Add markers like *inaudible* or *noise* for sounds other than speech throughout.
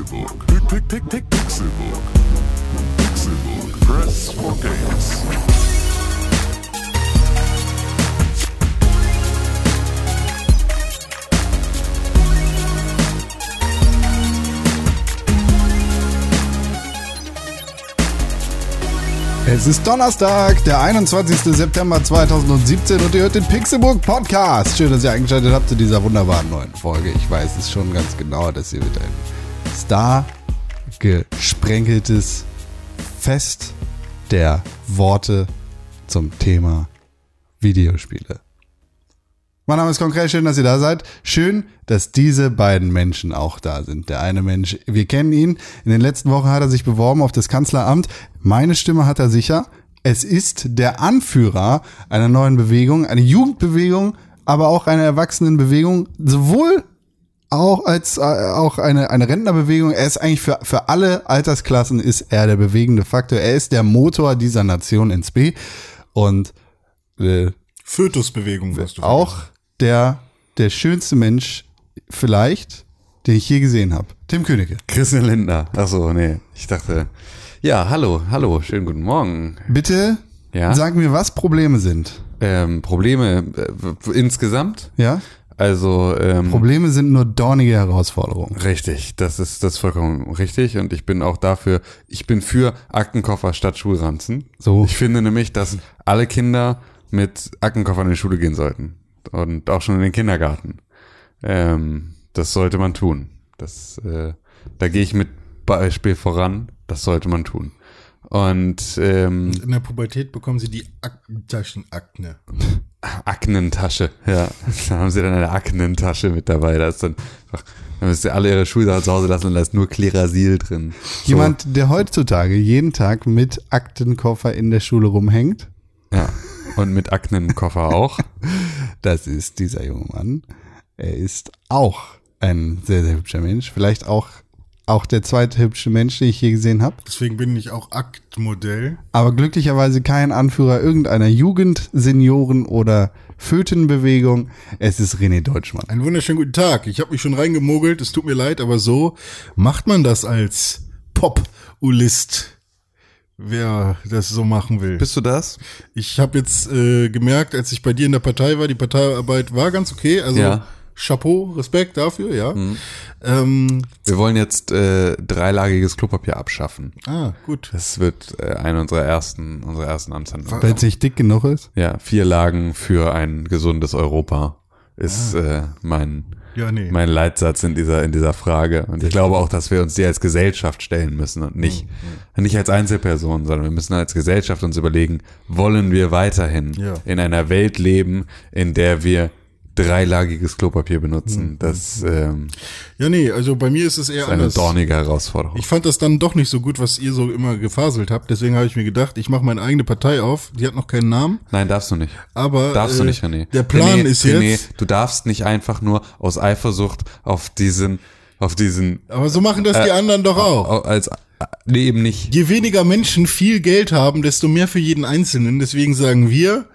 Pixelbook. Pick, pick, pick, Pixelbook. Pixelbook. Press for games. Es ist Donnerstag, der 21. September 2017 und ihr hört den Pixelburg Podcast. Schön, dass ihr eingeschaltet habt zu dieser wunderbaren neuen Folge. Ich weiß es schon ganz genau, dass ihr wieder Star gesprenkeltes Fest der Worte zum Thema Videospiele. Mein Name ist Konkret, schön, dass ihr da seid. Schön, dass diese beiden Menschen auch da sind. Der eine Mensch, wir kennen ihn. In den letzten Wochen hat er sich beworben auf das Kanzleramt. Meine Stimme hat er sicher. Es ist der Anführer einer neuen Bewegung, eine Jugendbewegung, aber auch eine Erwachsenenbewegung, sowohl auch als äh, auch eine eine Rentnerbewegung. Er ist eigentlich für für alle Altersklassen ist er der bewegende Faktor. Er ist der Motor dieser Nation ins B und äh, Fötusbewegung, was du auch der, der schönste Mensch vielleicht, den ich je gesehen habe. Tim Königke. Christian Lindner. Achso, nee. Ich dachte. Ja, hallo, hallo, schönen guten Morgen. Bitte Ja? sag mir, was Probleme sind. Ähm, Probleme äh, insgesamt? Ja? Also, ähm, Probleme sind nur dornige Herausforderungen. richtig, das ist das ist vollkommen richtig und ich bin auch dafür, ich bin für Aktenkoffer statt Schulranzen. So. Ich finde nämlich, dass alle Kinder mit Aktenkoffer in die Schule gehen sollten und auch schon in den Kindergarten. Ähm, das sollte man tun. Das, äh, da gehe ich mit Beispiel voran. Das sollte man tun. Und ähm, In der Pubertät bekommen sie die Ak Taschenakne. Aknentasche, ja. *laughs* Da haben sie dann eine Aknentasche mit dabei. Da ist dann, einfach- dann müsst ihr alle ihre Schulsachen zu Hause lassen und da ist nur Klerasil drin. So, Jemand, der heutzutage jeden Tag mit Aktenkoffer in der Schule rumhängt, Ja. Und mit Aknenkoffer auch. *laughs* das ist dieser junge Mann. Er ist auch ein sehr, sehr hübscher Mensch. Vielleicht auch, auch der zweite hübsche Mensch, den ich je gesehen habe. Deswegen bin ich auch Aktmodell. aber glücklicherweise kein Anführer irgendeiner Jugend-, Senioren- oder Fötenbewegung. Es ist René Deutschmann. Einen wunderschönen guten Tag. Ich habe mich schon reingemogelt. Es tut mir leid, aber so macht man das als Pop-Ulist. Wer das so machen will. Bist du das? Ich habe jetzt äh, gemerkt, als ich bei dir in der Partei war, die Parteiarbeit war ganz okay. Also Ja. Chapeau, Respekt dafür, ja. Ähm, Wir wollen jetzt äh, dreilagiges Klopapier abschaffen. ah, gut. Das wird äh, eine unserer ersten, unserer ersten Amtshandlungen. Weil es nicht dick genug ist. Ja, vier Lagen für ein gesundes Europa ist äh, mein Ja, nee. mein Leitsatz in dieser in dieser Frage. Und ich glaube auch, dass wir uns die als Gesellschaft stellen müssen und nicht nicht als Einzelpersonen, sondern wir müssen als Gesellschaft uns überlegen, wollen wir weiterhin Ja. in einer Welt leben, in der wir dreilagiges Klopapier benutzen. Das ähm, Ja, nee, also bei mir ist es eher ist eine anders. dornige Herausforderung. Ich fand das dann doch nicht so gut, was ihr so immer gefaselt habt. Deswegen habe ich mir gedacht, ich mache meine eigene Partei auf. Die hat noch keinen Namen, Nein, darfst du nicht. aber Darfst äh, du nicht, René. der Plan René, ist René, jetzt. du darfst nicht einfach nur aus Eifersucht auf diesen, auf diesen, Aber so machen das Äh, die anderen doch auch. au- als, nee, eben nicht. Je weniger Menschen viel Geld haben, desto mehr für jeden Einzelnen. Deswegen sagen wir,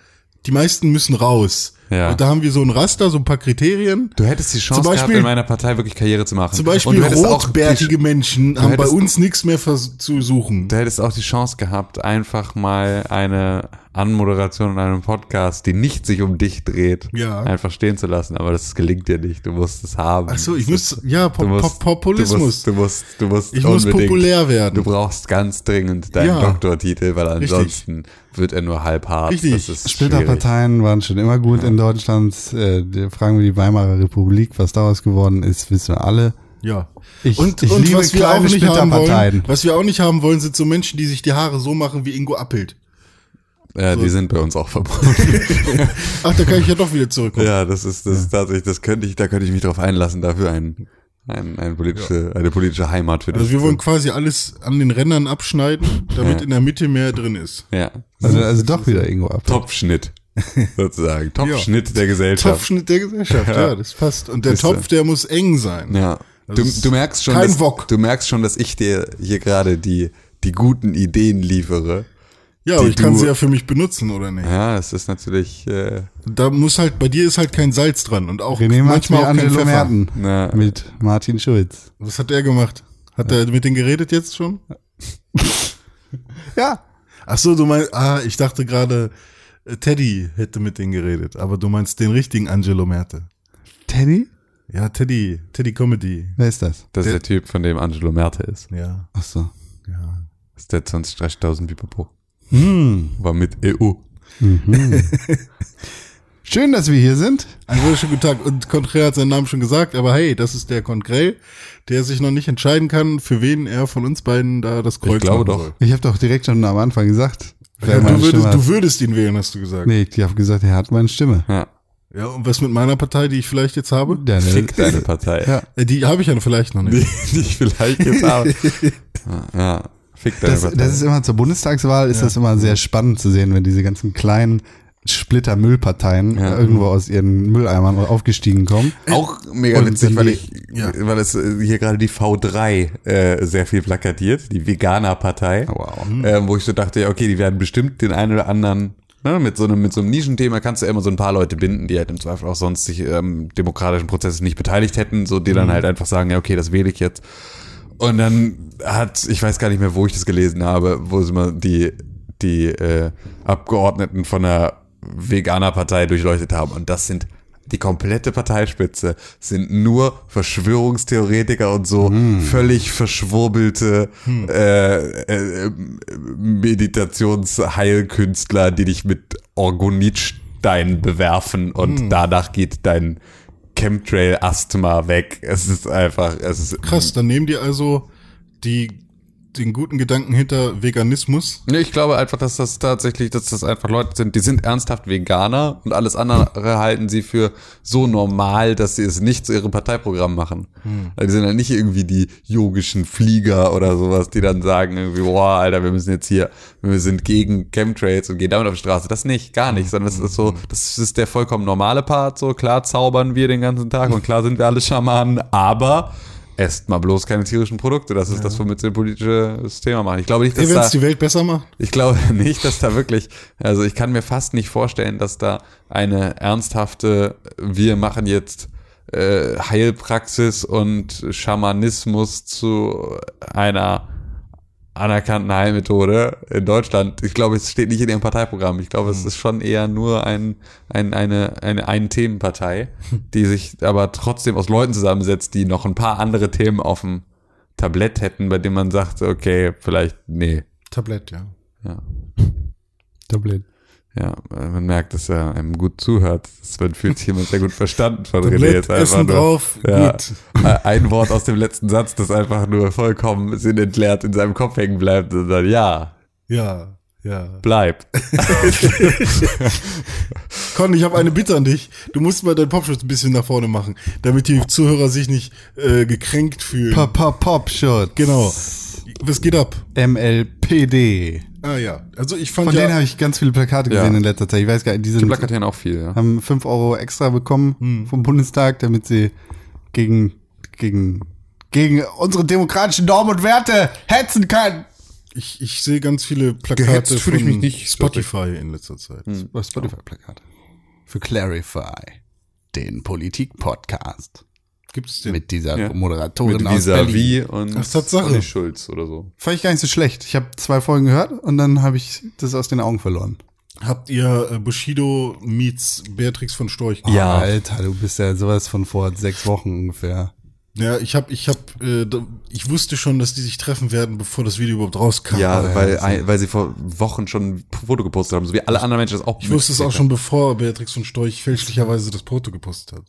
die meisten müssen raus. Ja. Und da haben wir so ein Raster, so ein paar Kriterien. Du hättest die Chance Zum gehabt, Beispiel- in meiner Partei wirklich Karriere zu machen. Zum Beispiel auch rotbärtige die, Menschen haben bei hättest- uns nichts mehr zu suchen. Du hättest auch die Chance gehabt, einfach mal eine Anmoderation in einem Podcast, die nicht sich um dich dreht, Ja. einfach stehen zu lassen. Aber das gelingt dir nicht. Du musst es haben. Ach so, ich muss, ja, du musst- Pop Populismus. Du musst, du musst, du musst Ich muss populär werden. Du brauchst ganz dringend deinen Ja. Doktortitel, weil ansonsten wird er nur halb hart. Richtig. Splitterparteien waren schon immer gut in Deutschland. Äh, fragen wir die Weimarer Republik, was daraus geworden ist, wissen wir alle. Ja. Ich- und ich und liebe was wir kleine auch nicht haben Splitterparteien. wollen, was wir auch nicht haben wollen, sind so Menschen, die sich die Haare so machen wie Ingo Appelt. Ja, die sind bei uns auch verboten. *laughs* Ach, da kann ich ja doch wieder zurückkommen. ja, das ist, das ist tatsächlich, das könnte ich, da könnte ich mich drauf einlassen, dafür ein, ein, ein politische, eine politische Heimat für dich. Also wir wollen quasi alles an den Rändern abschneiden, damit Ja. in der Mitte mehr drin ist. ja. Also, also doch wieder irgendwo ab. Topfschnitt. Sozusagen. Topfschnitt der Gesellschaft. Topfschnitt der Gesellschaft, ja, das passt. Und der Siehste. Topf, der muss eng sein. Ja. Du, du merkst schon, kein dass, Wok. du merkst schon, dass ich dir hier gerade die, die guten Ideen liefere. Ja, aber ich kann sie ja für mich benutzen, oder nicht? Ja, es ist natürlich, äh, Da muss halt, bei dir ist halt kein Salz dran und auch René macht manchmal wie auch kein Angelo Pfeffer. Merten na, mit Martin Schulz. Was hat der gemacht? Hat er mit denen geredet jetzt schon? Ja. Ach so, du meinst, ah, ich dachte gerade, äh, Teddy hätte mit denen geredet, aber du meinst den richtigen Angelo Merte. Teddy? Ja, Teddy, Teddy Comedy. Wer ist das? Das ist Der- der Typ, von dem Angelo Merte ist. Ja, Ach so. ja. Ist der 20.000 Pipapo. Hm. War mit EU. *laughs* Schön, dass wir hier sind. Einen wunderschönen guten Tag. Und Contrell hat seinen Namen schon gesagt, aber hey, das ist der Contrell, der sich noch nicht entscheiden kann, für wen er von uns beiden da das Kreuz glaube machen doch. soll. Ich habe doch direkt schon am Anfang gesagt. wer Ja, du, würdest, du würdest ihn wählen, hast du gesagt. Nee, ich habe gesagt, er hat meine Stimme. Ja. Ja, und was mit meiner Partei, die ich vielleicht jetzt habe? Ja, ne? Fick deine Partei. Ja. Äh, Die habe ich ja vielleicht noch Die, nicht. *laughs* die ich vielleicht jetzt habe. *laughs* Ja. Fick deine Das, Partei. das ist immer zur Bundestagswahl ist das immer sehr spannend zu sehen, wenn diese ganzen kleinen Splitter Müllparteien Ja. irgendwo aus ihren Mülleimern aufgestiegen kommen. Auch mega Und witzig, weil ich, ja. weil es äh, hier gerade die V3 äh, sehr viel plakatiert, die Veganer-Partei, Wow. ähm, wo ich so dachte, ja, okay, die werden bestimmt den einen oder anderen, ne, mit so einem, mit so einem Nischenthema kannst du ja immer so ein paar Leute binden, die halt im Zweifel auch sonst sich ähm, demokratischen Prozessen nicht beteiligt hätten, so die dann halt einfach sagen, ja, okay, das wähle ich jetzt. Und dann hat, ich weiß gar nicht mehr, wo ich das gelesen habe, wo sie mal die, die äh, Abgeordneten von der Veganer-Partei durchleuchtet haben. Und das sind die komplette Parteispitze. Sind nur Verschwörungstheoretiker und so völlig verschwurbelte äh, äh, Meditationsheilkünstler, die dich mit Orgonitstein bewerfen und danach geht dein Chemtrail-Asthma weg. Es ist einfach, es ist Krass, dann nehmen die also die, den guten Gedanken hinter Veganismus. Nee, ich glaube einfach, dass das tatsächlich, dass das einfach Leute sind, die sind ernsthaft Veganer und alles andere halten sie für so normal, dass sie es nicht zu ihrem Parteiprogramm machen. Also die sind halt nicht irgendwie die yogischen Flieger oder sowas, die dann sagen irgendwie, boah, Alter, wir müssen jetzt hier, wir sind gegen Chemtrails und gehen damit auf die Straße. Das nicht, gar nicht, sondern das ist so, das ist der vollkommen normale Part, so klar zaubern wir den ganzen Tag und klar sind wir alle Schamanen, aber esst mal bloß keine tierischen Produkte. Das ist das, womit sie ein politisches Thema machen. Ich glaube nicht, dass Ey, wenn da, die Welt besser macht. ich glaube *laughs* nicht, dass da wirklich, also ich kann mir fast nicht vorstellen, dass da eine ernsthafte, wir machen jetzt äh, Heilpraxis und Schamanismus zu einer anerkannten Heilmethode in Deutschland. Ich glaube, es steht nicht in ihrem Parteiprogramm. Ich glaube, es ist schon eher nur ein, ein, eine, eine Ein-Themenpartei, die sich aber trotzdem aus Leuten zusammensetzt, die noch ein paar andere Themen auf dem Tablett hätten, bei denen man sagt, okay, vielleicht, nee, Tablett, ja. ja. Doppelt. Ja, äh, man merkt, dass er einem gut zuhört. Man fühlt sich jemand sehr gut verstanden von René jetzt einfach Essen nur. drauf, Ja, gut. ein Wort aus dem letzten Satz, das einfach nur vollkommen sinnentleert in seinem Kopf hängen bleibt und dann ja, Ja, ja. bleibt. *laughs* Con, ich habe eine Bitte an dich. Du musst mal deinen Popschutz ein bisschen nach vorne machen, damit die Zuhörer sich nicht äh, gekränkt fühlen. Pop, pop, pop, Shot. Genau. Was geht ab? MLPD. Ah ja, also ich fand Von ja, denen habe ich ganz viele Plakate Ja. gesehen in letzter Zeit. Ich weiß gar nicht, die Die sind, plakatieren auch viel, ja. haben 5 Euro extra bekommen Hm. vom Bundestag, damit sie gegen, gegen, gegen unsere demokratischen Normen und Werte hetzen können. ich, ich sehe ganz viele Plakate Gehetzt fühle ich mich nicht, Spotify in letzter Zeit. Spotify-Plakate. Für Clarify, den Politik-Podcast. Gibt es den? Mit dieser Ja. Moderatorin Mit aus Berlin. Und Ach, Tatsache. Olli Schulz oder so. Fand ich gar nicht so schlecht. Ich habe zwei Folgen gehört und dann habe ich das aus den Augen verloren. Habt ihr äh, Bushido meets Beatrix von Storch? Ja. Oh, Alter, du bist ja sowas von vor sechs Wochen ungefähr. Ja, ich habe, ich habe, äh, ich wusste schon, dass die sich treffen werden, bevor das Video überhaupt rauskam. Ja, ja, weil, ein, weil sie vor Wochen schon ein Foto gepostet haben, so wie alle anderen Menschen das auch Ich wusste es auch schon, bevor Beatrix von Storch fälschlicherweise das Foto gepostet hat.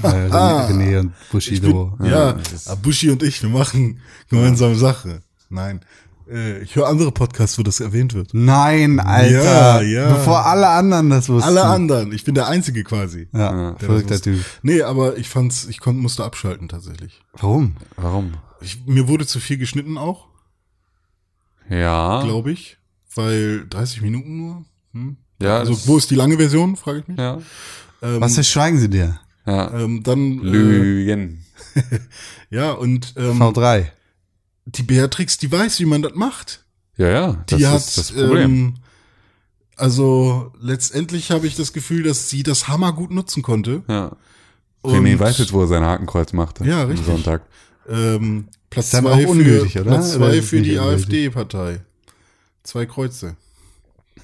War *laughs* Ah. René und Ich bin, Bushido. ja, ah, Bushi und ich, wir machen gemeinsame Sache. Nein, äh, ich höre andere Podcasts, wo das erwähnt wird. Nein, Alter. Ja, ja. Bevor alle anderen das wussten. Alle anderen, ich bin der Einzige quasi. Ja, der verrückter. Typ. Nee, aber ich fand's, ich konnte, musste abschalten tatsächlich. Warum? Warum? Ich, mir wurde zu viel geschnitten auch, Ja. glaube ich, weil 30 Minuten nur. Hm? Ja, Also wo ist die lange Version, frage ich mich. Ja. Ähm, Was verschweigen sie dir? Ja. ähm, dann äh, Lügen. *laughs* ja und ähm, V3. die Beatrix, die weiß, wie man das macht. Ja, ja. Das Die hat ist das Problem. Ähm, also letztendlich habe ich das Gefühl, dass sie das Hammer gut nutzen konnte. ja. Und, René weiß jetzt, wo er sein Hakenkreuz macht. Ja, am richtig. Sonntag. Ähm, Platz Ist zwei auch für, oder? Platz zwei ist für die? AfD-Partei. Zwei Kreuze.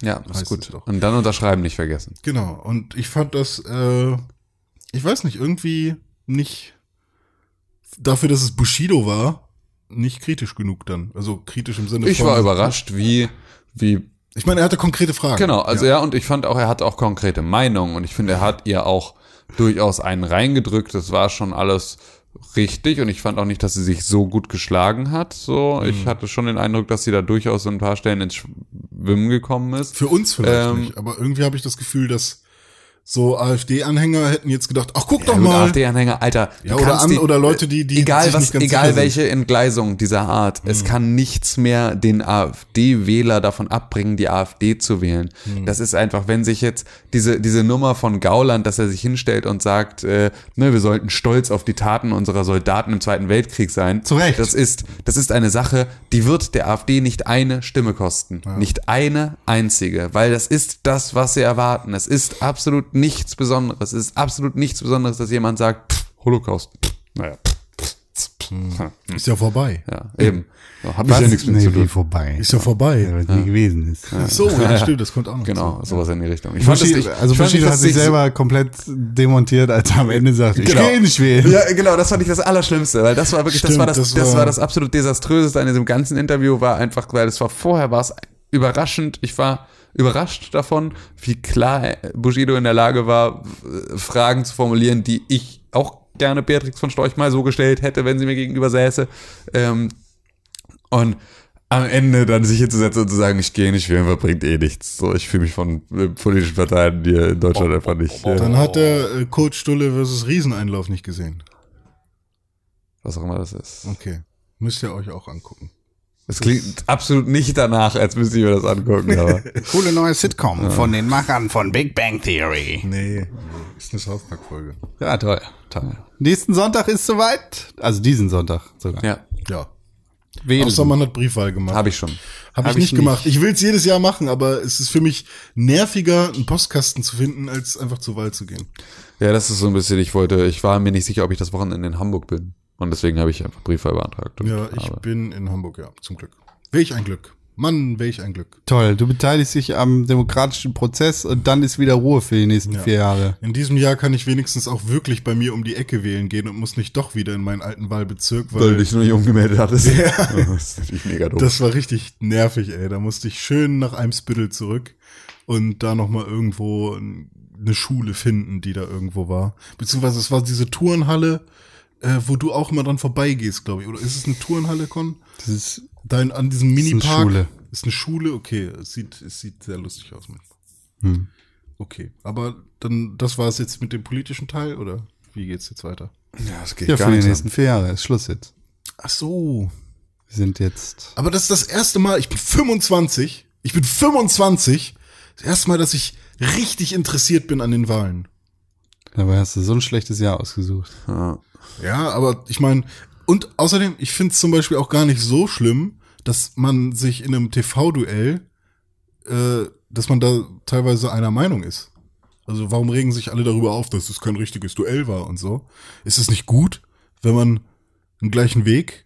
Ja, ist Heißt gut. Und dann unterschreiben nicht vergessen. Genau. Und ich fand das, äh, ich weiß nicht, irgendwie nicht dafür, dass es Bushido war, nicht kritisch genug dann. Also kritisch im Sinne Ich von. war überrascht, wie, wie Ich meine, er hatte konkrete Fragen. Genau, also ja. und ich fand auch, er hat auch konkrete Meinungen und ich finde, er hat ihr auch durchaus einen reingedrückt. Das war schon alles richtig und ich fand auch nicht, dass sie sich so gut geschlagen hat. So, Mhm. ich hatte schon den Eindruck, dass sie da durchaus so ein paar Stellen ins Schwimmen gekommen ist. Für uns vielleicht Ähm, nicht, aber irgendwie habe ich das Gefühl, dass so AfD-Anhänger hätten jetzt gedacht, ach guck Ja, doch gut, mal. AfD-Anhänger, Alter. Ja, oder an- oder Leute, die- die egal sich was, egal welche Entgleisung dieser Art, es kann nichts mehr den AfD-Wähler davon abbringen, die AfD zu wählen. Das ist einfach, wenn sich jetzt diese diese Nummer von Gauland, dass er sich hinstellt und sagt, äh, ne, wir sollten stolz auf die Taten unserer Soldaten im Zweiten Weltkrieg sein. Zu Recht. Das ist das ist eine Sache, die wird der AfD nicht eine Stimme kosten, nicht eine einzige, weil das ist das, was sie erwarten. Es ist absolut nichts Besonderes. Es ist absolut nichts Besonderes, dass jemand sagt, pff, Holocaust. Pff, naja. pff, hm. Ist ja vorbei. Ja, eben. So, hab ich ja Was? nichts mit Nee, zu tun. vorbei. Ist ja vorbei. Ja, weil es nie gewesen ist. Ach so, ja, stimmt, das kommt auch noch. Genau, zu. sowas in die Richtung. Ich fand das Bushido, nicht, also ich Bushido hat sich selber komplett demontiert, als er am Ende sagt, ich Genau. gehe nicht wählen. Ja, genau, das fand ich das Allerschlimmste, weil das war wirklich, das Stimmt, war das, das das, war- war das absolut desaströseste an diesem ganzen Interview, war einfach, weil es war vorher war es überraschend, ich war überrascht davon, wie klar Bushido in der Lage war, Fragen zu formulieren, die ich auch gerne Beatrix von Storch mal so gestellt hätte, wenn sie mir gegenüber säße. Ähm, und am Ende dann sich hinzusetzen und zu sagen, ich gehe nicht wählen, bringt eh nichts. So, ich fühle mich von äh, politischen Parteien hier in Deutschland einfach nicht. Äh, Dann hat der äh, Coach Stulle versus Rieseneinlauf nicht gesehen. was auch immer das ist. Okay. Müsst ihr euch auch angucken. Es klingt absolut nicht danach, als müsste ich mir das angucken, aber. *laughs* Coole neue Sitcom von den Machern von Big Bang Theory. Nee, ist eine South Park Folge. Ja, toll. toll. Nächsten Sonntag ist soweit. Also diesen Sonntag sogar. ja, Ja. Wählen. Außer man hat Briefwahl gemacht. habe ich schon. Habe ich Hab nicht ich nicht. gemacht. Ich will es jedes Jahr machen, aber es ist für mich nerviger, einen Postkasten zu finden, als einfach zur Wahl zu gehen. Ja, das ist so ein bisschen, ich wollte, ich war mir nicht sicher, ob ich das Wochenende in Hamburg bin. Und deswegen habe ich einfach Briefwahl beantragt. Ja, ich Aber- bin in Hamburg, ja, zum Glück. Welch ein Glück. Mann, welch ein Glück. Toll, du beteiligst dich am demokratischen Prozess und dann ist wieder Ruhe für die nächsten vier Jahre. In diesem Jahr kann ich wenigstens auch wirklich bei mir um die Ecke wählen gehen und muss nicht doch wieder in meinen alten Wahlbezirk, weil, Weil du dich nur nicht umgemeldet hattest. *laughs* Ja. Das ist natürlich mega doof. das war richtig nervig, ey. Da musste ich schön nach Eimsbüttel zurück und da nochmal irgendwo eine Schule finden, die da irgendwo war. Beziehungsweise es war diese Turnhalle, äh, wo du auch immer dran vorbeigehst, glaube ich. Oder ist es eine Turnhalle, Con? Das ist Da in, an diesem eine Minipark. Schule. Ist eine Schule, okay. Es sieht, es sieht sehr lustig aus. Hm. Okay. Aber dann, das war es jetzt mit dem politischen Teil, oder wie geht's jetzt weiter? ja, das geht ja gar für die nächsten vier Jahre. Ist Schluss jetzt. Ach so. Wir sind jetzt. Aber das ist das erste Mal, ich bin 25. Ich bin 25. Das erste Mal, dass ich richtig interessiert bin an den Wahlen. Dabei hast du so ein schlechtes Jahr ausgesucht. Ja. Ja, aber ich meine, und außerdem, ich finde es zum Beispiel auch gar nicht so schlimm, dass man sich in einem TV-Duell, äh, dass man da teilweise einer Meinung ist. Also warum regen sich alle darüber auf, dass es kein richtiges Duell war und so? Ist es nicht gut, wenn man einen gleichen Weg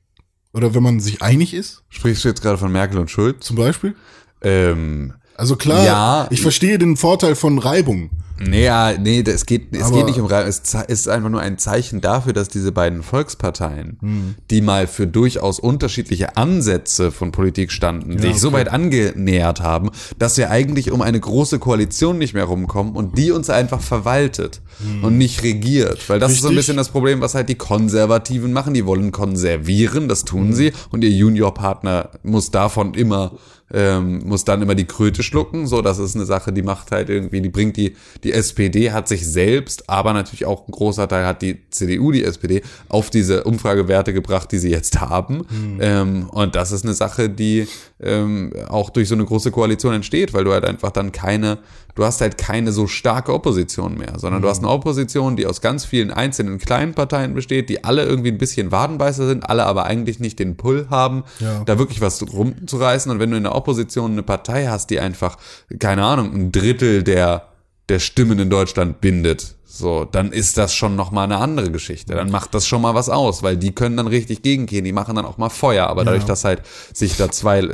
oder wenn man sich einig ist, Sprichst du jetzt gerade von Merkel und Schulz? zum Beispiel? Ähm, Also klar, Ja. ich verstehe den Vorteil von Reibung. Nee, ja, nee, es geht, es Aber- geht nicht um Reibung. Es ist einfach nur ein Zeichen dafür, dass diese beiden Volksparteien, die mal für durchaus unterschiedliche Ansätze von Politik standen, sich so okay. weit angenähert haben, dass wir eigentlich um eine große Koalition nicht mehr rumkommen und die uns einfach verwaltet und nicht regiert. Weil das ist so ein Richtig. bisschen das Problem, was halt die Konservativen machen. Die wollen konservieren, das tun sie. Und ihr Juniorpartner muss davon immer ähm, muss dann immer die Kröte schlucken. So, das ist eine Sache, die macht halt irgendwie, die bringt die, die SPD hat sich selbst, aber natürlich auch ein großer Teil hat die CDU, die SPD, auf diese Umfragewerte gebracht, die sie jetzt haben. Ähm, und das ist eine Sache, die ähm, auch durch so eine große Koalition entsteht, weil du halt einfach dann keine, du hast halt keine so starke Opposition mehr, sondern du hast eine Opposition, die aus ganz vielen einzelnen kleinen Parteien besteht, die alle irgendwie ein bisschen Wadenbeißer sind, alle aber eigentlich nicht den Pull haben, Ja. da wirklich was rumzureißen. Und wenn du in der Opposition eine Partei hast, die einfach, keine Ahnung, ein Drittel der der Stimmen in Deutschland bindet, so, dann ist das schon noch mal eine andere Geschichte. Dann macht das schon mal was aus, weil die können dann richtig gegengehen, die machen dann auch mal Feuer. Aber dadurch, dass halt sich da zwei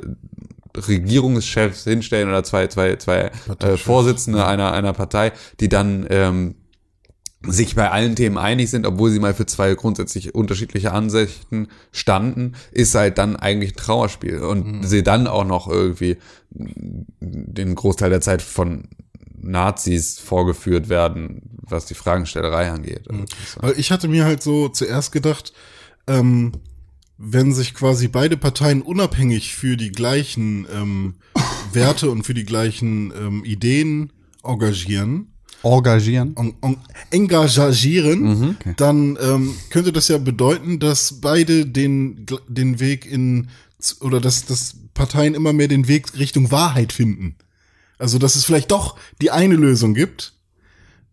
Regierungschefs hinstellen oder zwei, zwei, zwei äh, Vorsitzende einer, einer Partei, die dann ähm, sich bei allen Themen einig sind, obwohl sie mal für zwei grundsätzlich unterschiedliche Ansichten standen, ist halt dann eigentlich ein Trauerspiel. Und sie dann auch noch irgendwie den Großteil der Zeit von Nazis vorgeführt werden, was die Fragenstellerei angeht. Weil ich hatte mir halt so zuerst gedacht, ähm, wenn sich quasi beide Parteien unabhängig für die gleichen ähm, *laughs* Werte und für die gleichen ähm, Ideen engagieren, Engagieren. en, en, engagieren, dann ähm, könnte das ja bedeuten, dass beide den, den Weg in, oder dass, dass Parteien immer mehr den Weg Richtung Wahrheit finden. Also, dass es vielleicht doch die eine Lösung gibt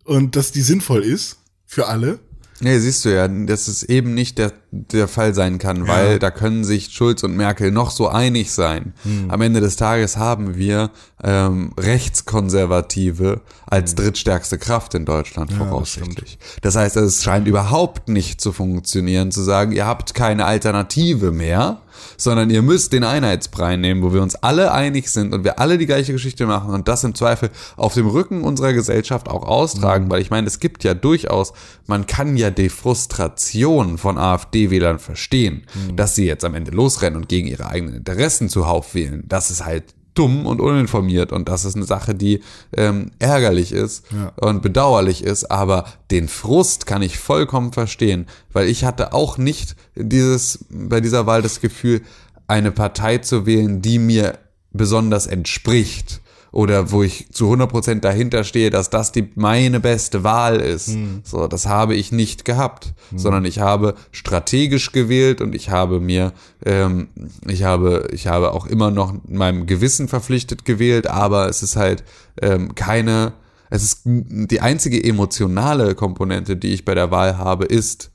und dass die sinnvoll ist für alle. Nee, siehst du ja, dass es eben nicht der, der Fall sein kann, weil da können sich Schulz und Merkel noch so einig sein. Am Ende des Tages haben wir ähm, Rechtskonservative als drittstärkste Kraft in Deutschland voraussichtlich. Das, heißt, es scheint überhaupt nicht zu funktionieren, zu sagen, ihr habt keine Alternative mehr, sondern ihr müsst den Einheitsbrei nehmen, wo wir uns alle einig sind und wir alle die gleiche Geschichte machen und das im Zweifel auf dem Rücken unserer Gesellschaft auch austragen, weil ich meine, es gibt ja durchaus, man kann ja die Frustration von AfD-Wählern verstehen, dass sie jetzt am Ende losrennen und gegen ihre eigenen Interessen zuhauf wählen. Das ist halt dumm und uninformiert. Und das ist eine Sache, die ähm, ärgerlich ist Ja. und bedauerlich ist, aber den Frust kann ich vollkommen verstehen, weil ich hatte auch nicht dieses bei dieser Wahl das Gefühl, eine Partei zu wählen, die mir besonders entspricht oder wo ich zu 100% dahinter stehe, dass das die meine beste Wahl ist. So, das habe ich nicht gehabt, sondern ich habe strategisch gewählt und ich habe mir, ähm, ich habe, ich habe auch immer noch meinem Gewissen verpflichtet gewählt, aber es ist halt ähm, keine, es ist die einzige emotionale Komponente, die ich bei der Wahl habe, ist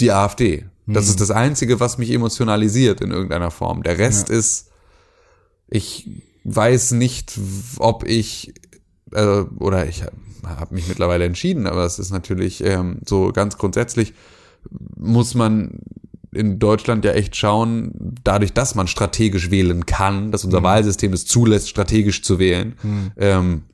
die AfD. Das ist das Einzige, was mich emotionalisiert in irgendeiner Form. Der Rest ist, ich weiß nicht, ob ich, äh, oder ich habe mich mittlerweile entschieden, aber es ist natürlich ähm, so ganz grundsätzlich, muss man in Deutschland ja echt schauen, dadurch, dass man strategisch wählen kann, dass unser Wahlsystem es zulässt, strategisch zu wählen, ähm,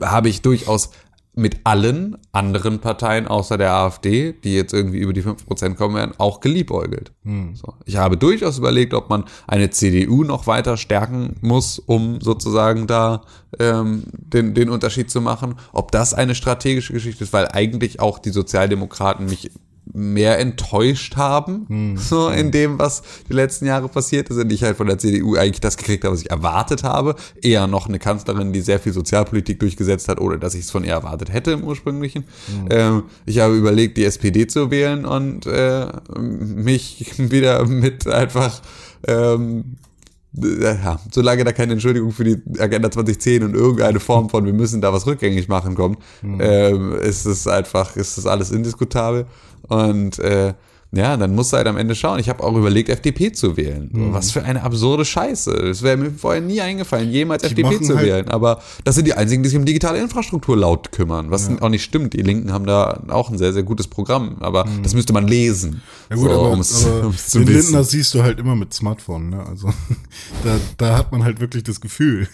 habe ich durchaus mit allen anderen Parteien außer der AfD, die jetzt irgendwie über die 5% kommen werden, auch geliebäugelt. So. Ich habe durchaus überlegt, ob man eine CDU noch weiter stärken muss, um sozusagen da ähm, den, den Unterschied zu machen. Ob das eine strategische Geschichte ist, weil eigentlich auch die Sozialdemokraten mich mehr enttäuscht haben, so in dem, was die letzten Jahre passiert ist, und ich halt von der CDU eigentlich das gekriegt habe, was ich erwartet habe. Eher noch eine Kanzlerin, die sehr viel Sozialpolitik durchgesetzt hat, ohne dass ich es von ihr erwartet hätte im ursprünglichen. Ähm, ich habe überlegt, die SPD zu wählen und äh, mich *laughs* wieder mit einfach ähm, ja, solange da keine Entschuldigung für die Agenda 2010 und irgendeine Form von wir müssen da was rückgängig machen kommt, ähm, ist es einfach, ist das alles indiskutabel. Und äh, ja, dann musst du halt am Ende schauen. Ich habe auch überlegt, FDP zu wählen. So, Was für eine absurde Scheiße. Das wäre mir vorher nie eingefallen, jemals FDP machen zu halt- wählen. Aber das sind die einzigen, die sich um digitale Infrastruktur laut kümmern. Was auch nicht stimmt. Die Linken haben da auch ein sehr, sehr gutes Programm. Aber das müsste man lesen. Ja gut, so, aber, um's- aber *laughs* um's zu den wissen. Lindner siehst du halt immer mit Smartphone, ne? Also *laughs* da, da hat man halt wirklich das Gefühl.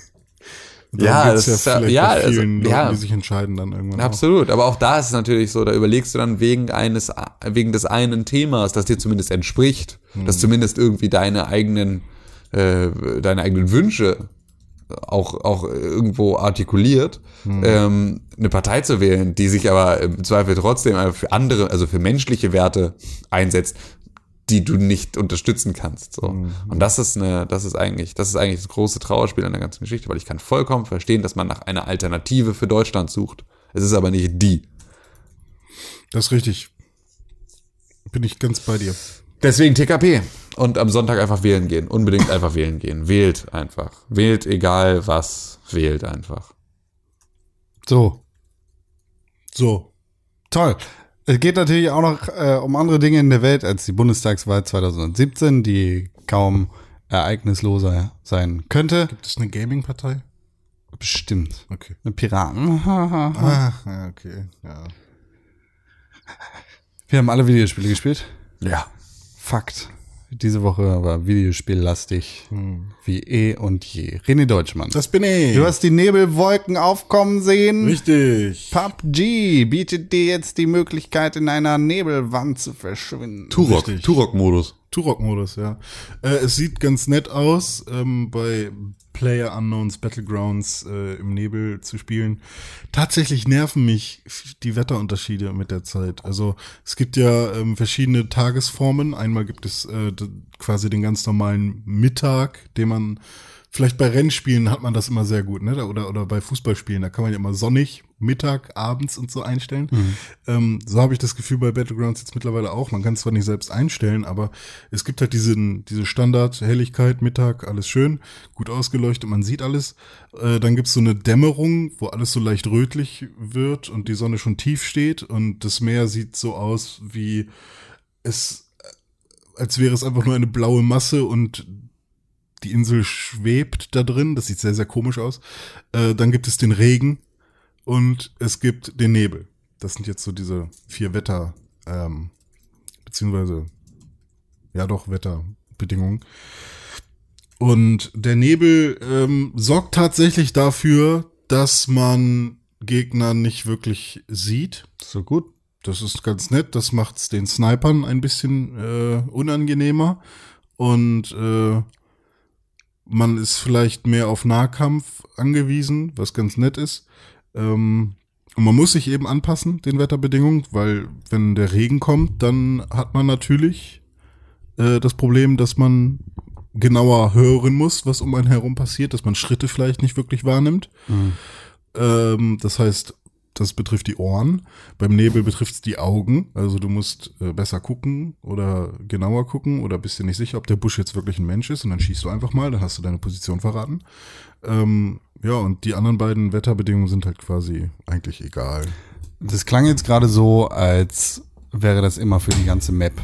Ja, das ist ja- ja, bei also, vielen Leuten, ja. die sich entscheiden dann irgendwann. Auch. Absolut, aber auch da ist es natürlich so, da überlegst du dann wegen eines, wegen des einen Themas, das dir zumindest entspricht, das zumindest irgendwie deine eigenen, äh, deine eigenen Wünsche auch, auch irgendwo artikuliert, ähm, eine Partei zu wählen, die sich aber im Zweifel trotzdem für andere, also für menschliche Werte einsetzt, die du nicht unterstützen kannst. So. Und das ist eine, das ist eigentlich, das ist eigentlich das große Trauerspiel an der ganzen Geschichte, weil ich kann vollkommen verstehen, dass man nach einer Alternative für Deutschland sucht. Es ist aber nicht die. Das ist richtig. Bin ich ganz bei dir. Deswegen TKP. Und am Sonntag einfach wählen gehen. Unbedingt einfach wählen gehen. Wählt einfach. Wählt egal was. Wählt einfach. So, So. toll. Es geht natürlich auch noch äh, um andere Dinge in der Welt als die Bundestagswahl 2017, die kaum ereignisloser sein könnte. Gibt es eine Gaming-Partei? Bestimmt. Okay. Eine Piraten. *laughs* Ja, okay. Ja. Wir haben alle Videospiele gespielt. Ja. Fakt. Diese Woche war Videospiellastig wie eh und je. René Deutschmann. Das bin ich. du hast die Nebelwolken aufkommen sehen. Richtig. PUBG bietet dir jetzt die Möglichkeit, in einer Nebelwand zu verschwinden. Turok. Turok-Modus. Turok-Modus, ja. Äh, es sieht ganz nett aus, ähm, bei Player Unknowns Battlegrounds äh, im Nebel zu spielen. Tatsächlich nerven mich die Wetterunterschiede mit der Zeit. Also es gibt ja ähm, verschiedene Tagesformen. Einmal gibt es äh, quasi den ganz normalen Mittag, den man Vielleicht bei Rennspielen hat man das immer sehr gut, ne? Oder, oder bei Fußballspielen, da kann man ja immer sonnig, Mittag, abends und so einstellen. Ähm, so habe ich das Gefühl bei Battlegrounds jetzt mittlerweile auch. Man kann es zwar nicht selbst einstellen, aber es gibt halt diesen, diese Standard-Helligkeit, Mittag, alles schön, gut ausgeleuchtet, man sieht alles. Äh, dann gibt's so eine Dämmerung, wo alles so leicht rötlich wird und die Sonne schon tief steht und das Meer sieht so aus wie es, als wäre es einfach nur eine blaue Masse und die Insel schwebt da drin. Das sieht sehr, sehr komisch aus. Äh, dann gibt es den Regen und es gibt den Nebel. Das sind jetzt so diese vier Wetter, ähm, beziehungsweise, ja doch, Wetterbedingungen. Und der Nebel ähm, sorgt tatsächlich dafür, dass man Gegner nicht wirklich sieht. So gut. Das ist ganz nett. Das macht's den Snipern ein bisschen äh, unangenehmer. Und äh, man ist vielleicht mehr auf Nahkampf angewiesen, was ganz nett ist. Ähm, und man muss sich eben anpassen, den Wetterbedingungen, weil wenn der Regen kommt, dann hat man natürlich äh, das Problem, dass man genauer hören muss, was um einen herum passiert, dass man Schritte vielleicht nicht wirklich wahrnimmt. Ähm, das heißt, das betrifft die Ohren. Beim Nebel betrifft es die Augen. Also du musst äh, besser gucken oder genauer gucken oder bist dir nicht sicher, ob der Busch jetzt wirklich ein Mensch ist und dann schießt du einfach mal, dann hast du deine Position verraten. Ähm, ja, und die anderen beiden Wetterbedingungen sind halt quasi eigentlich egal. Das klang jetzt gerade so, als wäre das immer für die ganze Map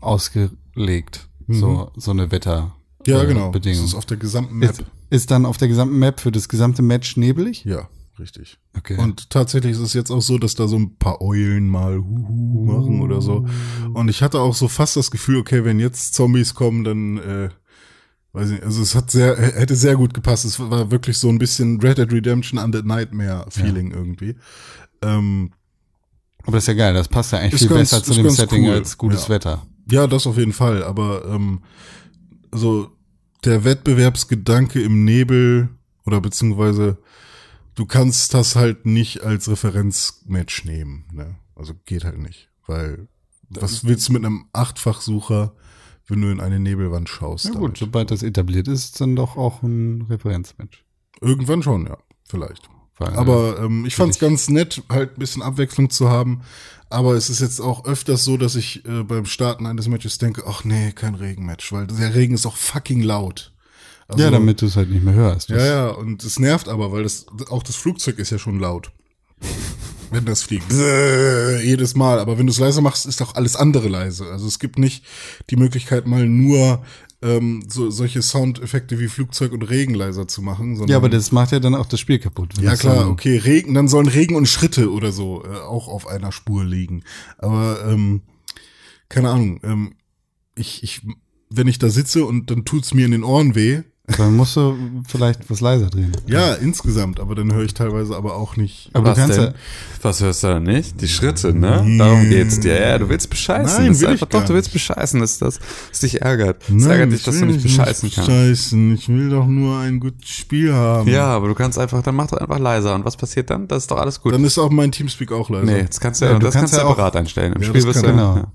ausgelegt. So, so eine Wetter. Ja, äh, genau. Das Bedingung. ist auf der gesamten Map. Ist, ist dann auf der gesamten Map für das gesamte Match nebelig? ja, richtig. Okay. Und tatsächlich ist es jetzt auch so, dass da so ein paar Eulen mal Huhu machen oder so. Und ich hatte auch so fast das Gefühl, okay, wenn jetzt Zombies kommen, dann äh, weiß nicht, also es hat sehr, hätte sehr gut gepasst. Es war wirklich so ein bisschen Red Dead Redemption Undead Nightmare Feeling irgendwie. Ähm, Aber das ist ja geil, das passt ja eigentlich viel ganz- besser zu dem Setting cool, als gutes ja. Wetter. ja, das auf jeden Fall. Aber ähm, so der Wettbewerbsgedanke im Nebel oder beziehungsweise du kannst das halt nicht als Referenzmatch nehmen. Ne? Also geht halt nicht, weil was willst du mit einem Achtfachsucher, wenn du in eine Nebelwand schaust? Ja gut, damit? sobald das etabliert ist, dann doch auch ein Referenzmatch. Irgendwann schon, ja, vielleicht. Weil, Aber ähm, ich fand's ich- ganz nett, halt ein bisschen Abwechslung zu haben. Aber es ist jetzt auch öfters so, dass ich äh, beim Starten eines Matches denke, ach nee, kein Regenmatch, weil der Regen ist auch fucking laut. Also, ja, damit du es halt nicht mehr hörst. Ja, ja, und es nervt aber, weil das auch das Flugzeug ist ja schon laut. Wenn das fliegt. Bzzz, jedes Mal. Aber wenn du es leiser machst, ist auch alles andere leise. Also es gibt nicht die Möglichkeit, mal nur ähm, so, solche Soundeffekte wie Flugzeug und Regen leiser zu machen. Sondern Ja, aber das macht ja dann auch das Spiel kaputt. ja klar, dann- okay, Regen, dann sollen Regen und Schritte oder so äh, auch auf einer Spur liegen. Aber ähm, keine Ahnung, ähm, ich, ich, wenn ich da sitze und dann tut's mir in den Ohren weh, Dann musst du vielleicht was leiser drehen. ja, insgesamt, aber dann höre ich teilweise aber auch nicht. Aber Was du kannst denn? ja, Was hörst du da nicht? Die Schritte, ne? Darum geht's dir. Ja, du willst bescheißen. Nein, das ist will ich einfach, doch, du willst nicht. bescheißen, dass das dass dich ärgert. Es ärgert dich, dass du nicht bescheißen kannst. Bescheißen. Ich will doch nur ein gutes Spiel haben. Ja, aber du kannst einfach, dann mach doch einfach leiser. Und was passiert dann? Das ist doch alles gut. Dann ist auch mein Teamspeak auch leiser. nee, das kannst du, Ja, ja, du das kannst kannst du ja auch- separat einstellen. Im Ja, Spiel das wirst du, genau. ja.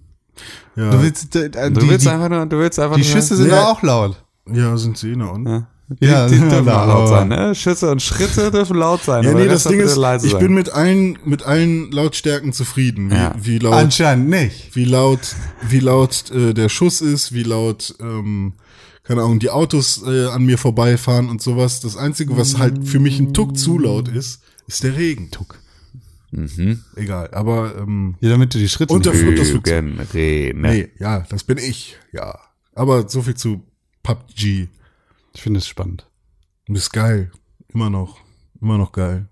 Ja, du willst, äh, äh, Du die, willst die, einfach nur, du willst einfach die nur, Schüsse sind doch auch laut. Ja, sind sie, und? Ja. Ja, die, die dürfen ja, laut sein, ne? Schüsse und Schritte dürfen laut sein. Ja, nee, das Ding ist, ich sein. bin mit allen, mit allen Lautstärken zufrieden. Wie, Ja. wie laut, Anscheinend nicht. wie laut, wie laut äh, der Schuss ist, wie laut, ähm, keine Ahnung, die Autos äh, an mir vorbeifahren und sowas. Das Einzige, was halt für mich ein Tuck zu laut ist, ist der Regen. Tuck. Mhm. Egal, aber ähm, Ja, damit du die Schritte Und der. Lügen reden. nee, ja, das bin ich, ja. Aber so viel zu PUBG. Ich finde es spannend. Und ist geil. Immer noch. Immer noch geil.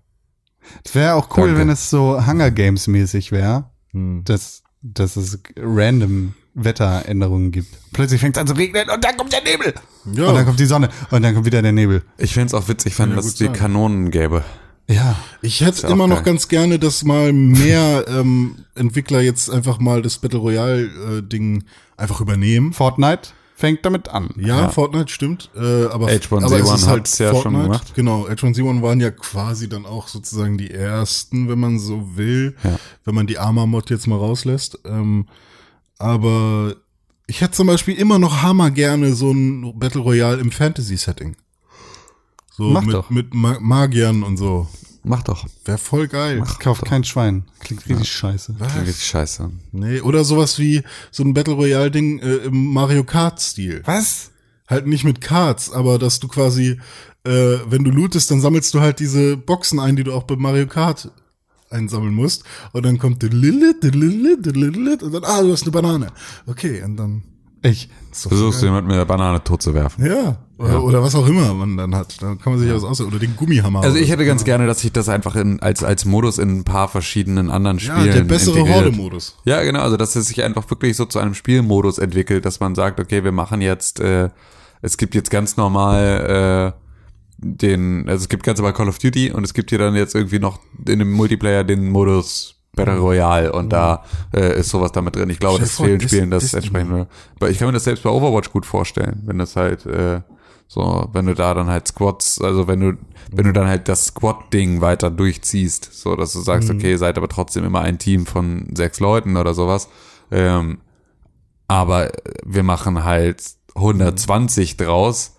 Es wäre auch cool, Danke. wenn es so Hunger Games mäßig wäre, Hm. dass, dass es random Wetteränderungen gibt. Plötzlich fängt es an zu regnen und dann kommt der Nebel. Ja. Und dann kommt die Sonne und dann kommt wieder der Nebel. Ich fände es auch witzig, wenn ja es die sein. Kanonen gäbe. Ja. Ich hätte immer noch geil. ganz gerne, dass mal mehr *laughs* ähm, Entwickler jetzt einfach mal das Battle Royale äh, Ding einfach übernehmen. Fortnite fängt damit an. Ja, Ja. Fortnite stimmt, äh, aber H1Z1 aber es ist halt hat's ja schon gemacht. Genau, H1Z1 waren ja quasi dann auch sozusagen die ersten, wenn man so will, Ja. wenn man die Arma-Mod jetzt mal rauslässt. Ähm, aber ich hätte zum Beispiel immer noch hammer gerne so ein Battle Royale im Fantasy-Setting. So Mach mit, doch. mit Ma Magiern und so. Mach doch. Wäre voll geil. Kauft kein Schwein. Klingt richtig scheiße. Was? Klingt richtig scheiße. Nee, oder sowas wie so ein Battle Royale Ding äh, im Mario Kart Stil. Was? Halt nicht mit Karts, aber dass du quasi, äh, wenn du lootest, dann sammelst du halt diese Boxen ein, die du auch bei Mario Kart einsammeln musst. Und dann kommt und dann, ah, du hast eine Banane. Okay, und dann. Ich. Versuchst du geil. jemand mit der Banane tot zu werfen. Ja, oder, oder was auch immer man dann hat. Da kann man sich ja was aussuchen. Oder den Gummihammer. Also ich hätte ganz gerne, dass sich das einfach in, als, als Modus in ein paar verschiedenen anderen. Spielen ja, der bessere. Horde-Modus. Ja, genau, also dass es sich einfach wirklich so zu einem Spielmodus entwickelt, dass man sagt, okay, wir machen jetzt, äh, es gibt jetzt ganz normal äh, den, also es gibt ganz normal Call of Duty und es gibt hier dann jetzt irgendwie noch in dem Multiplayer den Modus Battle Royale und da äh, ist sowas damit drin. Ich glaube, vor, vielen Dis- Spielen das Disney. entsprechend, aber ich kann mir das selbst bei Overwatch gut vorstellen, wenn das halt äh, so, wenn du da dann halt Squads, also wenn du, wenn du dann halt das Squad-Ding weiter durchziehst, so dass du sagst, okay, ihr seid aber trotzdem immer ein Team von sechs Leuten oder sowas. Ähm, aber wir machen halt 120 draus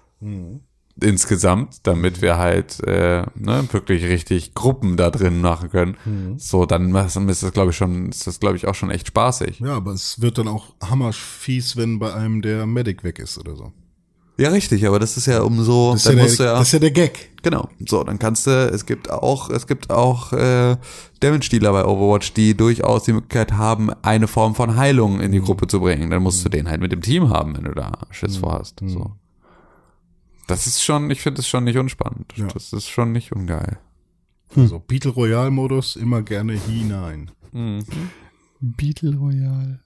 insgesamt, damit wir halt äh, ne, wirklich richtig Gruppen da drin machen können. So, dann ist das, glaube ich, schon, ist das, glaube ich, auch schon echt spaßig. Ja, aber es wird dann auch hammerfies, wenn bei einem der Medic weg ist oder so. Ja, richtig, aber das ist ja umso, Das ist, dann ja, musst der, du ja, das ist ja der Gag. Genau. So, dann kannst du, es gibt auch, es gibt auch äh, Damage-Dealer bei Overwatch, die durchaus die Möglichkeit haben, eine Form von Heilung in die Gruppe zu bringen. Dann musst du den halt mit dem Team haben, wenn du da Schiss vorhast. So. Das ist schon, ich finde es schon nicht unspannend. Ja. Das ist schon nicht ungeil. Also Beetle Royale Modus immer gerne hinein. Beetle Royale.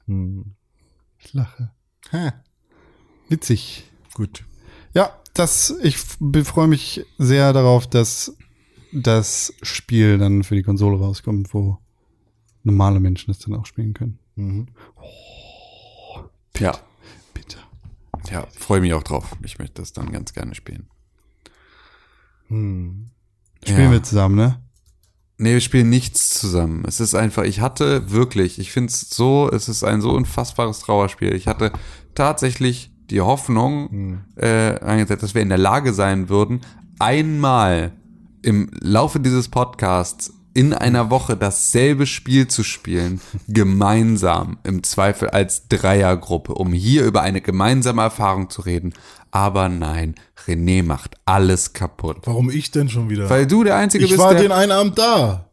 Ich lache. Hä? Witzig. Gut. Ja, das, ich freue mich sehr darauf, dass das Spiel dann für die Konsole rauskommt, wo normale Menschen es dann auch spielen können. Ja. Ja, freue mich auch drauf. Ich möchte das dann ganz gerne spielen. Hm. Spielen ja. wir zusammen, ne? Nee, wir spielen nichts zusammen. Es ist einfach, ich hatte wirklich, ich finde es so, es ist ein so unfassbares Trauerspiel. Ich hatte tatsächlich die Hoffnung äh, eingesetzt, dass wir in der Lage sein würden, einmal im Laufe dieses Podcasts in einer Woche dasselbe Spiel zu spielen, gemeinsam, im Zweifel als Dreiergruppe, um hier über eine gemeinsame Erfahrung zu reden. Aber nein, René macht alles kaputt. Warum ich denn schon wieder? Weil du der Einzige ich bist, war der... den einen Abend da.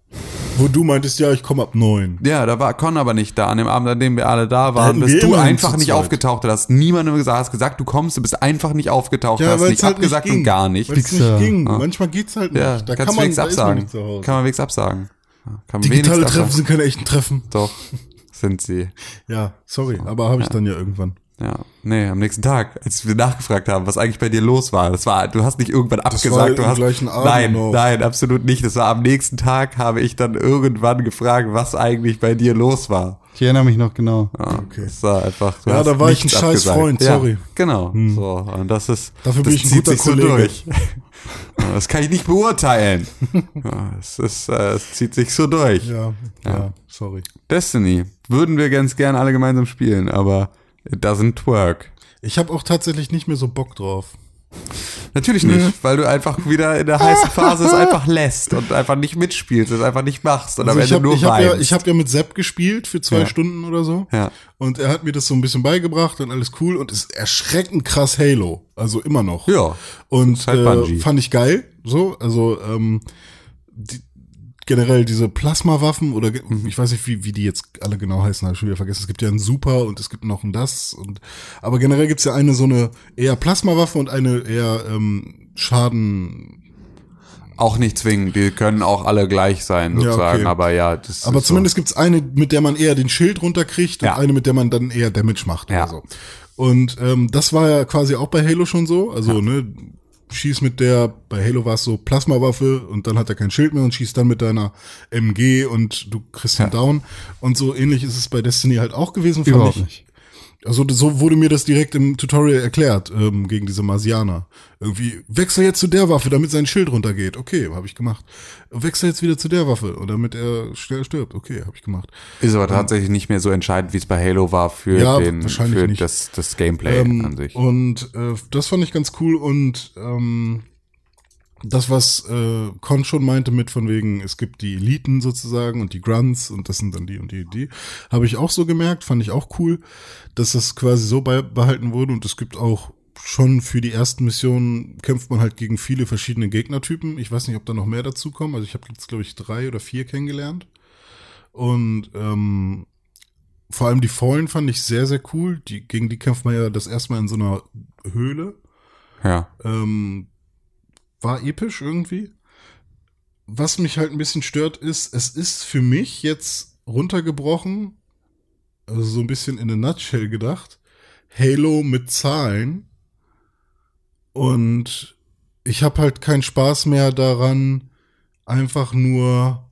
Wo du meintest, ja, ich komme ab neun. Ja, da war Con aber nicht da. An dem Abend, an dem wir alle da waren, bist du einfach nicht zweit. aufgetaucht. Du hast niemandem gesagt, hast gesagt, du kommst, du bist einfach nicht aufgetaucht, Ja, hast weil nicht halt abgesagt nicht ging. und gar nicht. Weil es nicht ging. Ja. Manchmal geht's halt nicht. Ja, da kann man, da man absagen. Hause. Kann man wenigstens absagen. Kann man Digitale Treffen absagen. sind keine echten Treffen. Doch, *laughs* sind sie. Ja, sorry, aber habe ich dann ja irgendwann. Ja, nee, am nächsten Tag, als wir nachgefragt haben, was eigentlich bei dir los war, das war, du hast nicht irgendwann war abgesagt, du hast, nein, noch. nein, absolut nicht. Das war am nächsten Tag, habe ich dann irgendwann gefragt, was eigentlich bei dir los war. Ich erinnere mich noch genau. Ja, Okay. Das war einfach. Du Ja, hast da war ich ein scheiß abgesagt. Freund, ja, sorry. Genau. So, und das ist. Dafür das bin ich ein zieht guter sich so Kollege. durch. *laughs* Ja, Das kann ich nicht beurteilen. Ja, Es ist, äh, es zieht sich so durch. Ja, ja, sorry. Destiny würden wir ganz gern alle gemeinsam spielen, aber it doesn't work. Ich habe auch tatsächlich nicht mehr so Bock drauf. Natürlich nicht, weil du einfach wieder in der heißen Phase es einfach lässt und einfach nicht mitspielst, es einfach nicht machst und Also am ich Ende habe nur ich hab ja, ich hab ja mit Sepp gespielt für zwei Ja. Stunden oder so. Ja. Und er hat mir das so ein bisschen beigebracht und alles cool und ist erschreckend krass Halo. Also immer noch. Ja. Und halt äh, fand ich geil. So, also ähm, die, generell diese Plasmawaffen oder Mhm. ich weiß nicht, wie, wie die jetzt alle genau heißen, habe ich schon wieder vergessen. Es gibt ja ein Super und es gibt noch ein Das. Und, aber generell gibt's ja eine so eine eher Plasmawaffe und eine eher ähm, Schaden Auch nicht zwingend, die können auch alle gleich sein, sozusagen, okay. aber ja, das Aber zumindest gibt's eine, mit der man eher den Schild runterkriegt und Ja. eine, mit der man dann eher Damage macht Ja. oder so. Und ähm, das war ja quasi auch bei Halo schon so. Also, ne, schieß mit der, bei Halo war es so Plasmawaffe und dann hat er kein Schild mehr und schießt dann mit deiner MG und du kriegst ihn down. Und so ähnlich ist es bei Destiny halt auch gewesen, fand Überhaupt ich. nicht. Also so wurde mir das direkt im Tutorial erklärt, ähm, gegen diese Marsianer. Irgendwie, wechsel jetzt zu der Waffe, damit sein Schild runtergeht. Okay, habe ich gemacht. Wechsel jetzt wieder zu der Waffe, und damit er schnell stirbt. Okay, habe ich gemacht. Ist aber tatsächlich nicht mehr so entscheidend, wie es bei Halo war für, Ja, den, für nicht. Das, das Gameplay Ähm, an sich. Und äh, das fand ich ganz cool und ähm, das, was äh, Con schon meinte mit von wegen, es gibt die Eliten sozusagen und die Grunts und das sind dann die und die und die, habe ich auch so gemerkt, fand ich auch cool, dass das quasi so beibehalten wurde und es gibt auch schon für die ersten Missionen kämpft man halt gegen viele verschiedene Gegnertypen. Ich weiß nicht, ob da noch mehr dazu kommen. Also ich habe jetzt, glaube ich, drei oder vier kennengelernt. Und ähm, vor allem die Fallen fand ich sehr, sehr cool. Die, gegen die kämpft man ja das erste Mal in so einer Höhle. ja. Ähm, war episch irgendwie. Was mich halt ein bisschen stört, ist, es ist für mich jetzt runtergebrochen, also so ein bisschen in a nutshell gedacht, Halo mit Zahlen. Und ich habe halt keinen Spaß mehr daran, einfach nur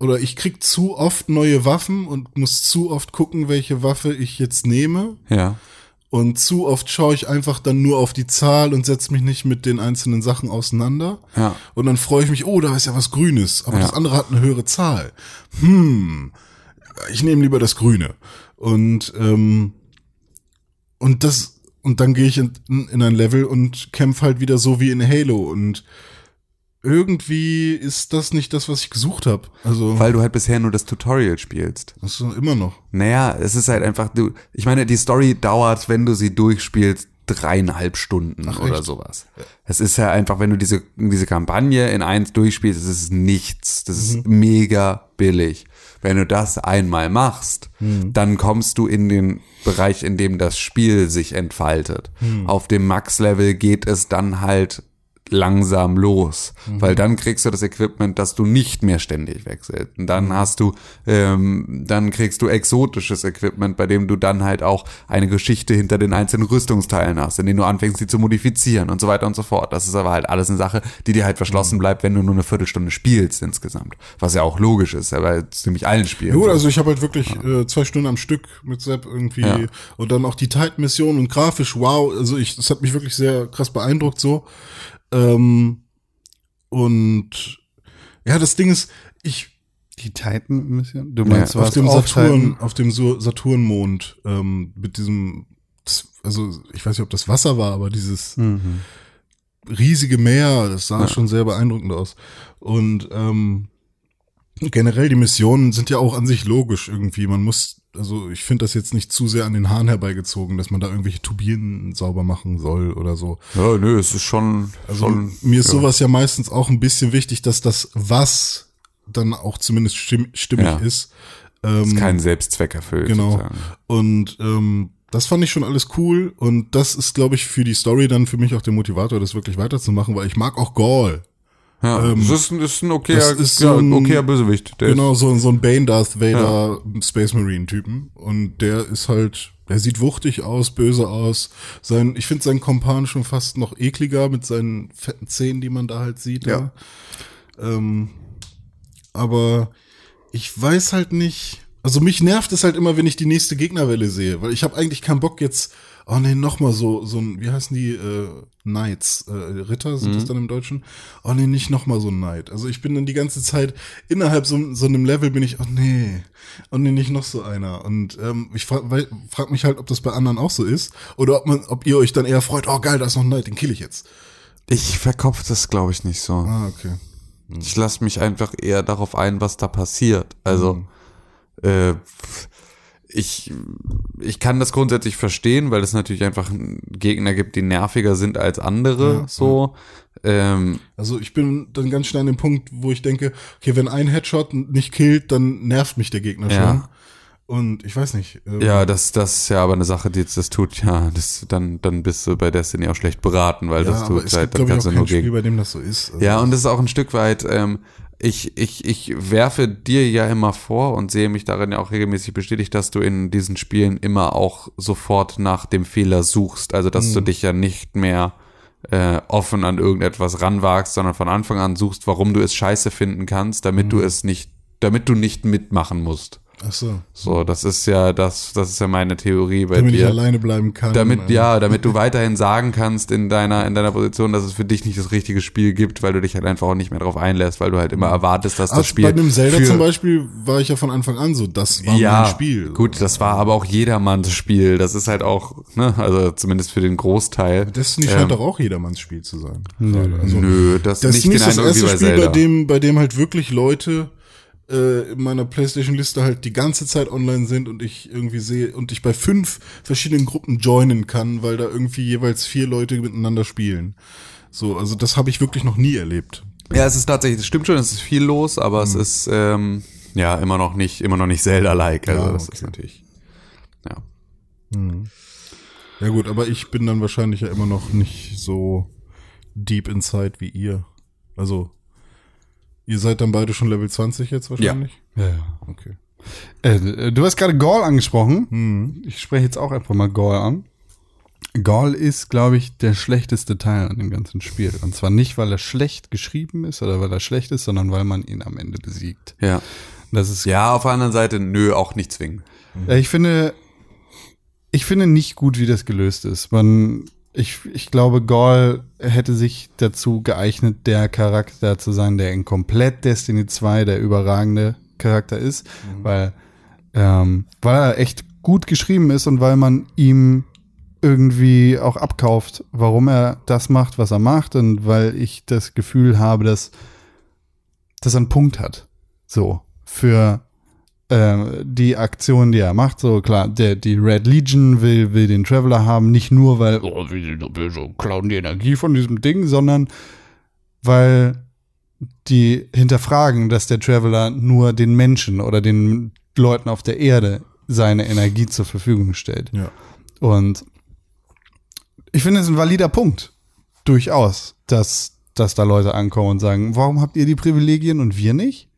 oder ich krieg zu oft neue Waffen und muss zu oft gucken, welche Waffe ich jetzt nehme. Ja. Und zu oft schaue ich einfach dann nur auf die Zahl und setze mich nicht mit den einzelnen Sachen auseinander. Ja. Und dann freue ich mich, oh, da ist ja was Grünes, aber Ja. das andere hat eine höhere Zahl. Hm, ich nehme lieber das Grüne. Und ähm, und das und dann gehe ich in, in ein Level und kämpfe halt wieder so wie in Halo und irgendwie ist das nicht das, was ich gesucht habe. Also Weil du halt bisher nur das Tutorial spielst. das ist immer noch. Naja, es ist halt einfach, du, ich meine, die Story dauert, wenn du sie durchspielst, dreieinhalb Stunden oder echt? sowas. Es ist ja einfach, wenn du diese, diese Kampagne in eins durchspielst, es ist nichts. Das ist mega billig. Wenn du das einmal machst, dann kommst du in den Bereich, in dem das Spiel sich entfaltet. Auf dem Max-Level geht es dann halt langsam los, weil dann kriegst du das Equipment, das du nicht mehr ständig wechselst. Und dann hast du, ähm, dann kriegst du exotisches Equipment, bei dem du dann halt auch eine Geschichte hinter den einzelnen Rüstungsteilen hast, in denen du anfängst, sie zu modifizieren und so weiter und so fort. Das ist aber halt alles eine Sache, die dir halt verschlossen bleibt, wenn du nur eine Viertelstunde spielst insgesamt. Was ja auch logisch ist, aber ziemlich allen Spielen. Ja, gut, so. also ich habe halt wirklich äh, zwei Stunden am Stück mit Sepp irgendwie Ja. und dann auch die Titan-Mission und grafisch, wow, also ich, das hat mich wirklich sehr krass beeindruckt so. Ähm, und ja, das Ding ist, ich Die Titan-Mission? Du meinst, Ja, auf dem Saturn, auf dem Saturnmond ähm, mit diesem, also ich weiß nicht, ob das Wasser war, aber dieses Mhm. riesige Meer, das sah schon sehr beeindruckend aus. Und ähm, generell die Missionen sind ja auch an sich logisch irgendwie. Man muss, also ich finde das jetzt nicht zu sehr an den Haaren herbeigezogen, dass man da irgendwelche Turbinen sauber machen soll oder so. ja, nö, es ist schon, Also schon mir ist ja. sowas ja meistens auch ein bisschen wichtig, dass das was dann auch zumindest stimm, stimmig Ja. ist. Ähm, ist kein Selbstzweck erfüllt. Genau. sozusagen. Und ähm, das fand ich schon alles cool. Und das ist, glaube ich, für die Story dann für mich auch der Motivator, das wirklich weiterzumachen, weil ich mag auch Gaul. Ja, Ähm, das ist, ist ein okayer, ist so ja, ein- okayer Bösewicht. Der Genau, so, so ein Bane Darth Vader Space Marine Typen. Und der ist halt, der sieht wuchtig aus, böse aus. Sein, ich finde seinen Kompan schon fast noch ekliger mit seinen fetten Zähnen, die man da halt sieht. Ja. Ähm, aber ich weiß halt nicht. Also mich nervt es halt immer, wenn ich die nächste Gegnerwelle sehe, weil ich habe eigentlich keinen Bock jetzt. Oh nee, noch mal so so ein, wie heißen die äh, Knights, äh, Ritter sind das dann im Deutschen? Oh nee, nicht noch mal so ein Knight. Also ich bin dann die ganze Zeit innerhalb so, so einem Level bin ich, oh nee, oh nee, nicht noch so einer. Und ähm, ich frage frag mich halt, ob das bei anderen auch so ist oder ob man, ob ihr euch dann eher freut, oh geil, da ist noch ein Knight, den kill ich jetzt. Ich verkopf das, glaube ich, nicht so. Ah okay. Ich lasse mich einfach eher darauf ein, was da passiert. Also, äh, ich, ich kann das grundsätzlich verstehen, weil es natürlich einfach Gegner gibt, die nerviger sind als andere, Ja, so. Ähm, Also ich bin dann ganz schnell an dem Punkt, wo ich denke, okay, wenn ein Headshot nicht killt, dann nervt mich der Gegner Ja. schon. Und ich weiß nicht. ähm, Ja, das, das ist ja aber eine Sache, die das tut, ja, das, dann, dann bist du bei Destiny auch schlecht beraten, weil ja, das tut halt, dann kannst du kein nur Spiel, gegen. bei dem das so ist. Also, Ja, und das ist auch ein Stück weit, ähm, ich, ich, ich werfe dir ja immer vor und sehe mich darin ja auch regelmäßig bestätigt, dass du in diesen Spielen immer auch sofort nach dem Fehler suchst. Also, dass Mhm. du dich ja nicht mehr äh, offen an irgendetwas ranwagst, sondern von Anfang an suchst, warum du es scheiße finden kannst, damit Mhm. du es nicht, damit du nicht mitmachen musst. Ach so. So, das ist ja das, das ist ja meine Theorie bei Damit ich dir. alleine bleiben kann. Damit, ja, damit du weiterhin sagen kannst in deiner, in deiner Position, dass es für dich nicht das richtige Spiel gibt, weil du dich halt einfach auch nicht mehr darauf einlässt, weil du halt immer erwartest, dass Aber das Spiel. bei einem Zelda für, zum Beispiel war ich ja von Anfang an so, das war ja, mein Spiel. gut, das war aber auch jedermanns Spiel. Das ist halt auch, ne, also zumindest für den Großteil. Destiny Ähm, scheint doch auch jedermanns Spiel zu sein. Gerade. Also, Nö, das, das nicht ist nicht den das erste Spiel, Zelda. bei dem, bei dem halt wirklich Leute äh, in meiner Playstation-Liste halt die ganze Zeit online sind und ich irgendwie sehe und ich bei fünf verschiedenen Gruppen joinen kann, weil da irgendwie jeweils vier Leute miteinander spielen. So, also das habe ich wirklich noch nie erlebt. Ja, es ist tatsächlich, es stimmt schon, es ist viel los, aber es ist ähm, ja immer noch nicht, immer noch nicht Zelda-like. Also Ja, das okay. ist natürlich. Ja. Ja gut, aber ich bin dann wahrscheinlich ja immer noch nicht so deep inside wie ihr. Also ihr seid dann beide schon Level 20 jetzt wahrscheinlich? Ja, ja. Okay. Äh, du hast gerade Gaul angesprochen. Hm. Ich spreche jetzt auch einfach mal Gaul an. Gaul ist, glaube ich, der schlechteste Teil an dem ganzen Spiel. Und zwar nicht, weil er schlecht geschrieben ist oder weil er schlecht ist, sondern weil man ihn am Ende besiegt. Ja. Das ist Ja, auf der anderen Seite, nö, auch nicht zwingen. Ja, ich finde, ich finde nicht gut, wie das gelöst ist. Man, ich, ich glaube, Gaul hätte sich dazu geeignet, der Charakter zu sein, der in komplett Destiny 2 der überragende Charakter ist, weil, ähm, weil er echt gut geschrieben ist und weil man ihm irgendwie auch abkauft, warum er das macht, was er macht und weil ich das Gefühl habe, dass, er einen Punkt hat. So, für die Aktion, die er macht, so klar, der, die Red Legion will, will den Traveler haben, nicht nur, weil, oh, wir, wir so klauen die Energie von diesem Ding, sondern weil die hinterfragen, dass der Traveler nur den Menschen oder den Leuten auf der Erde seine Energie zur Verfügung stellt. Ja. Und ich finde es ein valider Punkt. Durchaus, dass, dass da Leute ankommen und sagen, warum habt ihr die Privilegien und wir nicht?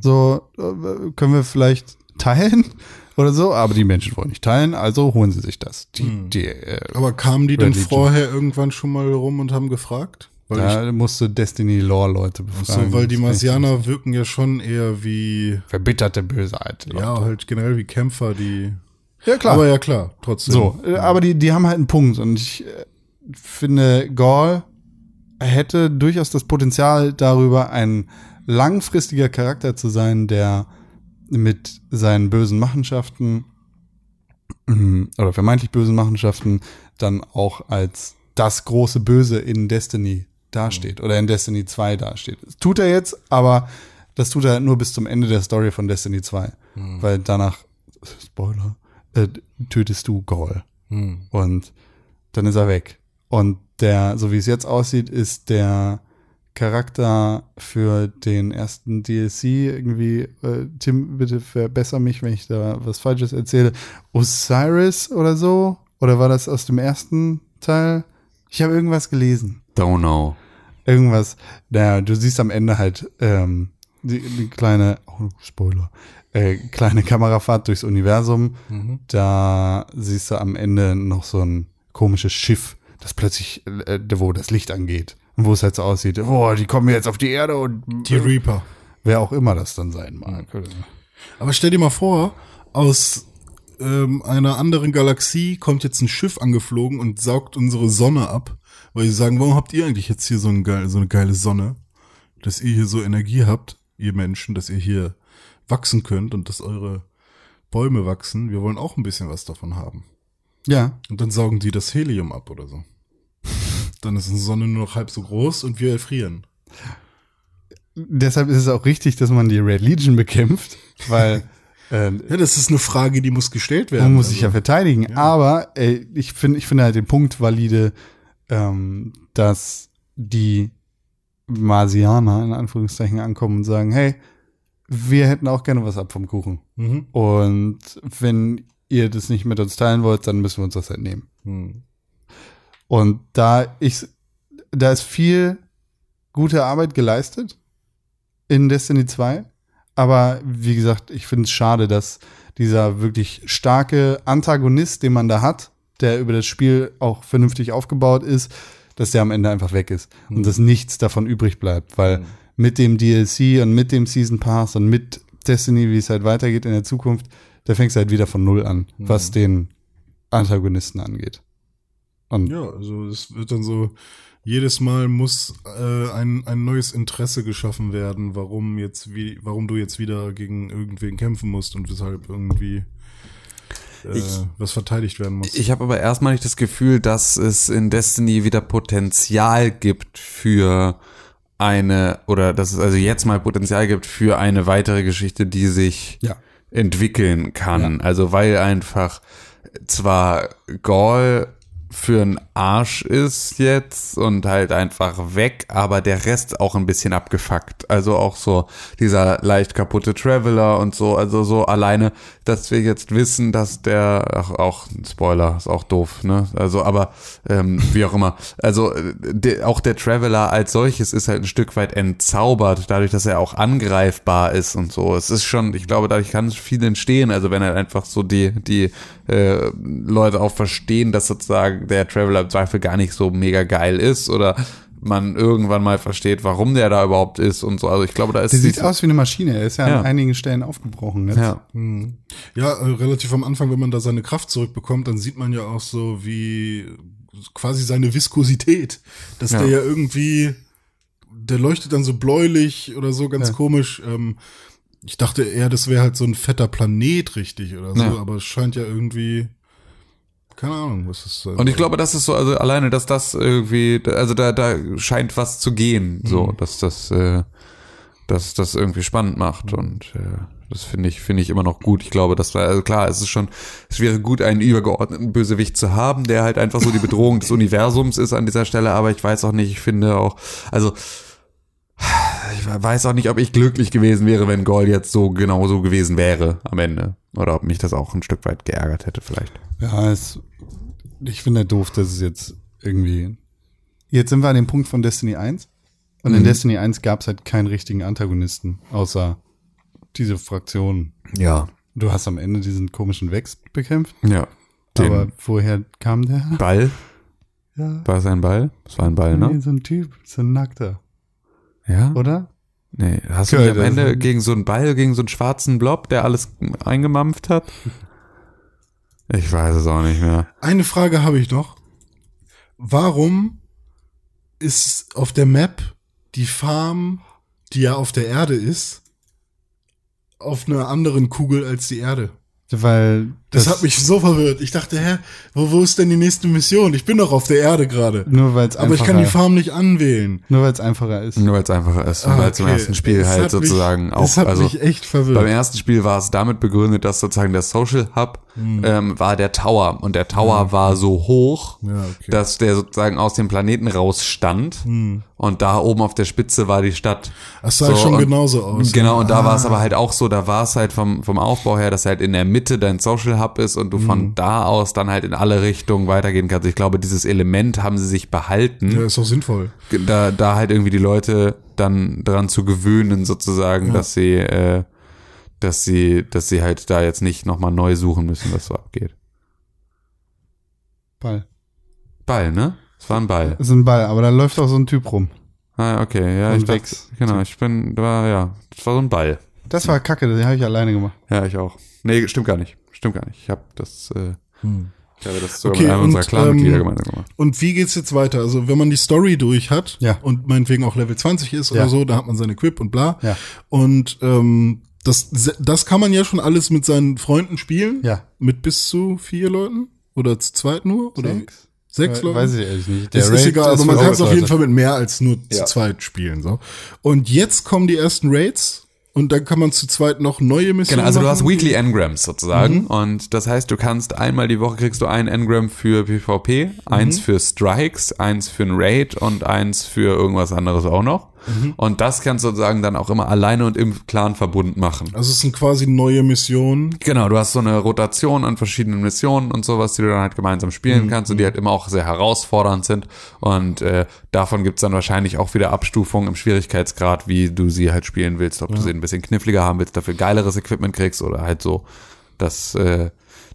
So, äh, können wir vielleicht teilen *laughs* oder so, aber die Menschen wollen nicht teilen, also holen sie sich das. Die, die, äh, Aber kamen die denn vorher irgendwann schon mal rum und haben gefragt? Weil ich, da musste Destiny Lore Leute befragen. so, weil die ich- Marsianer wirken ja schon eher wie, Verbitterte Bösheit. ja, halt generell wie Kämpfer, die. ja klar. Aber ja klar, trotzdem. So, äh, aber die, die haben halt einen Punkt und ich äh, finde, Gaul hätte durchaus das Potenzial darüber, ein langfristiger Charakter zu sein, der mit seinen bösen Machenschaften mm, oder vermeintlich bösen Machenschaften dann auch als das große Böse in Destiny dasteht oder in Destiny 2 dasteht. Das tut er jetzt, aber das tut er nur bis zum Ende der Story von Destiny 2, weil danach, Spoiler, äh, tötest du Gaul. Hm. Und dann ist er weg. Und der, so wie es jetzt aussieht, ist der Charakter für den ersten DLC irgendwie, äh, Tim, bitte verbessere mich, wenn ich da was Falsches erzähle, Osiris oder so? Oder war das aus dem ersten Teil? Ich habe irgendwas gelesen. Don't know. Irgendwas. Naja, du siehst am Ende halt ähm, die, die kleine, oh, Spoiler, äh, kleine Kamerafahrt durchs Universum. Da siehst du am Ende noch so ein komisches Schiff, das plötzlich, äh, wo das Licht angeht. Und wo es halt so aussieht, oh, die kommen jetzt auf die Erde und Die Reaper. wer auch immer das dann sein mag. Aber stell dir mal vor, aus ähm, einer anderen Galaxie kommt jetzt ein Schiff angeflogen und saugt unsere Sonne ab, weil sie sagen, warum habt ihr eigentlich jetzt hier so, ein geil, so eine geile Sonne, dass ihr hier so Energie habt, ihr Menschen, dass ihr hier wachsen könnt und dass eure Bäume wachsen. Wir wollen auch ein bisschen was davon haben. Ja, Und dann saugen die das Helium ab oder so. Dann ist unsere Sonne nur noch halb so groß und wir erfrieren. deshalb ist es auch richtig, dass man die Red Legion bekämpft, weil *laughs* äh, Ja, das ist eine Frage, die muss gestellt werden. Man muss sich ja Also, verteidigen. Aber ey, ich finde, ich finde halt den Punkt valide, ähm, dass die Marsianer in Anführungszeichen ankommen und sagen, hey, wir hätten auch gerne was ab vom Kuchen. Mhm. Und wenn ihr das nicht mit uns teilen wollt, dann müssen wir uns das halt nehmen. Mhm. Und da ich, da ist viel gute Arbeit geleistet in Destiny 2. Aber wie gesagt, ich finde es schade, dass dieser wirklich starke Antagonist, den man da hat, der über das Spiel auch vernünftig aufgebaut ist, dass der am Ende einfach weg ist und dass nichts davon übrig bleibt, weil mit dem DLC und mit dem Season Pass und mit Destiny, wie es halt weitergeht in der Zukunft, da fängst du halt wieder von Null an, was den Antagonisten angeht. Und Ja, also es wird dann so, jedes Mal muss äh, ein, ein neues Interesse geschaffen werden, warum jetzt wie, warum du jetzt wieder gegen irgendwen kämpfen musst und weshalb irgendwie äh, Ich- was verteidigt werden muss. Ich habe aber erstmal nicht das Gefühl, dass es in Destiny wieder Potenzial gibt für eine, oder dass es also jetzt mal Potenzial gibt für eine weitere Geschichte, die sich Ja. entwickeln kann. Also weil einfach zwar Gaul für einen Arsch ist jetzt und halt einfach weg, aber der Rest auch ein bisschen abgefuckt. Also auch so dieser leicht kaputte Traveler und so, also so alleine, dass wir jetzt wissen, dass der, ach, auch Spoiler, ist auch doof, ne? Also, aber ähm, wie auch immer. Also äh, de, auch der Traveler als solches ist halt ein Stück weit entzaubert, dadurch, dass er auch angreifbar ist und so. Es ist schon, ich glaube, dadurch kann viel entstehen. Also wenn er einfach so die, die äh, Leute auch verstehen, dass sozusagen der Traveler im Zweifel gar nicht so mega geil ist oder man irgendwann mal versteht, warum der da überhaupt ist und so. Also ich glaube, da ist der sieht aus wie eine Maschine. Er ist ja, Ja. an einigen Stellen aufgebrochen. Jetzt. Ja. Hm. Ja, äh, relativ am Anfang, wenn man da seine Kraft zurückbekommt, dann sieht man ja auch so wie quasi seine Viskosität, dass Ja. der ja irgendwie, der leuchtet dann so bläulich oder so ganz Ja. komisch. Ähm, ich dachte eher, das wäre halt so ein fetter Planet richtig oder so, Ja. aber es scheint ja irgendwie, keine Ahnung, was ist. Und ich glaube, das ist so, also alleine, dass das irgendwie, also da, da scheint was zu gehen, so, dass das, äh, dass das irgendwie spannend macht und äh, das finde ich, finde ich immer noch gut. Ich glaube, das war, also klar, es ist schon, es wäre gut, einen übergeordneten Bösewicht zu haben, der halt einfach so die Bedrohung des Universums ist an dieser Stelle, aber ich weiß auch nicht, ich finde auch, also ich weiß auch nicht, ob ich glücklich gewesen wäre, wenn Gold jetzt so genau so gewesen wäre am Ende. Oder ob mich das auch ein Stück weit geärgert hätte, vielleicht. Ja, es, ich finde ja doof, dass es jetzt irgendwie. Jetzt sind wir an dem Punkt von Destiny 1. Und in Mhm. Destiny 1 gab es halt keinen richtigen Antagonisten, außer diese Fraktion. Ja. Du hast am Ende diesen komischen Wex bekämpft. Ja. Aber woher kam der? Ball. *laughs* Ja. War es ein Ball? Es war ein Ball, Nee, ne? so ein Typ, so ein Nackter, Ja. oder? Nee, hast du Okay, nicht am Ende gegen so einen Ball, gegen so einen schwarzen Blob, der alles eingemampft hat? Ich weiß es auch nicht mehr. Eine Frage habe ich noch. Warum ist auf der Map die Farm, die ja auf der Erde ist, auf einer anderen Kugel als die Erde? Weil Das, hat mich so verwirrt. Ich dachte, hä, wo, wo ist denn die nächste Mission? Ich bin doch auf der Erde gerade. nur weil es Aber ich kann die Farm nicht anwählen. nur weil es einfacher ist. Nur weil es einfacher ist und Ah, weil es im okay. ersten Spiel Das halt hat mich- sozusagen auch, Das hat also mich echt beim verwirrt. ersten Spiel war es damit begründet, dass sozusagen der Social Hub ähm, war der Tower und der Tower war so hoch, Ja, okay. dass der sozusagen aus dem Planeten raus stand und da oben auf der Spitze war die Stadt. Das sah schon und- genauso aus. Genau, und da war es Ah. aber halt auch so, da war es halt vom, vom Aufbau her, dass halt in der Mitte dein Social Hub ist und du Mhm. von da aus dann halt in alle Richtungen weitergehen kannst. Ich glaube, dieses Element haben sie sich behalten, Ja, ist doch sinnvoll. da, da halt irgendwie die Leute dann dran zu gewöhnen, sozusagen, dass sie, äh, dass sie, dass sie halt da jetzt nicht nochmal neu suchen müssen, was so abgeht. Ball. Ball, ne? Es war ein Ball. Das ist ein Ball, aber da läuft auch so ein Typ rum. Ah, okay, ja, So ich dachte, genau, ich bin, da war, ja, das war so ein Ball. Das war kacke, den habe ich alleine gemacht. Ja, ich auch. Nee, stimmt gar nicht. Stimmt gar nicht. Ich habe das, äh, ich habe das sogar Okay, mit einem und, unserer Clan-Mitglieder ähm, gemeinsam gemacht. Und wie geht's jetzt weiter? Also, wenn man die Story durch hat Ja. und meinetwegen auch Level 20 ist oder Ja. so, da hat man seine Equip und bla. Ja. Und ähm, das, das kann man ja schon alles mit seinen Freunden spielen. Ja. Mit bis zu vier Leuten? Oder zu zweit nur? Oder Sechs? sechs We- Leute? Weiß ich ehrlich nicht. Das ist Raid egal, aber man kann es auf jeden Fall mit mehr als nur Ja. zu zweit spielen. So. Und jetzt kommen die ersten Raids und dann kann man zu zweit noch neue Missionen Genau, also du hast machen. Weekly Engrams sozusagen und das heißt, du kannst einmal die Woche kriegst du ein Engram für PvP, eins für Strikes, eins für ein Raid und eins für irgendwas anderes auch noch. Und das kannst du sozusagen dann auch immer alleine und im Clan-Verbund machen. Also es sind quasi neue Missionen. Genau, du hast so eine Rotation an verschiedenen Missionen und sowas, die du dann halt gemeinsam spielen kannst und die halt immer auch sehr herausfordernd sind. Und äh, davon gibt's dann wahrscheinlich auch wieder Abstufungen im Schwierigkeitsgrad, wie du sie halt spielen willst. Ob du sie ein bisschen kniffliger haben willst, dafür geileres Equipment kriegst oder halt so. Das, äh,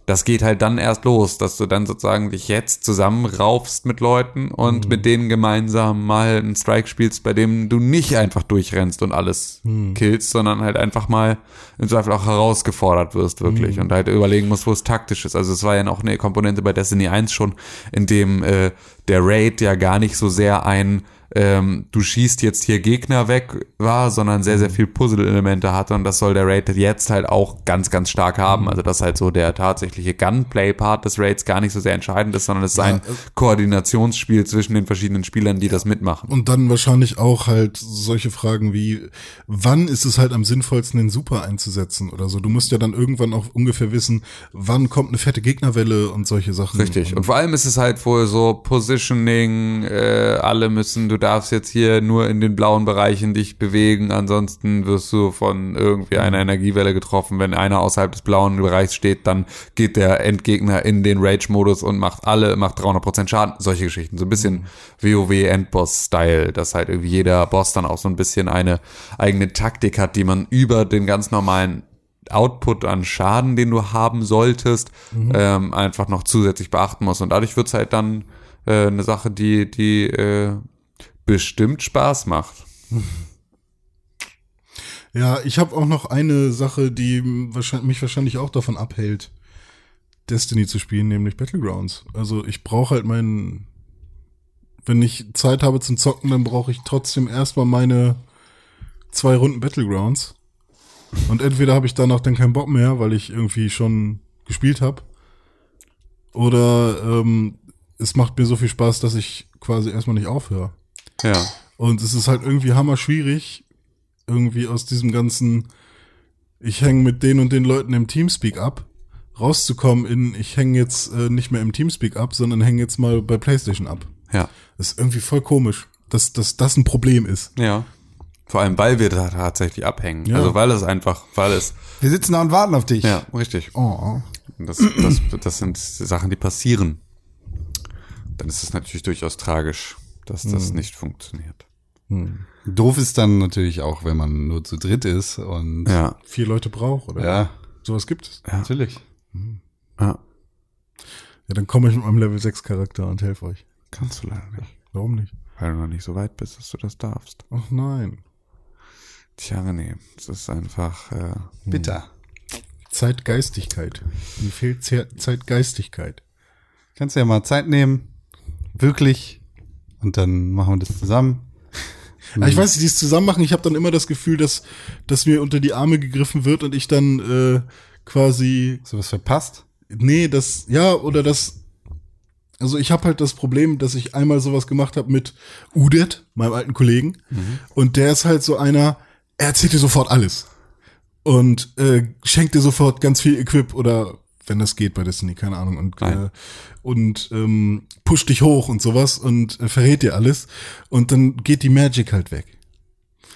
das geht halt dann erst los, dass du dann sozusagen dich jetzt zusammenraufst mit Leuten und mit denen gemeinsam mal einen Strike spielst, bei dem du nicht einfach durchrennst und alles killst, sondern halt einfach mal im Zweifel auch herausgefordert wirst wirklich und halt überlegen musst, wo es taktisch ist. Also es war ja noch eine Komponente bei Destiny 1 schon, in dem äh, der Raid ja gar nicht so sehr ein ähm, du schießt jetzt hier Gegner weg war, sondern sehr, sehr viel Puzzle-Elemente hatte und das soll der Raid jetzt halt auch ganz, ganz stark haben. Also dass halt so der tatsächliche Gunplay-Part des Raids gar nicht so sehr entscheidend ist, sondern es ist ein Koordinationsspiel zwischen den verschiedenen Spielern, die das mitmachen. Und dann wahrscheinlich auch halt solche Fragen wie, wann ist es halt am sinnvollsten, den Super einzusetzen oder so. Du musst ja dann irgendwann auch ungefähr wissen, wann kommt eine fette Gegnerwelle und solche Sachen. Richtig. Und vor allem ist es halt wohl so Positioning, äh, alle müssen, du darfst jetzt hier nur in den blauen Bereichen dich bewegen, ansonsten wirst du von irgendwie einer Energiewelle getroffen. Wenn einer außerhalb des blauen Bereichs steht, dann geht der Endgegner in den Rage-Modus und macht alle, macht 300% Schaden. Solche Geschichten. So ein bisschen WoW Endboss-Style, dass halt irgendwie jeder Boss dann auch so ein bisschen eine eigene Taktik hat, die man über den ganz normalen Output an Schaden, den du haben solltest, ähm, einfach noch zusätzlich beachten musst. Und dadurch wird's halt dann äh, eine Sache, die, die äh, bestimmt Spaß macht. Ja, ich habe auch noch eine Sache, die mich wahrscheinlich auch davon abhält, Destiny zu spielen, nämlich Battlegrounds. Also ich brauche halt meinen, wenn ich Zeit habe zum Zocken, dann brauche ich trotzdem erstmal meine zwei Runden Battlegrounds. Und entweder habe ich danach dann keinen Bock mehr, weil ich irgendwie schon gespielt habe. Oder ähm, es macht mir so viel Spaß, dass ich quasi erstmal nicht aufhöre. Ja. Und es ist halt irgendwie hammer schwierig, irgendwie aus diesem ganzen, ich hänge mit den und den Leuten im Teamspeak ab, rauszukommen in, ich hänge jetzt äh, nicht mehr im Teamspeak ab, sondern hänge jetzt mal bei PlayStation ab. Ja. Das ist irgendwie voll komisch, dass, dass das ein Problem ist. Ja. Vor allem, weil wir da tatsächlich abhängen. Ja. Also weil es einfach, weil es, Wir sitzen da und warten auf dich. ja, richtig. Oh. Das, das, das sind Sachen, die passieren. Dann ist es natürlich durchaus tragisch, dass das nicht funktioniert. Doof ist dann natürlich auch, wenn man nur zu dritt ist und Ja. Vier Leute braucht, oder? ja, Sowas gibt es. natürlich. Ja. Ja, dann komme ich mit meinem Level 6 Charakter und helfe euch. Kannst du leider nicht. Warum nicht? Weil du noch nicht so weit bist, dass du das darfst. Ach nein. Tja, nee. Es ist einfach, äh, Bitter. Zeitgeistigkeit. Mir fehlt Ze- Zeitgeistigkeit. Kannst du ja mal Zeit nehmen, wirklich, und dann machen wir das zusammen. Ich weiß nicht, dieses Zusammenmachen, ich habe dann immer das Gefühl, dass, dass mir unter die Arme gegriffen wird und ich dann äh, quasi, Hast du was verpasst? nee, das, ja, oder das, also ich habe halt das Problem, dass ich einmal sowas gemacht habe mit Udet, meinem alten Kollegen, und der ist halt so einer, er erzählt dir sofort alles und äh, schenkt dir sofort ganz viel Equip oder wenn das geht bei Destiny, keine Ahnung, und, äh, und ähm, pusht dich hoch und sowas und äh, verrät dir alles. Und dann geht die Magic halt weg.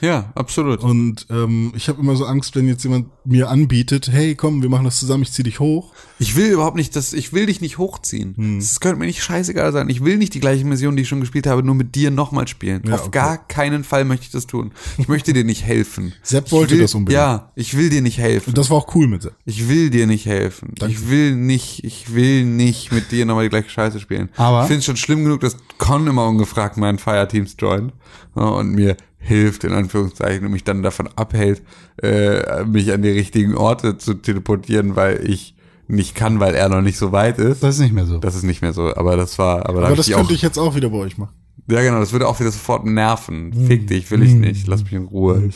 Ja, absolut. Und ähm, ich habe immer so Angst, wenn jetzt jemand mir anbietet, hey, komm, wir machen das zusammen, ich zieh dich hoch. Ich will überhaupt nicht, das, ich will dich nicht hochziehen. Es könnte mir nicht scheißegal sein. Ich will nicht die gleiche Mission, die ich schon gespielt habe, nur mit dir nochmal spielen. Ja, Auf okay. gar keinen Fall möchte ich das tun. Ich möchte dir nicht helfen. *laughs* Sepp wollte will, das unbedingt. Ja, ich will dir nicht helfen. Und das war auch cool mit Sepp. Ich will dir nicht helfen. Ich will nicht, ich will nicht mit dir nochmal die gleiche Scheiße spielen. Aber- ich finde es schon schlimm genug, dass Con immer ungefragt meinen Fireteams joint ja, und mir hilft, in Anführungszeichen, und mich dann davon abhält, äh, mich an die richtigen Orte zu teleportieren, weil ich nicht kann, weil er noch nicht so weit ist. Das ist nicht mehr so. Das ist nicht mehr so, aber das war, aber, da Aber das ich könnte auch, ich jetzt auch wieder bei euch machen. ja genau, das würde auch wieder sofort nerven. Fick dich, will ich nicht, lass mich in Ruhe.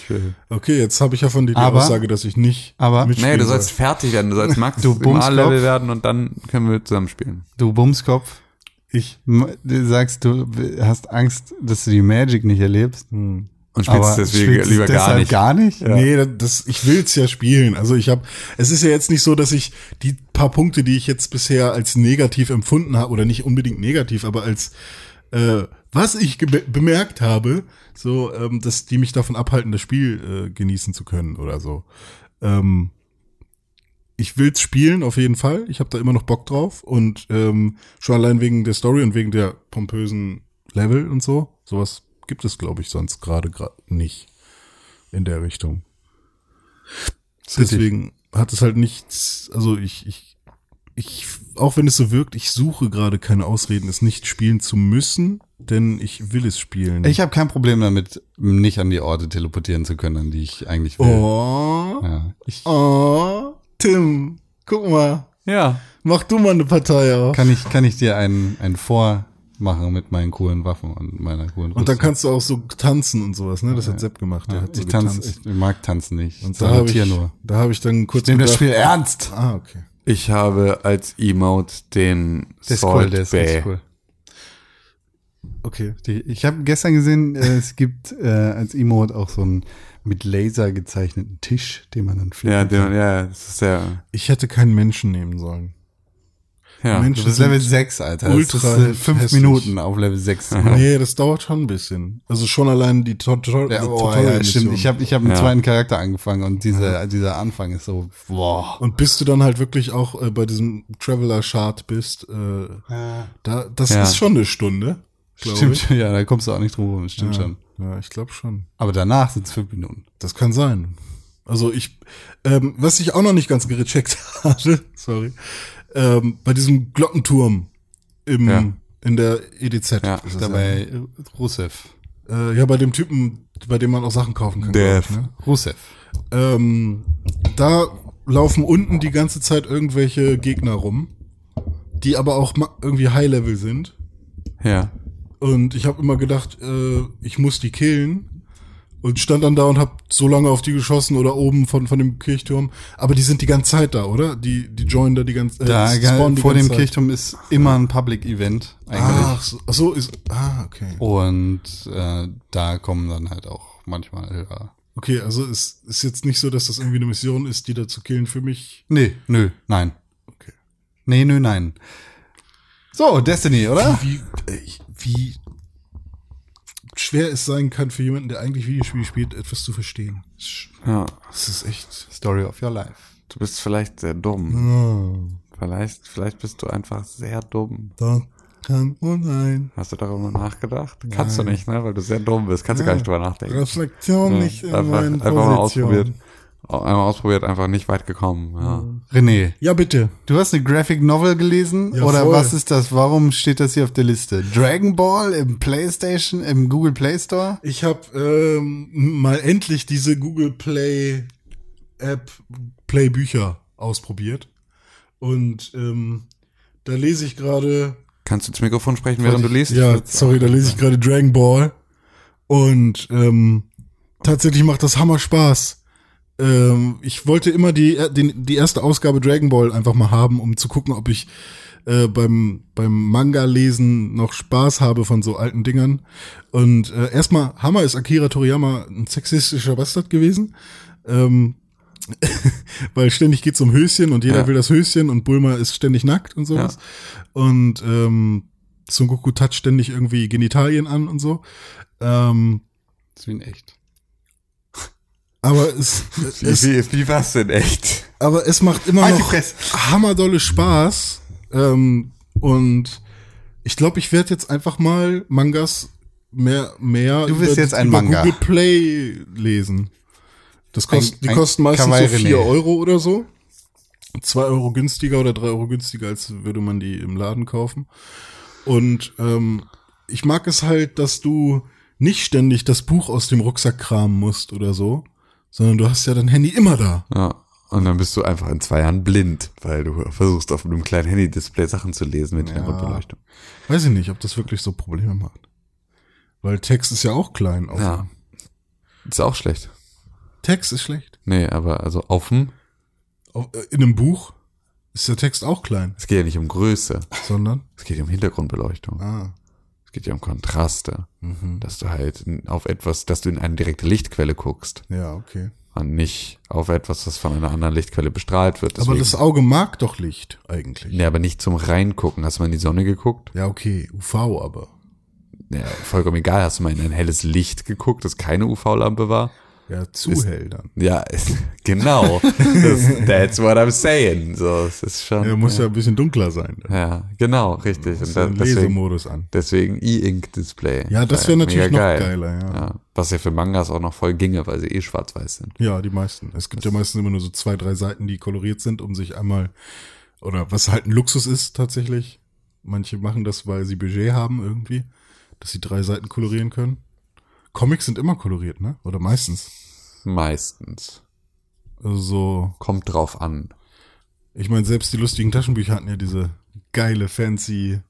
Okay, jetzt habe ich ja von dir die Aber- Aussage, dass ich nicht aber- Nee, du soll. sollst fertig werden, du sollst *laughs* Max Du. A-Level werden und dann können wir zusammen spielen. Du Bumskopf, Ich. du sagst, du hast Angst, dass du die Magic nicht erlebst. Und spielst deswegen spielst lieber gar nicht. gar nicht? Nee, das, ich will's ja spielen. Also ich habe, es ist ja jetzt nicht so, dass ich die paar Punkte, die ich jetzt bisher als negativ empfunden habe, oder nicht unbedingt negativ, aber als äh, was ich bemerkt habe, so, ähm, dass die mich davon abhalten, das Spiel äh, genießen zu können oder so. Ähm, ich will's spielen, auf jeden Fall. Ich habe da immer noch Bock drauf. Und ähm, schon allein wegen der Story und wegen der pompösen Level und so. Sowas gibt es, glaube ich, sonst gerade nicht in der Richtung. Deswegen hat es halt nichts, also ich, ich, ich, auch wenn es so wirkt, ich suche gerade keine Ausreden, es nicht spielen zu müssen, denn ich will es spielen. Ich habe kein Problem damit, nicht an die Orte teleportieren zu können, an die ich eigentlich will. oh, Ja, ich, oh, Tim, guck mal, Ja. mach du mal eine Partei auf. kann ich, kann ich dir ein, ein Vormachen mit meinen coolen Waffen und meiner coolen Und dann Rüstung? kannst du auch so tanzen und sowas, ne? Das hat Sepp gemacht. Der ja, hat so ich, tanz, ich mag tanzen nicht. und da habe ich, nur. da habe ich dann kurz Ich nehme das Spiel ernst. Ah, okay. Ich habe als Emote den Der ist cool, Salt der ist Bay. cool. Okay. Die, ich habe gestern gesehen, äh, es gibt äh, als Emote auch so einen mit Laser gezeichneten Tisch, den man dann fliegen Ja, kann. den, ja, das ist sehr, Ich hätte keinen Menschen nehmen sollen. Ja. Menschen Du bist Level sind 6, Alter. ultra das ist, äh, fünf hässlich. Minuten auf Level 6. *laughs* Nee, das dauert schon ein bisschen. Also schon allein die Tutorial. Ja, oh, ja, stimmt. Ich habe ich hab einen Ja. zweiten Charakter angefangen und diese, dieser Anfang ist so, boah. Und bis du dann halt wirklich auch äh, bei diesem Traveler Chart bist, äh, da, das Ja. ist schon eine Stunde, Stimmt, ich. ja, da kommst du auch nicht drum rum, stimmt schon. Ja, ich glaube schon. Aber danach sind es fünf Minuten. Das kann sein. Also ich, ähm, was ich auch noch nicht ganz gecheckt *laughs* hatte, sorry, ähm, bei diesem Glockenturm im, Ja. in der EDZ. Ja, ist Dabei äh, Rusev. Ja. Äh, ja, bei dem Typen, bei dem man auch Sachen kaufen kann. Ich, Death. ne? Rusev. ähm, da laufen unten die ganze Zeit irgendwelche Gegner rum, die aber auch irgendwie High-Level sind. ja. Und ich habe immer gedacht, äh, ich muss die killen. Und stand dann da und hab so lange auf die geschossen oder oben von, von dem Kirchturm. Aber die sind die ganze Zeit da, oder? Die, die joinen da die ganze äh, Da spawnen die vor dem Zeit. Kirchturm ist immer ein Public Event eigentlich. Ach so, ach so ist. Ah, okay. Und äh, da kommen dann halt auch manchmal. Ja. Okay, also es ist jetzt nicht so, dass das irgendwie eine Mission ist, die da zu killen für mich. Nee, nö, nein. Okay. Nee, nö, nein. So, Destiny, oder? Wie, wie schwer es sein kann für jemanden, der eigentlich Videospiele spielt, etwas zu verstehen. Ja. Das ist echt. Story of your life. Du bist vielleicht sehr dumm. Oh, Vielleicht, vielleicht bist du einfach sehr dumm. da kann sein. Hast du darüber nachgedacht? Kannst du nicht, ne? Weil du sehr dumm bist. Kannst du gar nicht drüber nachdenken. Reflexion Ja, nicht in einfach, meinen einfach mal ausprobiert. Einmal ausprobiert, einfach nicht weit gekommen. Ja. René, Ja, bitte. du hast eine Graphic Novel gelesen? Ja, oder voll. was ist das? Warum steht das hier auf der Liste? Dragon Ball im PlayStation, im Google Play Store? Ich habe ähm, mal endlich diese Google Play App Play Bücher ausprobiert. Und ähm, da lese ich gerade. Kannst du ins Mikrofon sprechen, während du liest? Ja, sorry, da lese ich gerade Dragon Ball. Und ähm, tatsächlich macht das Hammer Spaß. Ähm, ich wollte immer die, die, die erste Ausgabe Dragon Ball einfach mal haben, um zu gucken, ob ich äh, beim, beim Manga-Lesen noch Spaß habe von so alten Dingern. Und äh, erstmal, Hammer ist Akira Toriyama ein sexistischer Bastard gewesen. Ähm, *laughs* weil ständig geht's um Höschen und jeder Ja. will das Höschen und Bulma ist ständig nackt und sowas. Und ähm, Son Goku toucht ständig irgendwie Genitalien an und so. Ähm, Das ist wie in echt. Aber es, Wie, *laughs* es, wie, wie war's denn echt? aber es macht immer Halt noch hammerdolle Spaß. Ähm, und ich glaube, ich werde jetzt einfach mal Mangas mehr, mehr Du wirst jetzt ein über Manga. Google Play lesen. Das kost, die kosten meistens Kawaii so René. 4 Euro oder so. 2 Euro günstiger oder 3 Euro günstiger, als würde man die im Laden kaufen. Und ähm, ich mag es halt, dass du nicht ständig das Buch aus dem Rucksack kramen musst oder so, sondern du hast ja dein Handy immer da. Ja. Und dann bist du einfach in zwei Jahren blind, weil du versuchst auf einem kleinen Handy-Display Sachen zu lesen mit Hintergrundbeleuchtung. Weiß ich nicht, ob das wirklich so Probleme macht. Weil Text ist ja auch klein. Auf Ja. Ist auch schlecht. Text ist schlecht. Nee, aber also offen, Auf, äh, in einem Buch ist der Text auch klein, es geht ja nicht um Größe. sondern Es geht ja um Hintergrundbeleuchtung. ah, geht ja um Kontraste. mhm. Dass du halt auf etwas, dass du in eine direkte Lichtquelle guckst. ja, okay. Und nicht auf etwas, das von einer anderen Lichtquelle bestrahlt wird. Aber das Auge mag doch Licht eigentlich. Nee, aber nicht zum Reingucken. Hast du mal in die Sonne geguckt? Ja, okay, UV aber. ja, vollkommen egal, hast du mal in ein helles Licht geguckt, das keine UV-Lampe war? Ja, zu Ist- hell dann. Ja, genau. Das, that's what I'm saying. So, es ist schon. Ja, muss ja ein bisschen dunkler sein. Dann. ja, genau, richtig. Und Ist da, der deswegen, Lesemodus an. deswegen E-Ink-Display. Ja, das wäre natürlich noch geiler, ja. Ja, was ja für Mangas auch noch voll ginge, weil sie eh schwarz-weiß sind. Ja, die meisten. Es gibt ja meistens immer nur so zwei, drei Seiten, die koloriert sind, um sich einmal, oder was halt ein Luxus ist tatsächlich. Manche machen das, weil sie Budget haben irgendwie, dass sie drei Seiten kolorieren können. Comics sind immer koloriert, ne? Oder meistens. Meistens. Also so, Kommt drauf an. ich meine, selbst die lustigen Taschenbücher hatten ja diese geile, fancy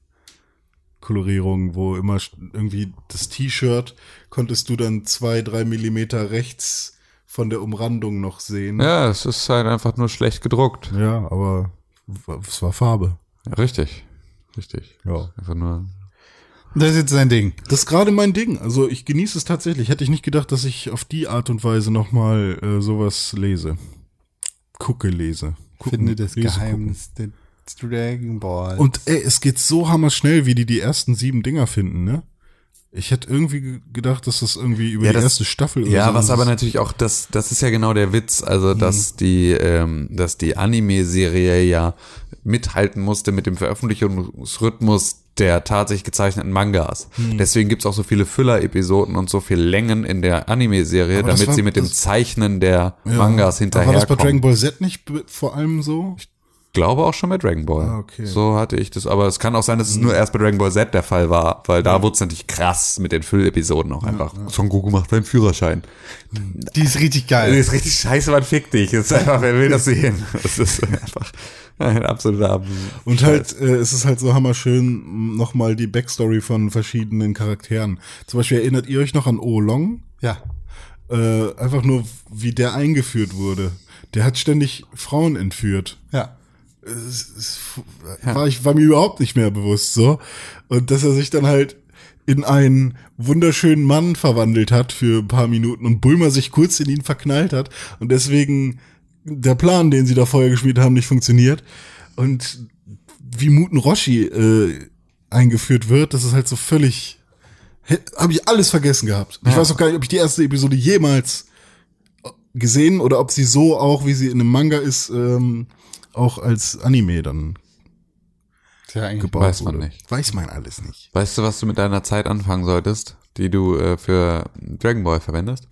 Kolorierung, wo immer irgendwie das T-Shirt konntest du dann zwei, drei Millimeter rechts von der Umrandung noch sehen. Ja, es ist halt einfach nur schlecht gedruckt. Ja, aber es war Farbe. Ja, richtig. Richtig. Ja. Einfach nur. Das ist jetzt sein Ding. Das ist gerade mein Ding. Also ich genieße es tatsächlich. Hätte ich nicht gedacht, dass ich auf die Art und Weise nochmal äh, sowas lese. Gucke, lese. Gucken, Finde das lese, Geheimnis der Dragon Ball. gucken. Und ey, es geht so hammerschnell, wie die die ersten sieben Dinger finden, ne? Ich hätte irgendwie ge- gedacht, dass das irgendwie über Ja, die das- erste Staffel oder Ja, so was ist. aber natürlich auch, das, das ist ja genau der Witz, also dass die, ähm, dass die Anime-Serie ja mithalten musste mit dem Veröffentlichungsrhythmus der tatsächlich gezeichneten Mangas. Deswegen gibt's auch so viele Füller-Episoden und so viel Längen in der Anime-Serie, damit war- sie mit dem Zeichnen der Ja. Mangas Aber War das bei Dragon hinterherkommen. Ball Z nicht vor allem so? Glaube auch schon bei Dragon Ball. Ah, okay. So hatte ich das, aber es kann auch sein, dass es nur erst bei Dragon Ball Z der Fall war, weil da wurde es natürlich krass mit den Füllepisoden auch einfach. Son Goku macht seinen Führerschein. die ist richtig geil. ist richtig scheiße, man fick dich. Das ist einfach, wer will das sehen? Das ist einfach ein absoluter Ab Und halt, äh, es ist halt so hammerschön, nochmal die Backstory von verschiedenen Charakteren. Zum Beispiel erinnert ihr euch noch an O Long? Ja. Äh, einfach nur, wie der eingeführt wurde. Der hat ständig Frauen entführt. Ja. Es, es, war, ich, war mir überhaupt nicht mehr bewusst so. Und dass er sich dann halt in einen wunderschönen Mann verwandelt hat für ein paar Minuten und Bulma sich kurz in ihn verknallt hat und deswegen der Plan, den sie da vorher gespielt haben, nicht funktioniert. Und wie Muten Roshi äh, eingeführt wird, das ist halt so völlig habe ich alles vergessen gehabt. Ich Ja. weiß auch gar nicht, ob ich die erste Episode jemals gesehen oder ob sie so auch, wie sie in einem Manga ist, ähm, auch als Anime dann Tja, eigentlich. gebaut Weiß man wurde. nicht. Weiß man alles nicht. Weißt du, was du mit deiner Zeit anfangen solltest, die du äh, für Dragon Ball verwendest?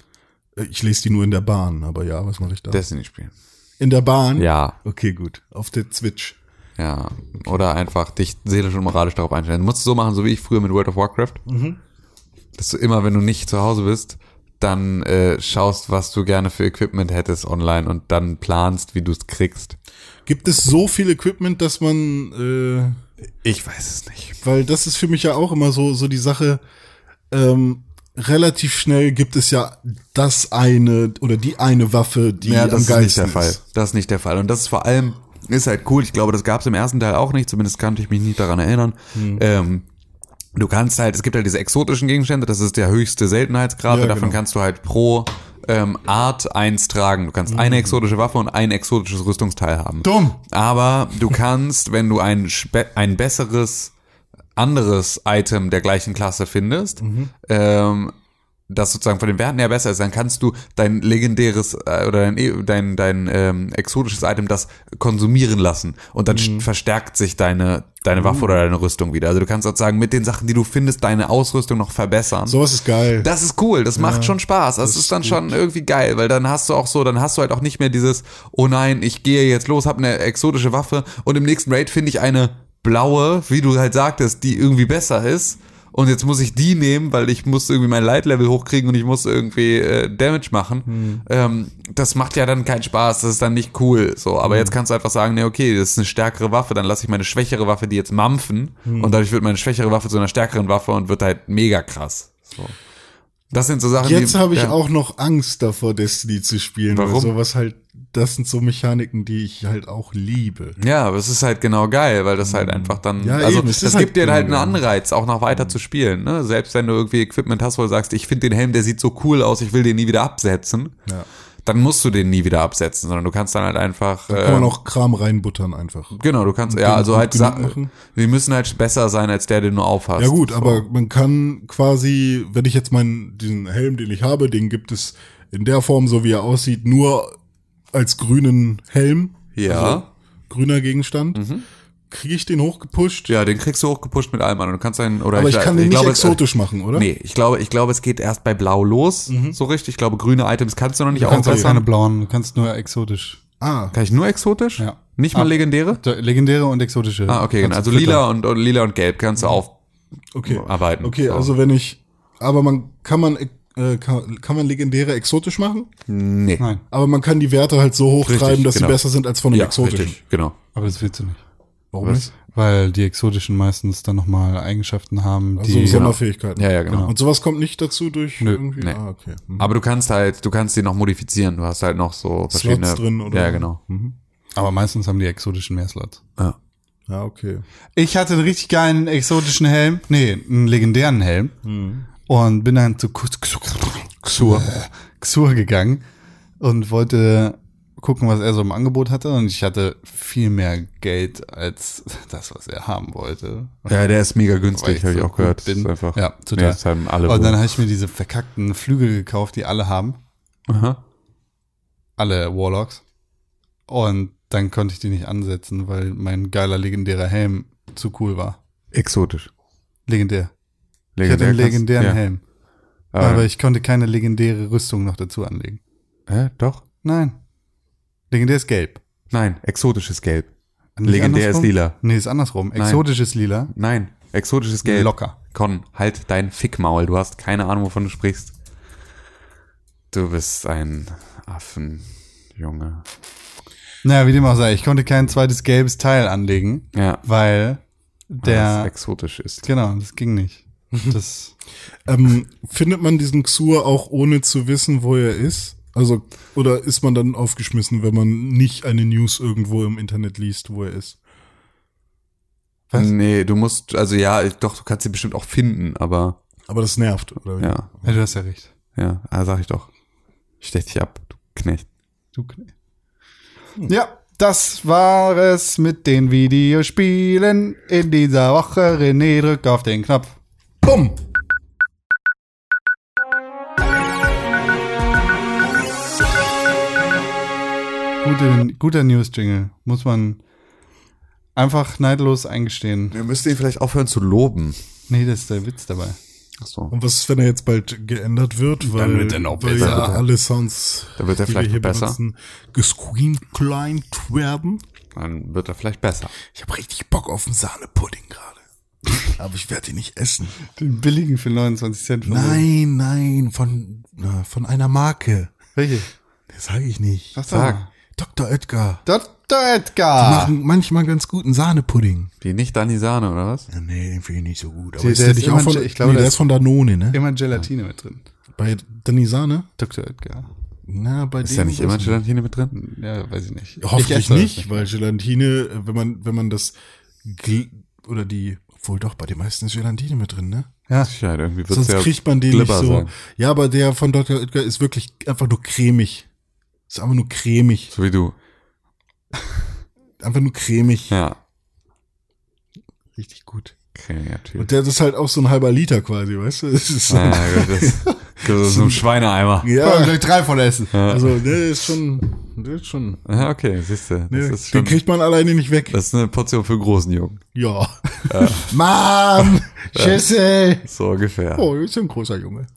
Äh, Ich lese die nur in der Bahn, aber ja, was mache ich da? Destiny spielen. in der Bahn? Ja, Okay, gut. Auf der Switch. ja. Oder einfach dich seelisch und moralisch darauf einstellen. Du musst es so machen, so wie ich früher mit World of Warcraft. Dass du immer, wenn du nicht zu Hause bist, dann äh, schaust, was du gerne für Equipment hättest online und dann planst, wie du es kriegst. Gibt es so viel Equipment, dass man, äh, Ich weiß es nicht. weil das ist für mich ja auch immer so, so die Sache, ähm, relativ schnell gibt es ja das eine oder die eine Waffe, die Ja, am das ist nicht der Fall. Das ist nicht der Fall. Und das ist vor allem, ist halt cool. Ich glaube, das gab es im ersten Teil auch nicht. Zumindest kannte ich mich nicht daran erinnern. Hm. Ähm, du kannst halt, es gibt halt diese exotischen Gegenstände. Das ist der höchste Seltenheitsgrad. Ja, und davon genau. kannst du halt pro ähm, Art eins tragen. Du kannst Hm. eine exotische Waffe und ein exotisches Rüstungsteil haben. Dumm. Aber du kannst, wenn du ein, ein besseres anderes Item der gleichen Klasse findest, ähm, das sozusagen von den Werten her besser ist, dann kannst du dein legendäres äh, oder dein, dein, dein ähm, exotisches Item das konsumieren lassen und dann sch- verstärkt sich deine, deine Waffe oder deine Rüstung wieder. Also du kannst sozusagen mit den Sachen, die du findest, deine Ausrüstung noch verbessern. Sowas ist geil. Das ist cool, das macht schon Spaß. Das, ist dann schon irgendwie geil, weil dann hast du auch so, dann hast du halt auch nicht mehr dieses, oh nein, ich gehe jetzt los, hab eine exotische Waffe und im nächsten Raid finde ich eine blaue, wie du halt sagtest, die irgendwie besser ist. Und jetzt muss ich die nehmen, weil ich muss irgendwie mein Light-Level hochkriegen und ich muss irgendwie äh, Damage machen. Ähm, das macht ja dann keinen Spaß, das ist dann nicht cool. So, aber jetzt kannst du einfach sagen, nee, okay, das ist eine stärkere Waffe, dann lasse ich meine schwächere Waffe die jetzt mampfen und dadurch wird meine schwächere Waffe zu einer stärkeren Waffe und wird halt mega krass. So. Das sind so Sachen, Jetzt habe ich ja. auch noch Angst davor, Destiny zu spielen. Warum? Weil sowas halt, das sind so Mechaniken, die ich halt auch liebe. Ja, aber es ist halt genau geil, weil das halt einfach dann, Ja, also eben, es das ist gibt halt dir halt einen Anreiz, auch noch weiter zu spielen. Ne? Selbst wenn du irgendwie Equipment hast, wo du sagst, ich finde den Helm, der sieht so cool aus, ich will den nie wieder absetzen. Ja. Dann musst du den nie wieder absetzen, sondern du kannst dann halt einfach. Da kann man ähm, auch Kram reinbuttern einfach. Genau, du kannst, ja, also halt Sachen, die müssen halt besser sein als der, den du aufhast. Ja gut, aber man kann quasi, wenn ich jetzt meinen, diesen Helm, den ich habe, den gibt es in der Form, so wie er aussieht, nur als grünen Helm. Ja. Also grüner Gegenstand. Kriege ich den hochgepusht? Ja, den kriegst du hochgepusht mit allem an. Und du kannst einen, oder Aber ich, kann den nicht glaube, es- exotisch machen, oder? Nee, ich glaube, ich glaube, es geht erst bei Blau los, so richtig. Ich glaube, grüne Items kannst du noch nicht Du kannst keine blauen, du kannst nur exotisch. Ah, Kann ich nur exotisch? Ja. Nicht mal Ah. legendäre? Legendäre und exotische. Ah, okay, genau. Also lila und, und lila und gelb kannst du okay. aufarbeiten. Okay, So. also wenn ich, aber man kann man äh, kann, kann man legendäre exotisch machen, Nee. Nein, aber man kann die Werte halt so hochtreiben, Richtig, dass genau. sie besser sind als von einem Ja, exotischen. richtig, genau. aber das willst du nicht. Warum Was? nicht? Weil die exotischen meistens dann nochmal Eigenschaften haben, Also die. Sonderfähigkeiten. Ja, ja, genau. Und sowas kommt nicht dazu durch Nö, irgendwie. nee. Ah, okay. Hm. Aber du kannst halt, du kannst die noch modifizieren. Du hast halt noch so verschiedene. drin oder- Ja, genau. Aber meistens haben die exotischen mehr Slots. Ja. Ja, okay. Ich hatte einen richtig geilen exotischen Helm. Nee, einen legendären Helm. Und bin dann zu Xur, Xur gegangen und wollte gucken, was er so im Angebot hatte. Und ich hatte viel mehr Geld als *laughs* das, was er haben wollte. Ja, der ist mega günstig, habe ich so auch gehört. bin. Ist einfach, Ja, total. Nee, haben alle und dann habe ich mir diese verkackten Flügel gekauft, die alle haben. Aha. Alle Warlocks. Und dann konnte ich die nicht ansetzen, weil mein geiler legendärer Helm zu cool war. Exotisch. Legendär. Ich Legendär hatte einen legendären ja. Helm. Aber, Aber ich konnte keine legendäre Rüstung noch dazu anlegen. Hä? Doch? Nein. Legendär ist gelb. Nein, exotisches Gelb. Nicht Legendär ist andersrum? lila. Nee, ist andersrum. Exotisches Lila. Nein, exotisches Gelb. Locker. Con, halt dein Fickmaul. Du hast keine Ahnung, wovon du sprichst. Du bist ein Affenjunge. Naja, wie dem auch sei, ich konnte kein zweites gelbes Teil anlegen, Ja, weil der der. exotisch ist. Genau, das ging nicht. *laughs* Das. Ähm, findet man diesen Xur auch ohne zu wissen, wo er ist? Also, oder ist man dann aufgeschmissen, wenn man nicht eine News irgendwo im Internet liest, wo er ist? Was? Nee, du musst, also ja, doch, du kannst sie bestimmt auch finden, aber Aber das nervt, oder? wie? ja, Ja, du hast ja recht. ja, sag ich doch. Ich stech dich ab, du Knecht. Du Kne- Ja, das war es mit den Videospielen in dieser Woche. René, drück auf den Knopf. Bumm! Gute, guter News-Jingle. Muss man einfach neidlos eingestehen. Wir müssten ihn vielleicht aufhören zu loben. Nee, das ist der Witz dabei. Ach so. Und was ist, wenn er jetzt bald geändert wird? Weil, wird er noch weil besser. ja alle Sounds, Da wird er die vielleicht wir hier besser. benutzen, gescreenclined werden. Dann wird er vielleicht besser. Ich habe richtig Bock auf einen Sahnepudding gerade. *laughs* Aber ich werde ihn nicht essen. Den billigen für 29 Cent. Nein, nein, von, na, von einer Marke. Welche? Das sage ich nicht. Sag Sag. Dr. Oetker. Dr. Die Edgar. machen manchmal ganz guten Sahnepudding. Die nicht Dani Sahne, oder was? Ja, nee, den finde ich nicht so gut. Aber Der- ist der nicht auch von, ich glaube, nee, der ist- von Danone, ne? Immer Gelatine mit drin. Bei Danny Sahne? Dr. Edgar. Na, bei Ist ja nicht immer Gelatine mit drin? Ja, weiß ich nicht. Hoffentlich ich das nicht, weil Gelatine, wenn man, wenn man das Gl oder die, obwohl doch, bei den meisten ist Gelatine mit drin, ne? Ja, Sicherheit, irgendwie wird Sonst ja kriegt man den nicht so. sein. Ja, aber der von Dr. Oetker ist wirklich einfach nur cremig. Ist einfach nur cremig. So wie du. Einfach nur cremig. Ja. Richtig gut. Kreativ. Und der das ist halt auch so ein halber Liter quasi, weißt du? Das ist so, Ja, gut, das, das ist *laughs* so ein Schweineeimer. ja. ja, gleich drei von essen. also der ist schon, der ist schon, Ja, okay, siehst du. Das ne, den schon, kriegt man alleine nicht weg. das ist eine Portion für großen Jungen. Ja. *laughs* Mann, Schüssel. So ungefähr. Oh, ist ja ein großer Junge.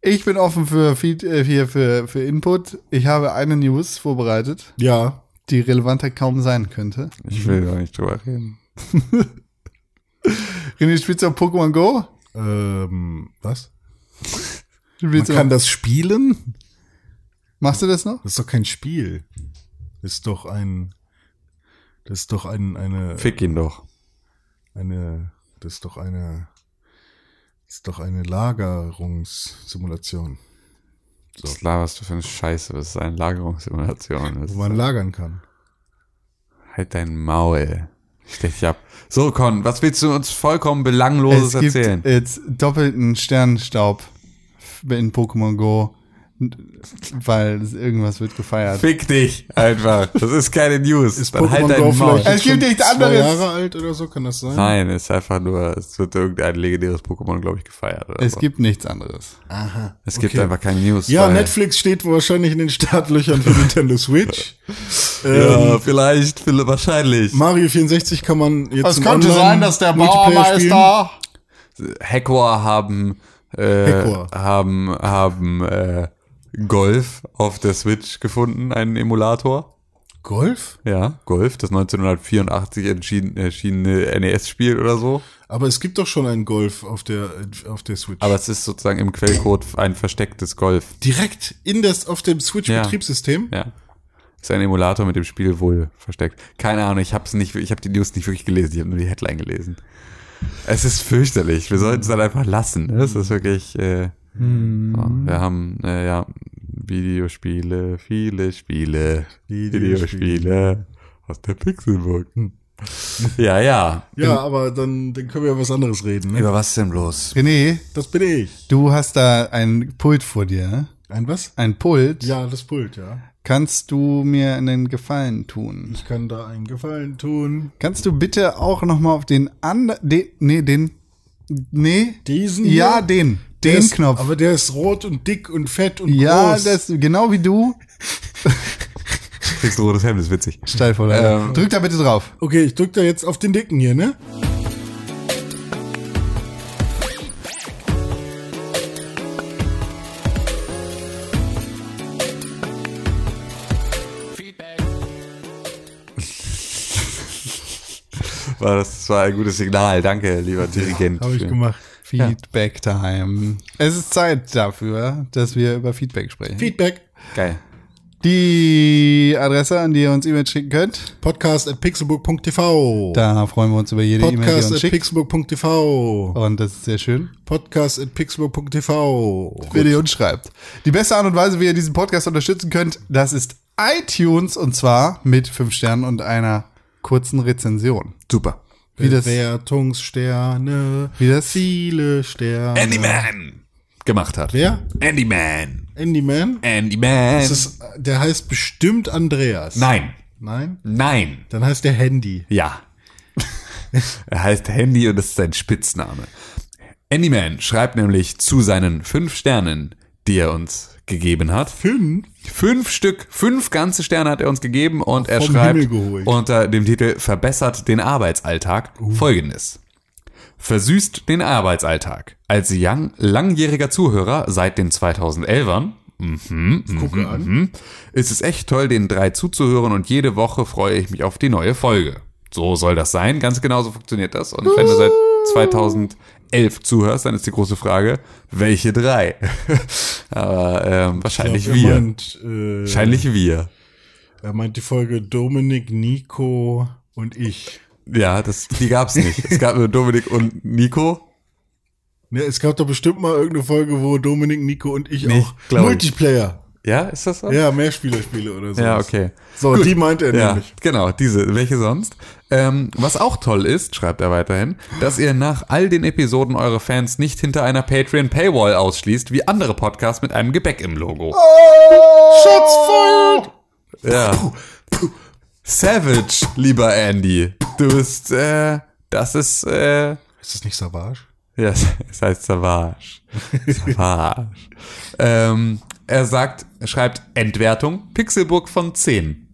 Ich bin offen für, Feed, äh, hier für, für Input. Ich habe eine News vorbereitet, Ja. die relevanter kaum sein könnte. Ich will doch nicht drüber reden. *laughs* René, spielst du auch Pokémon Go? Ähm, was? Man kann das spielen? machst du das noch? Das ist doch kein Spiel. Das ist doch ein, das ist doch ein, eine, Fick ihn doch. eine, das ist doch eine, ist doch eine Lagerungssimulation, Was laberst du für eine Scheiße? Das ist eine Lagerungssimulation. Das wo man ist, lagern kann. halt dein Maul. Ich stech dich ab. So, Con, was willst du uns vollkommen Belangloses es gibt erzählen? jetzt doppelten Sternenstaub in Pokémon Go. Weil irgendwas wird gefeiert. Fick dich einfach. Das ist keine News. Ist Dann halt dein Maul. Es gibt nichts zwei anderes. Jahre alt oder so, kann das sein? Nein, es ist einfach nur, es wird irgendein legendäres Pokémon, glaube ich, gefeiert. Oder Es so. gibt nichts anderes. Aha. es gibt okay. einfach keine News. Ja, Netflix steht wahrscheinlich in den Startlöchern für Nintendo Switch. *laughs* Ja, ähm, vielleicht, vielleicht, wahrscheinlich. Mario 64 kann man jetzt Es könnte Online sein, dass der. Bauermeister Hackor haben, äh, haben, haben, äh, Golf auf der Switch gefunden, einen Emulator. Golf? Ja, Golf, das 1984 entschieden, erschienene NES-Spiel oder so. Aber es gibt doch schon einen Golf auf der, auf der Switch. Aber es ist sozusagen im Quellcode ein verstecktes Golf. direkt in das, auf dem Switch-Betriebssystem? Ja. Ist ein Emulator mit dem Spiel wohl versteckt. Keine Ahnung, ich hab's nicht, ich habe die News nicht wirklich gelesen, ich habe nur die Headline gelesen. Es ist fürchterlich. Wir sollten es dann einfach lassen. ne? Es ist wirklich. Äh, so, wir haben äh, ja Videospiele, viele Spiele, Videospiele aus der Pixelburg. Hm. Ja, ja. Ja, aber dann, dann können wir über was anderes reden. Ne? Über was denn bloß? René, Das bin ich. du hast da ein Pult vor dir. Ein was? Ein Pult. Ja, das Pult, ja. Kannst du mir einen Gefallen tun? Ich kann da einen Gefallen tun. Kannst du bitte auch noch mal auf den anderen, den, nee, den, nee, Diesen ja, hier? den, den ist, Knopf. Aber der ist rot und dick und fett und ja, groß. das, genau wie du. Kriegst du rotes Hemd, ist witzig. Steilvorlage. Ähm, Drück da bitte drauf. Okay, ich drück da jetzt auf den dicken hier, ne? War das, war ein gutes Signal. Danke, lieber Dirigent. Habe ich gemacht. Feedback Time. Es ist Zeit dafür, dass wir über Feedback sprechen. Feedback. Geil. Die Adresse, an die ihr uns E-Mails schicken könnt, Podcast at pixelbook.tv. da freuen wir uns über jede E-Mail, die ihr Podcast uns at schickt. pixelbook.tv. Und das ist sehr schön. Podcast at pixelbook.tv. Wer die uns schreibt. Die beste Art und Weise, wie ihr diesen Podcast unterstützen könnt, das ist iTunes und zwar mit fünf Sternen und einer kurzen Rezension. Super. Wie das, Bewertungssterne. Wie das- Viele Sterne. Andy Man gemacht hat. Wer? Andy Man. Andy Man? Andy Man. Das ist, der heißt bestimmt Andreas. Nein. Nein? Nein. Dann heißt der Handy. Ja. *laughs* er heißt Handy und das ist sein Spitzname. Andy Man schreibt nämlich zu seinen fünf Sternen, die er uns gegeben hat. Fünf? Fünf Stück, fünf ganze Sterne hat er uns gegeben und er Vom schreibt unter dem Titel Verbessert den Arbeitsalltag folgendes. Versüßt den Arbeitsalltag. Als young, langjähriger Zuhörer seit den 2011ern mhm, Gucke mhm, an. mhm, ist es echt toll, den drei zuzuhören und jede Woche freue ich mich auf die neue Folge. So soll das sein, ganz genau so funktioniert das. Und wenn du seit 2011 zuhörst, dann ist die große Frage, welche drei? *laughs* Aber ähm, wahrscheinlich Ich glaub, wir. Meint, äh, Wahrscheinlich wir. er meint die Folge Dominik, Nico und ich. Ja, das, die gab's nicht. Es gab nur Dominik und Nico. Ne, es gab doch bestimmt mal irgendeine Folge, wo Dominik, Nico und ich Nee, auch glaub ich. Ja, ist das so? Ja, Mehrspielerspiele oder so. Ja, okay. So, Gut. die meint er Ja, nämlich. genau, diese. Welche sonst? Ähm, was auch toll ist, schreibt er weiterhin, dass ihr nach all den Episoden eure Fans nicht hinter einer Patreon-Paywall ausschließt, wie andere Podcasts mit einem Gebäck im Logo. Shots fired! Ja. Savage, lieber Andy. Du bist, äh, das ist, äh, Ist das nicht Savage? Ja, *laughs* es heißt Savage. *laughs* Savage. ähm, er sagt, er schreibt Entwertung, Pixelburg von 10.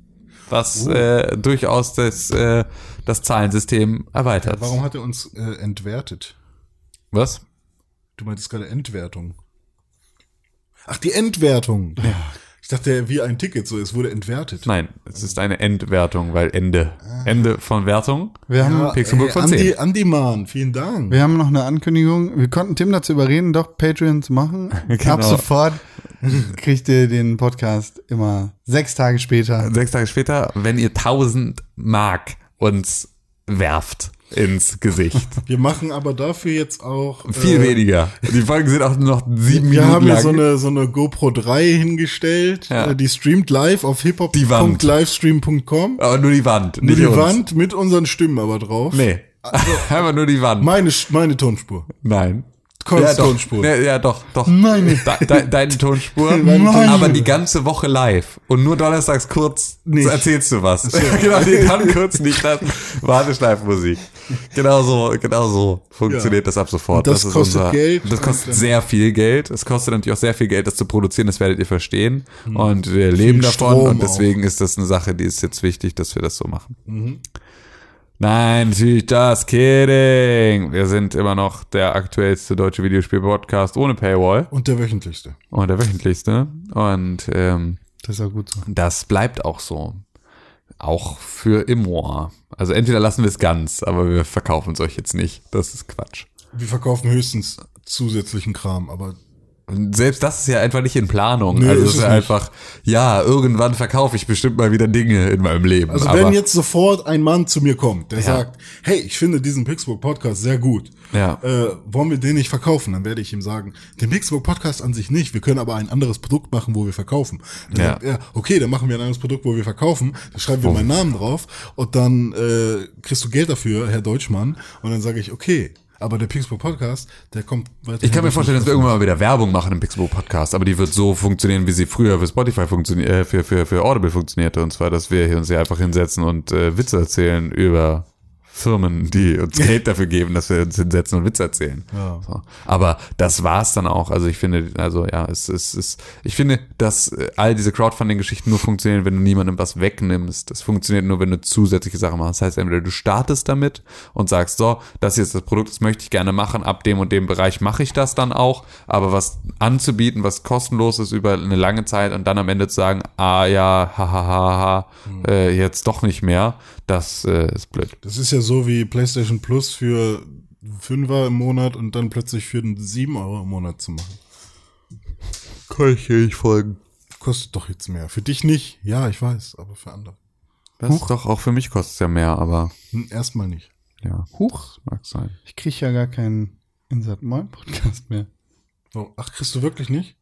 Was äh, durchaus das, äh, das Zahlensystem erweitert. Warum hat er uns äh, entwertet? Was? Du meintest gerade Entwertung. Ach, die Entwertung. Ich dachte, wie ein Ticket, so, es wurde entwertet. Nein, es ist eine Entwertung, weil Ende. Ende von Wertung. Wir haben, Ja, Pixelburg ey, von Andi, 10. Andi Mann, vielen Dank. wir haben noch eine Ankündigung. Wir konnten Tim dazu überreden, doch Patreon zu machen. *laughs* Genau. Ab sofort kriegt ihr den Podcast immer sechs Tage später. Sechs Tage später, wenn ihr 1000 Mark uns werft ins Gesicht. *laughs* Wir machen aber dafür jetzt auch. Viel äh, weniger. Die Folgen sind auch nur noch sieben Wir Minuten haben ja lang. so eine, so eine GoPro 3 hingestellt, Ja. äh, die streamt live auf hiphop.livestream.com. Aber nur die Wand, Nur die uns. Wand mit unseren Stimmen aber drauf. Nee. *laughs* Einfach nur die Wand. Meine, meine Tonspur. Nein. Konst doch, Tonspur. Ne, ja, doch, doch. Meine. De, de, deine Tonspur, *laughs* Meine aber die ganze Woche live. Und nur donnerstags kurz Nicht. erzählst du was. *laughs* genau, die dann kurz nicht das. Warteschleifmusik. Genau so, genau so funktioniert Ja. das ab sofort. Und das kostet Geld. Das kostet sehr viel Geld. Es kostet natürlich auch sehr viel Geld, das zu produzieren, das werdet ihr verstehen. Und wir leben davon Hm. Strom und deswegen ist das eine Sache, die ist jetzt wichtig, dass wir das so machen. Mhm. Nein, natürlich just kidding. Wir sind immer noch der aktuellste deutsche Videospiel-Podcast ohne Paywall Und der wöchentlichste. und der wöchentlichste. Und ähm, Das ist auch gut so. das bleibt auch so. Auch für immer. Also entweder lassen wir es ganz, aber wir verkaufen es euch jetzt nicht. Das ist Quatsch. Wir verkaufen höchstens zusätzlichen Kram, aber selbst das ist ja einfach nicht in Planung. Nee, also ist es ist ja einfach, ja, irgendwann verkaufe ich bestimmt mal wieder Dinge in meinem Leben. Also wenn jetzt sofort ein Mann zu mir kommt, der Ja. sagt, hey, ich finde diesen Pixburg Podcast sehr gut. Ja. Äh, wollen wir den nicht verkaufen? Dann werde ich ihm sagen, den Pixburg Podcast an sich nicht. Wir können aber ein anderes Produkt machen, wo wir verkaufen. Dann Ja. sagt er, okay, dann machen wir ein anderes Produkt, wo wir verkaufen. Dann schreiben wir meinen Namen drauf und dann äh, kriegst du Geld dafür, Herr Deutschmann. Und dann sage ich, okay. Aber der Pixburg Podcast, der kommt weiter. ich kann mir vorstellen, dass wir irgendwann mal wieder Werbung machen im Pixelbook Podcast, aber die wird so funktionieren, wie sie früher für Spotify funktioniert, äh, für, für, für Audible funktionierte. Und zwar, dass wir hier uns hier einfach hinsetzen und äh, Witze erzählen über Firmen, die uns *laughs* Geld dafür geben, dass wir uns hinsetzen und Witze erzählen. Ja. So. Aber das war's dann auch. Also ich finde, also ja, es ist, es, ich finde, dass äh, all diese Crowdfunding-Geschichten nur funktionieren, wenn du niemandem was wegnimmst. Das funktioniert nur, wenn du zusätzliche Sachen machst. Das heißt, entweder du startest damit und sagst, so, das hier ist das Produkt, das möchte ich gerne machen, ab dem und dem Bereich mache ich das dann auch. Aber was anzubieten, was kostenlos ist über eine lange Zeit und dann am Ende zu sagen, ah ja, ha, ha, ha, ha, äh, jetzt doch nicht mehr, das äh, ist blöd. Das ist ja so wie PlayStation Plus für Fünfer im Monat und dann plötzlich für einen 7 Euro im Monat zu machen. Kann ich hier nicht folgen. Kostet doch jetzt mehr. Für dich nicht. Ja, ich weiß, aber für andere. Das ist doch auch für mich kostet es ja mehr, aber Hm, Erstmal nicht. ja, Huch, mag sein. ich kriege ja gar keinen Insert Moin Podcast mehr. Oh, ach, kriegst du wirklich nicht?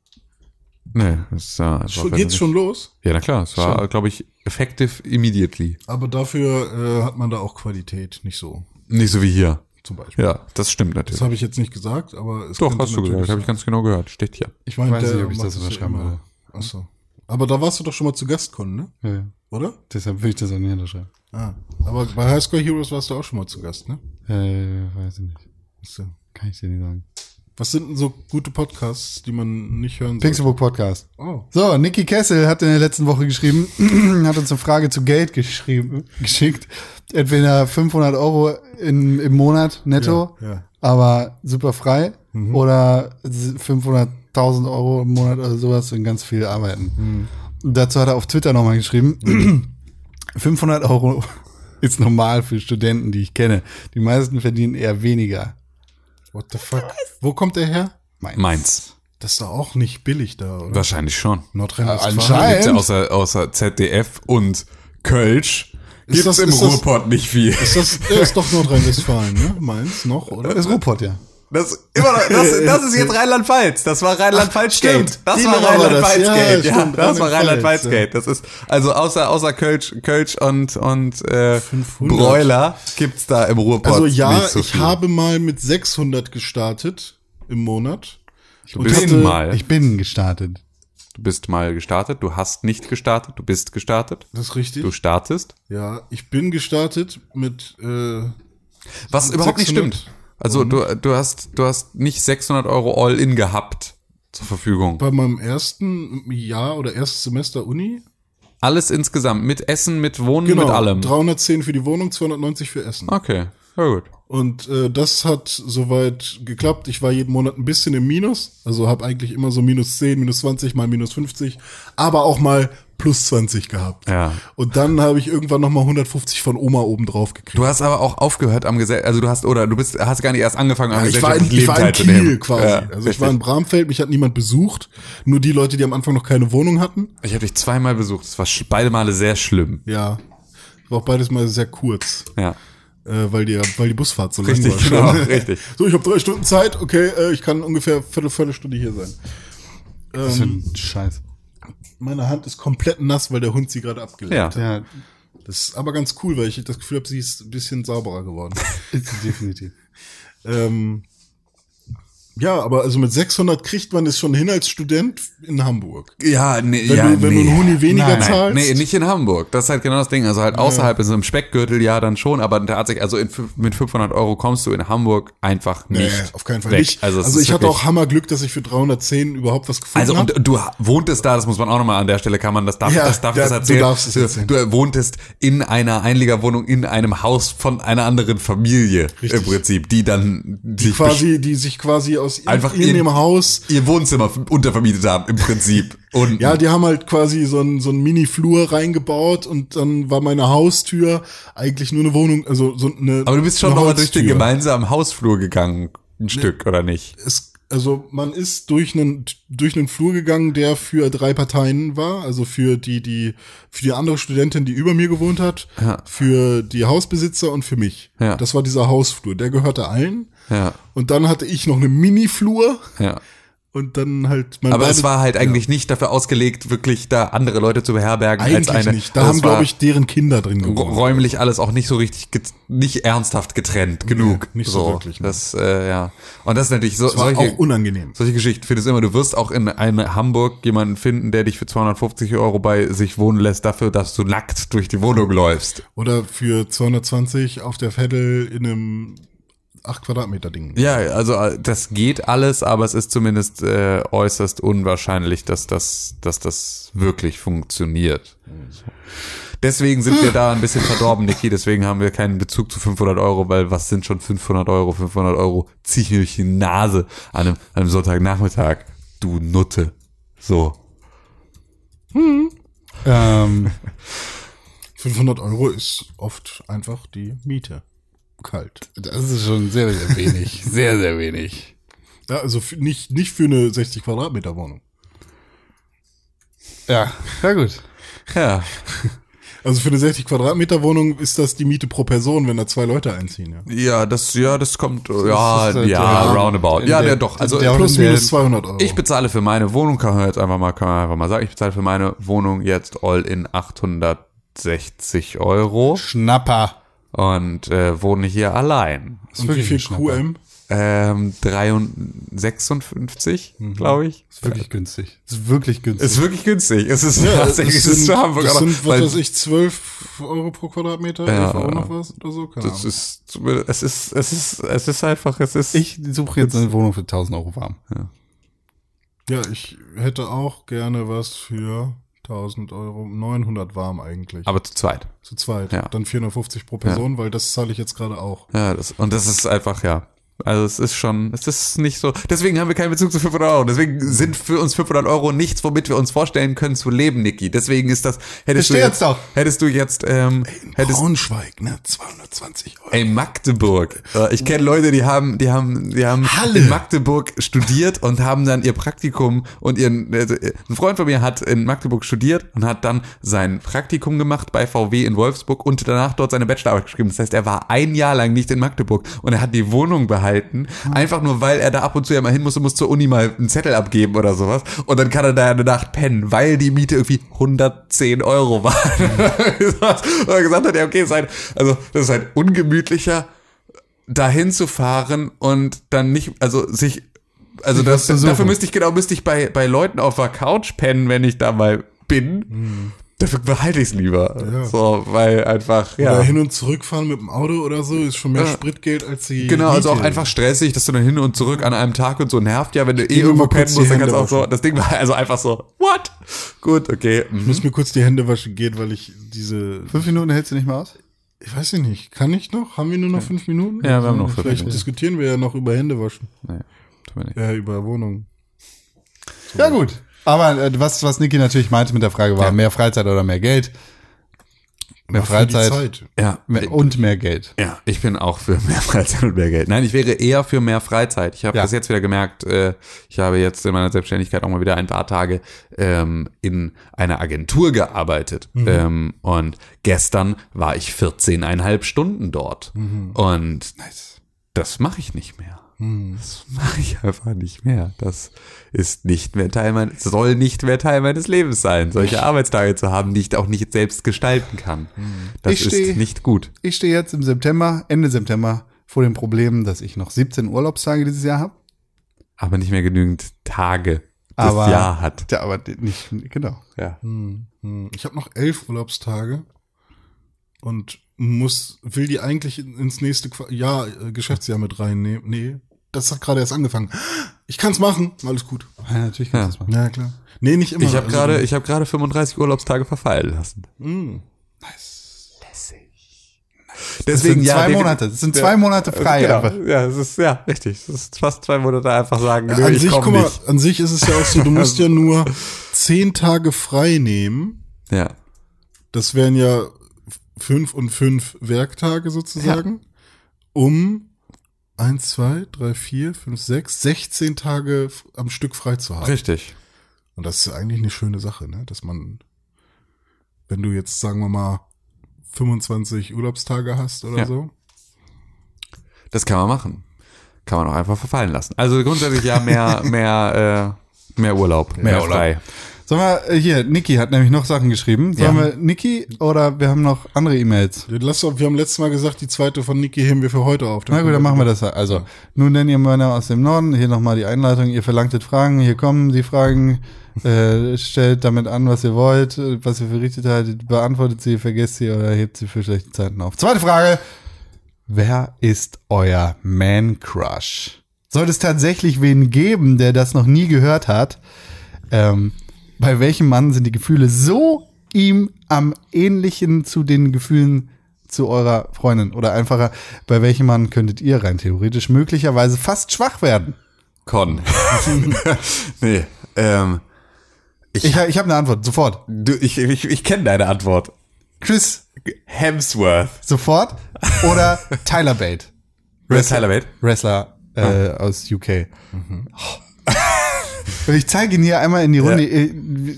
Nee, das ist ja einfach, Schon, wenn du geht's nicht- schon los? Ja, na klar, es war, glaube ich, effective immediately. Aber dafür äh, hat man da auch Qualität, nicht so, Nicht so wie hier. zum Beispiel. Ja, das stimmt Das natürlich. habe ich jetzt nicht gesagt, aber es Doch, hast du gesagt, habe ich ganz genau gehört. Steht hier. Ich meine, Weiß der nicht, ob ich das unterschreiben würde. Ach so. Aber da warst du doch schon mal zu Gastkonnen, ne? Ja, ja. Oder? Deshalb will ich das auch nicht unterschreiben. Ah. Aber bei Highscore Heroes warst du auch schon mal zu Gast, ne? Äh, weiß ich nicht. Ach so. Kann ich dir nicht sagen. Was sind denn so gute Podcasts, die man nicht hören soll? Pixelbook Podcast. Oh. So, Niki Kessel hat in der letzten Woche geschrieben, *clears throat* hat uns eine Frage zu Geld geschrieben, geschickt. Entweder 500 Euro in, im Monat netto, Ja, ja. aber super frei, oder 500.000 Euro im Monat oder sowas und ganz viel arbeiten. Und dazu hat er auf Twitter nochmal geschrieben, *clears throat* 500 Euro *laughs* ist normal für Studenten, die ich kenne. Die meisten verdienen eher weniger. What the fuck? Wo kommt der her? Meins. Das ist doch auch nicht billig da, oder? Wahrscheinlich schon. Nordrhein-Westfalen. Gibt's ja außer, außer ZDF und Kölsch gibt's das- im ist das- Ruhrpott nicht viel. Ist das ist doch Nordrhein-Westfalen, ne? Mainz noch, oder? Das ist Ruhrpott, ja. Das, immer noch, das, *laughs* das ist jetzt Rheinland-Pfalz. Das war Rheinland-Pfalz-Gate. stimmt. Das war. Rheinland-Pfalz-Gate. Ja, Ja, das war Rheinland-Pfalz, Rheinland-Pfalz-Gate. Das ist, also außer, außer Kölsch, Kölsch und, und, äh, 500. Bräuler gibt's da im Ruhrpott Also ja, nicht so ich habe mal mit 600 gestartet im Monat. du bist mal, Ich bin gestartet. du bist mal gestartet, du hast nicht gestartet, du bist gestartet, Das ist richtig. du startest. ja, ich bin gestartet mit äh, Was überhaupt nicht 600 stimmt. Also du, du hast, du hast nicht 600 Euro All-In gehabt zur Verfügung. bei meinem ersten Jahr oder erstes Semester Uni. Alles insgesamt, mit Essen, mit Wohnen, Genau, mit allem. 310 für die Wohnung, 290 für Essen. Okay, ja gut. Und äh, das hat soweit geklappt. Ich war jeden Monat ein bisschen im Minus. Also habe eigentlich immer so minus 10, minus 20, mal minus 50. Aber auch mal plus 20 gehabt. Ja. Und dann habe ich irgendwann noch mal 150 von Oma oben drauf gekriegt. Du hast aber auch aufgehört am Gesell, also du hast, oder du bist, hast gar nicht erst angefangen am Ja, ich war in, ich war in. Kiel quasi. Ja, also ich war in Bramfeld, mich hat niemand besucht. Nur die Leute, die am Anfang noch keine Wohnung hatten. Ich habe dich zweimal besucht, es war beide Male sehr schlimm. Ja. War auch beides mal sehr kurz. Ja. Äh, weil, die, weil die Busfahrt so Richtig, lang war. genau, *laughs* richtig. So, ich habe drei Stunden Zeit. Okay, äh, ich kann ungefähr Viertel, Viertelstunde hier sein. Das ist ein Scheiß. Meine Hand ist komplett nass, weil der Hund sie gerade abgeleckt Ja. hat. Ja, Das ist aber ganz cool, weil ich das Gefühl habe, sie ist ein bisschen sauberer geworden. *laughs* definitiv. ähm, Ja, aber also mit 600 kriegt man es schon hin als Student in Hamburg. Ja, nee, Wenn ja, du, wenn nee. du einen Huni weniger Nein, nein, zahlst. Nee, nicht in Hamburg. Das ist halt genau das Ding. Also halt außerhalb in so einem Speckgürtel ja dann schon, aber tatsächlich, also in, mit 500 Euro kommst du in Hamburg einfach Nee, nicht. auf keinen Fall weg. nicht. Also, Also, ich hatte auch Hammerglück, dass ich für 310 überhaupt was gefunden Also habe. und du wohntest da, das muss man auch nochmal an der Stelle, kann man das darf, Ja, das darf ja, das du erzählen. darfst es erzählen. Du wohntest in einer Einliegerwohnung in einem Haus von einer anderen Familie Richtig. im Prinzip, die dann sich quasi, die sich quasi aus in, Einfach in, in- dem Haus, ihr Wohnzimmer untervermietet haben im Prinzip. *laughs* Und ja, die haben halt quasi so ein so ein Mini-Flur reingebaut und dann war meine Haustür eigentlich nur eine Wohnung, also so eine. aber du bist schon nochmal durch den gemeinsamen Hausflur gegangen, ein Stück oder nicht? es, also man ist durch einen durch einen Flur gegangen, der für drei Parteien war, also für die die für die andere Studentin, die über mir gewohnt hat, Ja. für die Hausbesitzer und für mich. Ja. Das war dieser Hausflur, der gehörte allen. Ja, Und dann hatte ich noch eine Mini-Flur ja. Und dann halt Aber beide- es war halt eigentlich nicht dafür ausgelegt, wirklich da andere Leute zu beherbergen eigentlich als eine. nicht. Da Also haben glaube ich deren Kinder drin gewohnt. räumlich alles auch nicht so richtig, nicht ernsthaft getrennt genug. nicht so wirklich, ne. Das, äh, ja. Und das ist natürlich so, Das war solche, auch unangenehm. solche Geschichten findest du immer. Du wirst auch in einem Hamburg jemanden finden, der dich für 250 Euro bei sich wohnen lässt, dafür, dass du nackt durch die Wohnung läufst. Oder für 220 auf der Veddel in einem 8 Quadratmeter Ding. Ja, also äh, das geht alles, aber es ist zumindest äh, äußerst unwahrscheinlich, dass das, dass das wirklich funktioniert. Deswegen sind wir da ein bisschen verdorben, Niki. Deswegen haben wir keinen Bezug zu 500 Euro, weil was sind schon 500 Euro? 500 Euro zieh ich mir durch die Nase an einem, an einem Sonntagnachmittag. Du Nutte. So. Ähm, 500 Euro ist oft einfach die Miete. Kalt. das ist schon sehr, sehr wenig. *laughs* Sehr, sehr wenig. Ja, also nicht, nicht für eine 60 Quadratmeter Wohnung. Ja, ja gut. Ja. *laughs* Also für eine 60 Quadratmeter Wohnung ist das die Miete pro Person, wenn da zwei Leute einziehen, ja. Ja, das, ja, das kommt, ja, ist, äh, ja, der- roundabout. Ja, der- ja, doch. Also, der- Plus in minus 200 Euro. Ich bezahle für meine Wohnung, kann man jetzt einfach mal, kann man einfach mal sagen, ich bezahle für meine Wohnung jetzt all in 860 Euro Schnapper. Und äh, wohne hier allein. Und wie wirklich viel ein Schnapper. QM? Ähm, 56, Mhm. glaube ich. Ist wirklich günstig. Ist wirklich günstig. Ist wirklich günstig. Es ist Ja, *laughs* tatsächlich, es ist sind, zu Hamburg, das sind, was weiß ich, 12 Euro pro Quadratmeter, Ja, 11 Euro ja. noch was oder so, keine das ist, es ist, es ist, es ist einfach, es ist. ich suche jetzt eine Wohnung für 1000 Euro warm. Ja, ich hätte auch gerne was für 1000 Euro, 900 warm eigentlich. aber zu zweit. zu zweit. Ja. Dann 450 pro Person, weil das zahle ich jetzt gerade auch. Ja, das, und das ist einfach, ja. Also es ist schon, es ist nicht so. Deswegen haben wir keinen Bezug zu 500 Euro. Deswegen sind für uns 500 Euro nichts, womit wir uns vorstellen können zu leben, Niki. Deswegen ist das. Hättest du Versteh jetzt, jetzt doch. hättest du jetzt, ähm, hättest Braunschweig, ne? 220 Euro. Ey, Magdeburg. Äh, Ich kenne Leute, die haben, die haben, die haben Halle. in Magdeburg studiert und haben dann ihr Praktikum und ihren, also, ein Freund von mir hat in Magdeburg studiert und hat dann sein Praktikum gemacht bei VW in Wolfsburg und danach dort seine Bachelorarbeit geschrieben. Das heißt, er war ein Jahr lang nicht in Magdeburg und er hat die Wohnung behalten, einfach nur weil er da ab und zu ja mal hin muss und muss zur Uni mal einen Zettel abgeben oder sowas und dann kann er da eine Nacht pennen, weil die Miete irgendwie 110 Euro war. *laughs* und er gesagt hat, ja okay, ist halt, also das ist halt ungemütlicher dahin zu fahren und dann nicht, also sich, also das, dafür müsste ich genau, müsste ich bei, bei Leuten auf der Couch pennen, wenn ich da mal bin. Dafür behalte ich es lieber. Ja. So, weil einfach, ja. Oder hin und zurückfahren mit dem Auto oder so ist schon mehr Ja. Spritgeld als die. Genau, also auch Miete. einfach stressig, dass du dann hin und zurück an einem Tag und so nervt. Ja, wenn du eh geh nur irgendwo pennen musst, dann kannst du auch so, das Ding war also einfach so, what? Gut, okay. Ich mhm. muss mir kurz die Hände waschen gehen, weil ich diese. Fünf Minuten hältst du nicht mehr aus? Ich weiß nicht, nicht. Kann ich noch? Haben wir nur noch fünf Minuten? Ja, wir haben noch fünf Vielleicht Minuten. diskutieren wir ja noch über Hände waschen. Nee, tut mir nicht. Ja, über Wohnung. Ja, gut. Aber äh, was, was Niki natürlich meinte mit der Frage war, mehr Freizeit oder mehr Geld? Mehr die Freizeit Zeit. Ja, mehr, und mehr Geld. Ja, ich bin auch für mehr *laughs* Freizeit und mehr Geld. Nein, ich wäre eher für mehr Freizeit. Ich habe Ja. das jetzt wieder gemerkt. Äh, ich habe jetzt in meiner Selbstständigkeit auch mal wieder ein paar Tage ähm, in einer Agentur gearbeitet. Ähm, und gestern war ich 14,5 Stunden dort. Und das mache ich nicht mehr. Das mache ich einfach nicht mehr. Das ist nicht mehr Teil meines, soll nicht mehr Teil meines Lebens sein, solche Arbeitstage zu haben, die ich auch nicht selbst gestalten kann. Das Ich steh- ist nicht gut. Ich stehe jetzt im September, Ende September, vor dem Problem, dass ich noch 17 Urlaubstage dieses Jahr habe. aber nicht mehr genügend Tage Aber, das Jahr hat. Ja, aber nicht, genau. Ja. Hm, hm. Ich habe noch elf Urlaubstage und muss, will die eigentlich in- ins nächste Qua Jahr, äh, Geschäftsjahr mit reinnehmen. Nee, das hat gerade erst angefangen. Ich kann's machen, alles gut. Ja, natürlich kannst du das machen. Ja, klar. Nee, nicht immer. Ich habe Also, gerade, ich habe gerade 35 Urlaubstage verfallen lassen. hm. Das sind zwei defin- Monate. Das sind zwei Monate frei Genau. einfach. Ja, es ist ja richtig. Es ist fast zwei Monate einfach sagen, nö, an ich sich, komm guck mal, an sich ist es ja auch so, du *laughs* musst ja nur zehn Tage frei nehmen. Ja. Das wären ja fünf und fünf Werktage sozusagen, um eins, zwei, drei, vier, fünf, sechs, 16 Tage am Stück frei zu haben. Richtig. Und das ist eigentlich eine schöne Sache, ne? Dass man, wenn du jetzt, sagen wir mal, 25 Urlaubstage hast oder Ja. so. Das kann man machen. Kann man auch einfach verfallen lassen. Also grundsätzlich ja mehr, *laughs* mehr, äh, mehr Urlaub. Mehr, Urlaub. frei. Sollen wir, äh, hier, Niki hat nämlich noch Sachen geschrieben. Sollen Ja. wir Niki oder wir haben noch andere E-Mails? Lass wir haben letztes Mal gesagt, die zweite von Niki heben wir für heute auf. Na gut, dann machen wir das. Also, nun denn ihr Männer aus dem Norden, hier nochmal die Einleitung, ihr verlangtet Fragen, hier kommen die Fragen, äh, stellt damit an, was ihr wollt, was ihr verrichtet haltet, beantwortet sie, vergesst sie oder hebt sie für schlechte Zeiten auf. Zweite Frage. Wer ist euer Man-Crush? Sollte es tatsächlich wen geben, der das noch nie gehört hat, ähm, bei welchem Mann sind die Gefühle so ihm am ähnlichen zu den Gefühlen zu eurer Freundin? Oder einfacher, bei welchem Mann könntet ihr rein theoretisch möglicherweise fast schwach werden? Con. *laughs* nee. Ähm, Ich, ich habe eine Antwort, sofort. du, ich ich, ich kenne deine Antwort. Chris, Hemsworth. sofort. Oder *laughs* Tyler Bate, ist Tyler Bate? Wrestler äh, aus UK. *laughs* Und ich zeige ihn hier einmal in die Runde. Äh,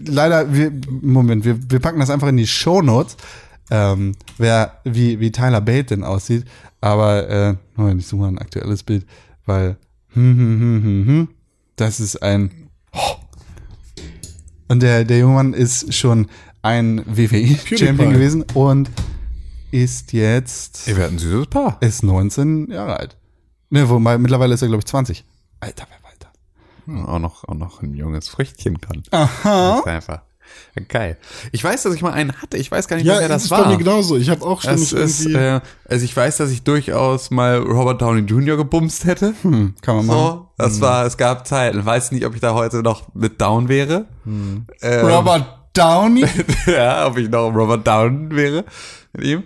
Leider, wir, Moment, wir, wir packen das einfach in die Shownotes, ähm, wer, wie, wie Tyler Bate denn aussieht. Aber, äh, Moment, ich suche mal ein aktuelles Bild, weil, hm, hm, hm, hm, hm, das ist ein, und der, der junge Mann ist schon ein WWE-Champion PewDiePie. gewesen und ist jetzt, Ihr werdet ein süßes Paar. ist 19 Jahre alt. Ne, wobei, mittlerweile ist er, glaube ich, 20. Alter, wer. Hm, auch noch, auch noch ein junges Früchtchen kann. Aha. Das ist einfach geil. Ich weiß, dass ich mal einen hatte. Ich weiß gar nicht Ja, mehr, wer das das ist bei war. mir genauso. Ich habe auch Das ständig ist, äh, also ich weiß, dass ich durchaus mal Robert Downey Jr. gebumst hätte. Hm, kann man machen. So, das war, es gab Zeiten. Weiß nicht, ob ich da heute noch mit down wäre. Ähm, Robert Downey? *laughs* ja, ob ich noch Robert Down wäre mit ihm.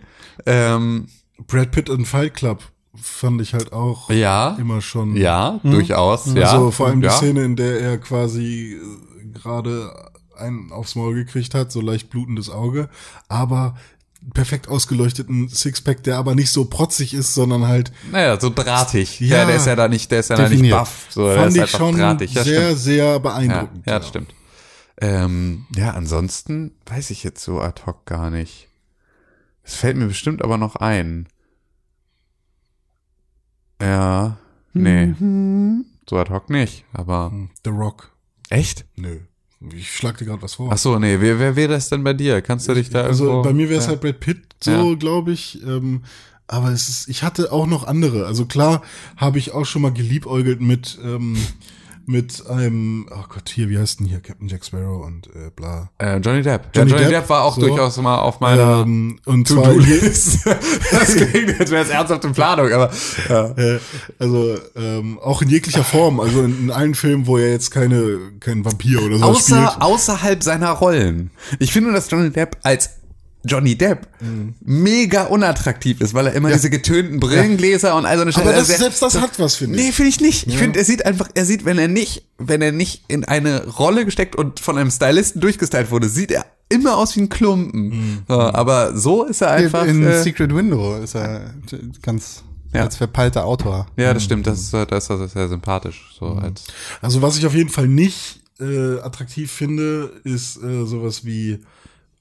Ähm, Brad Pitt in Fight Club fand ich halt auch ja, immer schon. ja, durchaus, ja. Also vor allem die ja. Szene, in der er quasi äh, gerade einen aufs Maul gekriegt hat, so leicht blutendes Auge, aber perfekt ausgeleuchteten Sixpack, der aber nicht so protzig ist, sondern halt Naja, so drahtig. Ja, Ja. der ist ja da nicht, der ist ja da nicht buff. So, der fand ist ich schon drahtig. Ja, sehr, stimmt. sehr Ja, beeindruckend. ja, das stimmt. Ähm, ja, ansonsten weiß ich jetzt so ad hoc gar nicht. Es fällt mir bestimmt aber noch ein. Ja, nee. So ad hoc nicht, aber. The Rock. Echt? Nö. Ich schlag dir gerade was vor. Ach so, nee, wer, wer wäre das denn bei dir? Kannst du dich da also irgendwo... bei mir wäre es ja. halt Brad Pitt, so Ja. glaube ich. Ähm, aber es ist, ich hatte auch noch andere. Also klar habe ich auch schon mal geliebäugelt mit ähm, mit einem, oh Gott, hier, wie heißt denn hier, Captain Jack Sparrow und äh, bla. Äh, Johnny Depp. Johnny ja, Johnny Depp, Depp, war auch so. durchaus mal auf meiner Ähm, und To-Do-List. *laughs* das klingt, als wäre es ernsthafte Planung, aber ja. Äh, also ähm, auch in jeglicher Form, also in, in allen Filmen, wo er jetzt keine kein Vampir oder so Außer, spielt. außerhalb seiner Rollen. Ich finde, dass Johnny Depp als Johnny Depp mega unattraktiv ist, weil er immer diese getönten Brillengläser und all so eine Aber Scheiße- das, also, selbst das hat was, finde Nee, ich. finde ich nicht. Ich finde, er sieht einfach, er sieht, wenn er nicht, wenn er nicht in eine Rolle gesteckt und von einem Stylisten durchgestylt wurde, sieht er immer aus wie ein Klumpen. So, aber so ist er einfach. in äh, Secret Window ist er ganz Ja. als verpeilter Autor. ja, das stimmt. Das ist, das ist sehr sympathisch. So als Also was ich auf jeden Fall nicht äh, attraktiv finde, ist äh, sowas wie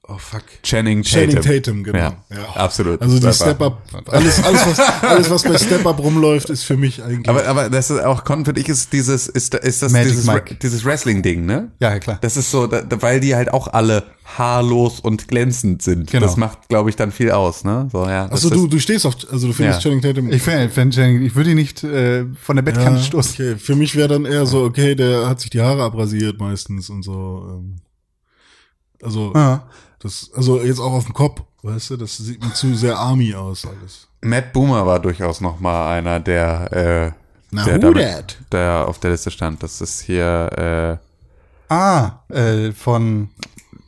Oh fuck. Channing Tatum. Channing Tatum, genau. Ja, absolut. Also die Step-Up, alles, alles, was, alles, was bei *laughs* Step-Up rumläuft, ist für mich eigentlich. Aber, aber das ist auch, Con, finde ich, ist dieses, ist, ist das Magic dieses, Mike. dieses Wrestling-Ding, ne? Ja, ja, klar. Das ist so, da, weil die halt auch alle haarlos und glänzend sind. Genau. Das macht, glaube ich, dann viel aus, ne? So, ja. Achso, du, du stehst auf, also du findest Ja. Channing Tatum. Ich finde, find, Channing- ich würde ihn nicht äh, von der Bettkante stoßen. okay. Für mich wäre dann eher so, okay, der hat sich die Haare abrasiert meistens und so. ähm. Also, Ja. Das, also jetzt auch auf dem Kopf, weißt du, das sieht mir zu sehr Army aus alles. Matt Boomer war durchaus noch mal einer, der, äh, Na, der, damit, der auf der Liste stand. Das ist hier, Ah, äh, von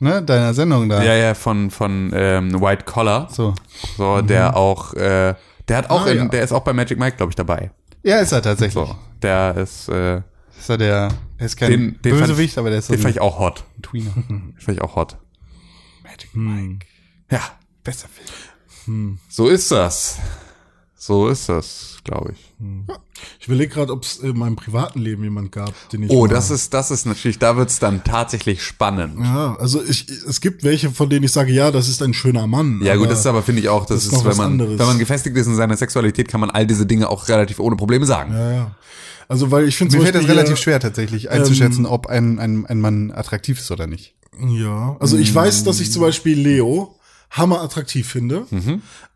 ne, deiner Sendung da. äh, ja, ja, von, von ähm, White Collar. So. So, der auch, äh, der hat auch, Ah, in, ja. der ist auch bei Magic Mike, glaube ich, dabei. Ja, ist er tatsächlich. So, der ist, äh, Ist er der, er ist kein den, den Bösewicht, ich, aber der ist so den fand ich auch hot. Tweener. Den fand ich auch hot. Magic Mike. Ja, Besser Film. so ist das. So ist das, glaube ich. Ich überlege gerade, ob es in meinem privaten Leben jemand gab, den ich. Oh, das ist, das ist natürlich, da wird's dann tatsächlich spannend. Ja, also ich, es gibt welche, von denen ich sage, ja, das ist ein schöner Mann. Ja, gut, das ist aber, finde ich auch, das, das ist ist, wenn man, anderes. wenn man gefestigt ist in seiner Sexualität, kann man all diese Dinge auch relativ ohne Probleme sagen. Ja, ja. Also, weil ich finde Mir fällt Beispiel relativ hier- schwer tatsächlich einzuschätzen, ob ein, ein, ein Mann attraktiv ist oder nicht. Ja, also ich weiß, dass ich zum Beispiel Leo hammer attraktiv finde,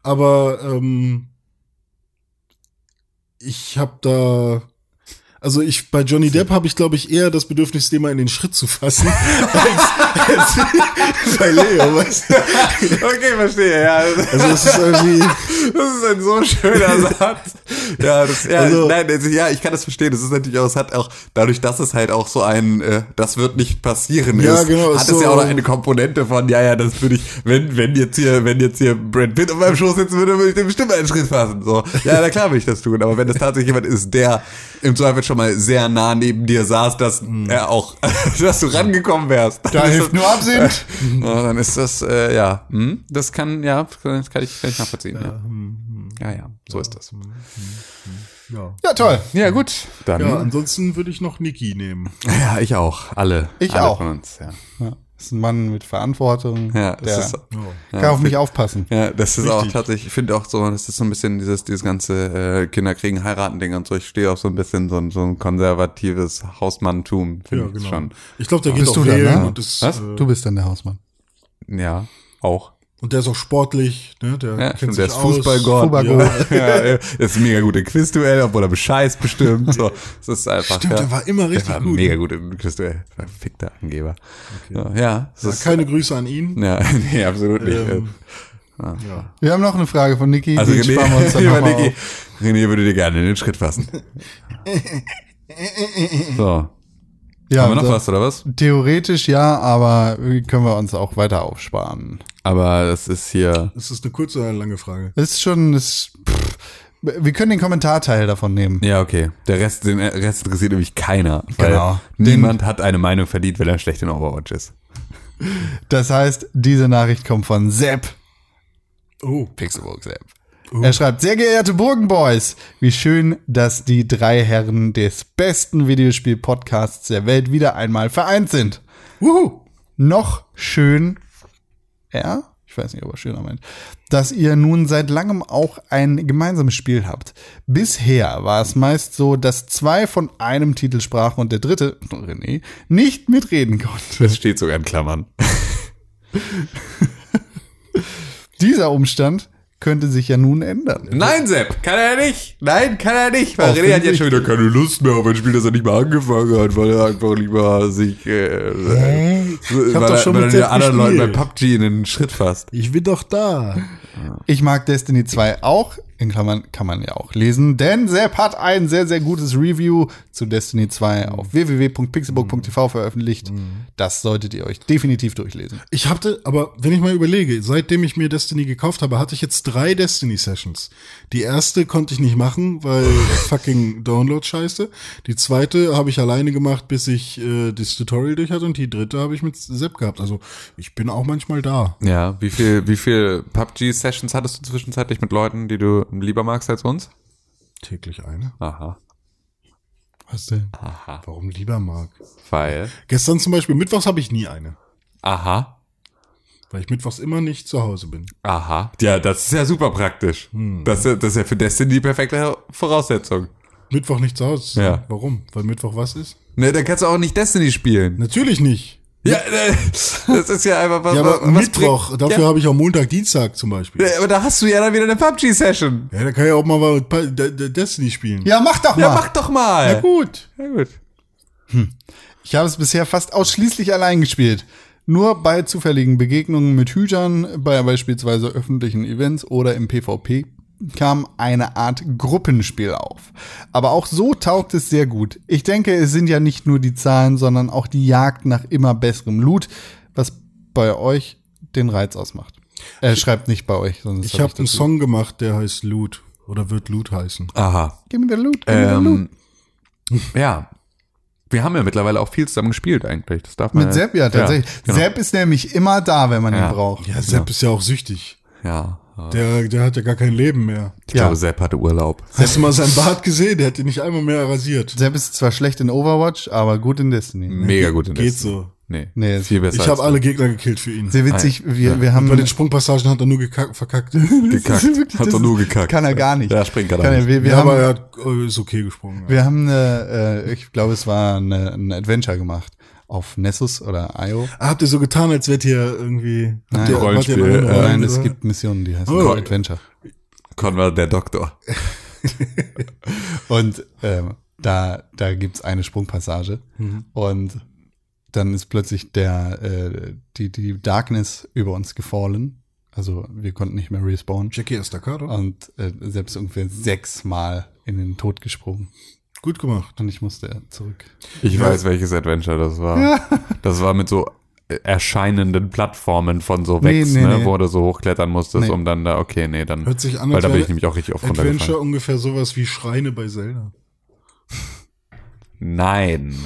aber ähm, ich habe da, also ich bei Johnny Depp habe ich glaube ich eher das Bedürfnis, den mal in den Schritt zu fassen, *laughs* als, als *laughs* bei Leo. Weißt du? Okay, verstehe, ja. Also es ist irgendwie, Das ist ein so schöner Satz. Ja, das, ja, Also- nein, also, ja, ich kann das verstehen. Das ist natürlich auch, es hat auch, dadurch, dass es halt auch so ein, äh, das wird nicht passieren Ja, ist, genau, hat ist es ja so- auch noch eine Komponente von, ja, ja, das würde ich, wenn, wenn jetzt hier, wenn jetzt hier Brad Pitt auf meinem Schoß sitzen würde, würde ich dem bestimmt einen Schritt fassen. So, ja, na klar will ich das tun. Aber wenn das tatsächlich jemand ist, der im Zweifel schon mal sehr nah neben dir saß, dass er auch, *laughs* dass du rangekommen wärst. Da dann hilft das- nur Absinth. *laughs* ja, dann ist das, äh, ja, hm, das kann, ja, das kann ich, kann ich nachvollziehen. Ja, ja, ja so ist das. ja. Ja, toll. Ja, gut, dann. ja, Ja, ansonsten würde ich noch Niki nehmen. *laughs* ich auch. Alle. Ich alle auch. Von uns, ja. Ja, ist ein Mann mit Verantwortung. Ja, der das ist, kann auf mich aufpassen. ja, das ist auch Wichtig. tatsächlich, ich finde auch so, das ist so ein bisschen dieses, dieses ganze äh, Kinder kriegen, heiraten Ding und so. Ich stehe auf so ein bisschen so ein, so ein konservatives Hausmanntum, finde Ja, ich genau. schon. Ich glaube, der geht Bist auch du dann, wählen ne? und ist, Was? Äh, Du bist dann der Hausmann. Ja, auch. Und der ist auch sportlich, ne? Der Ja, kennt stimmt, sich der ist aus. Fußballgott. Fußballgott. *laughs* Ja, ja, ist ein mega gut im Quizduell, obwohl er bescheißt bestimmt. So, das ist einfach. Stimmt, ja. der war immer richtig der war gut. Mega gut im Quizduell. Verfickter Angeber. Ja, ja, das Ja, ist, keine Grüße an ihn. ja, *laughs* nee, absolut nicht. Ähm, ja. Wir haben noch eine Frage von Niki. also René, sparen wir uns dann *laughs* Niki. René würde dir gerne in den Schritt fassen. So, Ja, haben wir noch also, was oder was? Theoretisch ja, aber können wir uns auch weiter aufsparen. Aber das ist hier. Ist das eine kurze oder eine lange Frage? Das ist schon, das, pff, wir können den Kommentarteil davon nehmen. Ja, okay. Der Rest, den Rest interessiert nämlich keiner. Weil Genau. niemand hat eine Meinung verdient, wenn er schlecht in Overwatch ist. Das heißt, diese Nachricht kommt von Sepp. Oh. Pixelburg Sepp. Er schreibt, sehr geehrte Burgenboys, wie schön, dass die drei Herren des besten Videospiel-Podcasts der Welt wieder einmal vereint sind. Wuhu. Noch schön, ja, ich weiß nicht, ob er schöner meint, dass ihr nun seit langem auch ein gemeinsames Spiel habt. Bisher war es meist so, dass zwei von einem Titel sprachen und der dritte, René, nicht mitreden konnte. Das steht sogar in Klammern. *laughs* Dieser Umstand könnte sich ja nun ändern. Nein, Sepp, kann er nicht. Nein, kann er nicht. Weil René hat jetzt schon wieder keine Lust mehr auf ein Spiel, das er nicht mal angefangen hat, weil er einfach lieber sich, äh, Ich hab weil doch er, schon weil er mit den Sepp anderen Leuten bei. PUBG in den Schritt fasst. Ich bin doch da. Ich mag Destiny 2 auch, in Klammern kann man ja auch lesen, denn Sepp hat ein sehr, sehr gutes Review zu Destiny 2 auf www.pixelbook.tv veröffentlicht. Das solltet ihr euch definitiv durchlesen. Ich hatte, aber wenn ich mal überlege, seitdem ich mir Destiny gekauft habe, hatte ich jetzt drei Destiny-Sessions. Die erste konnte ich nicht machen, weil *laughs* fucking Download scheiße. Die zweite habe ich alleine gemacht, bis ich äh, das Tutorial durch hatte und die dritte habe ich mit Sepp gehabt. Also ich bin auch manchmal da. Ja, wie viel, wie viel PUBG-Sessions hattest du zwischenzeitlich mit Leuten, die du lieber magst als uns? Täglich eine. Aha. Was denn? Aha. Warum lieber mag? Weil. Gestern zum Beispiel, Mittwochs habe ich nie eine. Aha. Weil ich mittwochs immer nicht zu Hause bin. Aha. Ja, das ist ja super praktisch. Das, ist- das ist ja für Destiny die perfekte Voraussetzung. Mittwoch nicht zu Hause. Ja. Warum? Weil Mittwoch was ist? Ne, dann kannst du auch nicht Destiny spielen. Natürlich nicht. Ja, *laughs* das ist ja einfach was. Ja, aber was Mittwoch, bringt- dafür ja, habe ich auch Montag, Dienstag zum Beispiel. Ja, aber da hast du ja dann wieder eine PUBG-Session. Ja, da kann ich auch mal Destiny spielen. Ja, mach doch mal. Ja, mach doch mal. Na gut. Ja, gut. Ich habe es bisher fast ausschließlich allein gespielt. Nur bei zufälligen Begegnungen mit Hütern, bei beispielsweise öffentlichen Events oder im PvP kam eine Art Gruppenspiel auf. Aber auch so taugt es sehr gut. Ich denke, es sind ja nicht nur die Zahlen, sondern auch die Jagd nach immer besserem Loot, was bei euch den Reiz ausmacht. Er schreibt nicht bei euch, sondern Ich habe einen dazu. Song gemacht, der heißt Loot. Oder wird Loot heißen. Aha. Give me the loot, give me the loot. Ähm, ja. Wir haben ja mittlerweile auch viel zusammen gespielt eigentlich. Das darf man Mit Sepp, ja, tatsächlich. genau. Sepp ist nämlich immer da, wenn man Ja. ihn braucht. Ja, Sepp ist ja auch süchtig. Ja. Der, der hat ja gar kein Leben mehr. Ich Ja. glaube, Sepp hatte Urlaub. Hast du mal seinen Bart gesehen? Der hat ihn nicht einmal mehr rasiert. Sepp ist zwar schlecht in Overwatch, aber gut in Destiny. Mega gut in Geht Destiny. so. Nee, Nee, viel besser. Ich habe alle Gegner gekillt für ihn. Sehr witzig, wir, wir haben Bei den Sprungpassagen hat er nur gekackt, verkackt. *laughs* gekackt. Wirklich, Hat er nur gekackt. Kann er gar nicht. Ja, springt kann er Kann er, nicht. wir, wir ja, haben, aber er hat, äh, ist okay gesprungen. wir haben eine, äh, ich glaube, es war eine, ein Adventure gemacht auf Nessus oder IO. Ah, Habt ihr so getan, als wärt ihr irgendwie habt ihr, Rollenspiel, ihr einer äh, Nein, es gibt Missionen, die heißen Oh. Adventure. Konrad der Doktor. *laughs* Und ähm, da, da gibt's eine Sprungpassage Mhm. und dann ist plötzlich der, äh, die, die Darkness über uns gefallen. Also wir konnten nicht mehr respawnen. Jackie Estacado. Und äh, selbst ungefähr sechsmal in den Tod gesprungen. Gut gemacht. Und ich musste zurück. Ich weiß, welches Adventure das war. Das war mit so äh, erscheinenden Plattformen von so Nee, Wex, nee, ne, nee. wo du so hochklettern musstest, Nee. um dann da, okay, nee, dann. Hört sich an, weil als da bin wäre ich nämlich auch richtig oft Adventure runtergefallen. ungefähr sowas wie Schreine bei Zelda. Nein.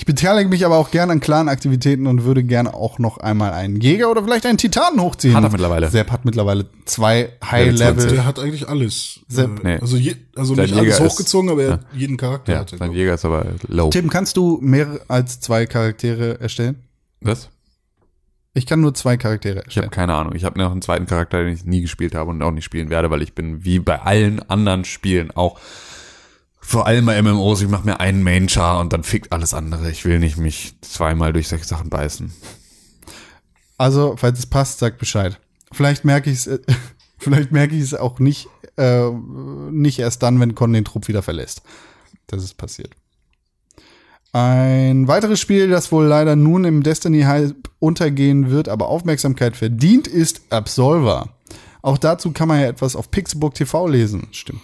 Ich beteilige mich aber auch gern an Clan-Aktivitäten und würde gerne auch noch einmal einen Jäger oder vielleicht einen Titanen hochziehen. Hat er mittlerweile. Sepp hat mittlerweile zwei Level High-Level. Der hat eigentlich alles. Sepp- Äh, Nee. Also, je, also Sein nicht alles Jäger ist- hochgezogen, aber er hat jeden Charakter. Ja, hat er, sein. Jäger ist aber low. Tim, kannst du mehr als zwei Charaktere erstellen? Was? Ich kann nur zwei Charaktere Ich habe erstellen. keine Ahnung. Ich habe noch einen zweiten Charakter, den ich nie gespielt habe und auch nicht spielen werde, weil ich bin wie bei allen anderen Spielen auch vor allem bei MMOs, ich mache mir einen Main-Char und dann fickt alles andere. Ich will nicht mich zweimal durch solche Sachen beißen. Also, falls es passt, sag Bescheid. Vielleicht merke ich es, äh, *laughs* vielleicht merke ich es auch nicht, äh, nicht erst dann, wenn Con den Trupp wieder verlässt. Das ist passiert. Ein weiteres Spiel, das wohl leider nun im Destiny-Hype untergehen wird, aber Aufmerksamkeit verdient, ist Absolver. Auch dazu kann man ja etwas auf Pixelbook TV lesen. Stimmt.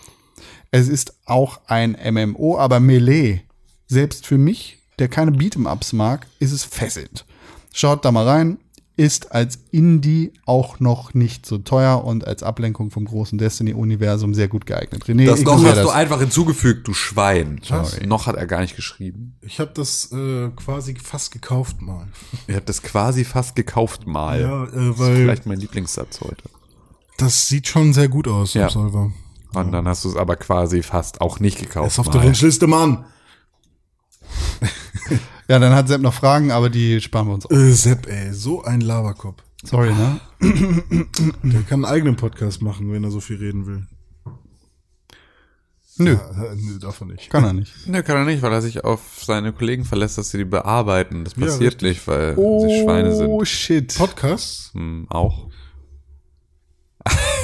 Es ist auch ein MMO, aber Melee. Selbst für mich, der keine Beat'em-Ups mag, ist es fesselnd. Schaut da mal rein. Ist als Indie auch noch nicht so teuer und als Ablenkung vom großen Destiny-Universum sehr gut geeignet. René, Das noch hast du das. einfach hinzugefügt, du Schwein. Was? Noch hat er gar nicht geschrieben. Ich habe das äh, quasi fast gekauft mal. *laughs* Ihr habt das quasi fast gekauft mal. Ja, äh, das ist weil vielleicht mein Lieblingssatz heute. das sieht schon sehr gut aus, Ja. Absolver. Und dann hast du es aber quasi fast auch nicht gekauft. Ist auf der Wunschliste, Mann. *laughs* Ja, dann hat Sepp noch Fragen, aber die sparen wir uns auf. Äh, Sepp, ey, so ein Laberkopf. Sorry, ne? *clears throat* Der kann einen eigenen Podcast machen, wenn er so viel reden will. Nö, Ja, äh, nee, davon nicht. kann er nicht. Nö, kann er nicht, weil er sich auf seine Kollegen verlässt, dass sie die bearbeiten. Das Ja, passiert richtig. nicht, weil sie Schweine sind. Oh, shit. Podcasts? Hm, auch.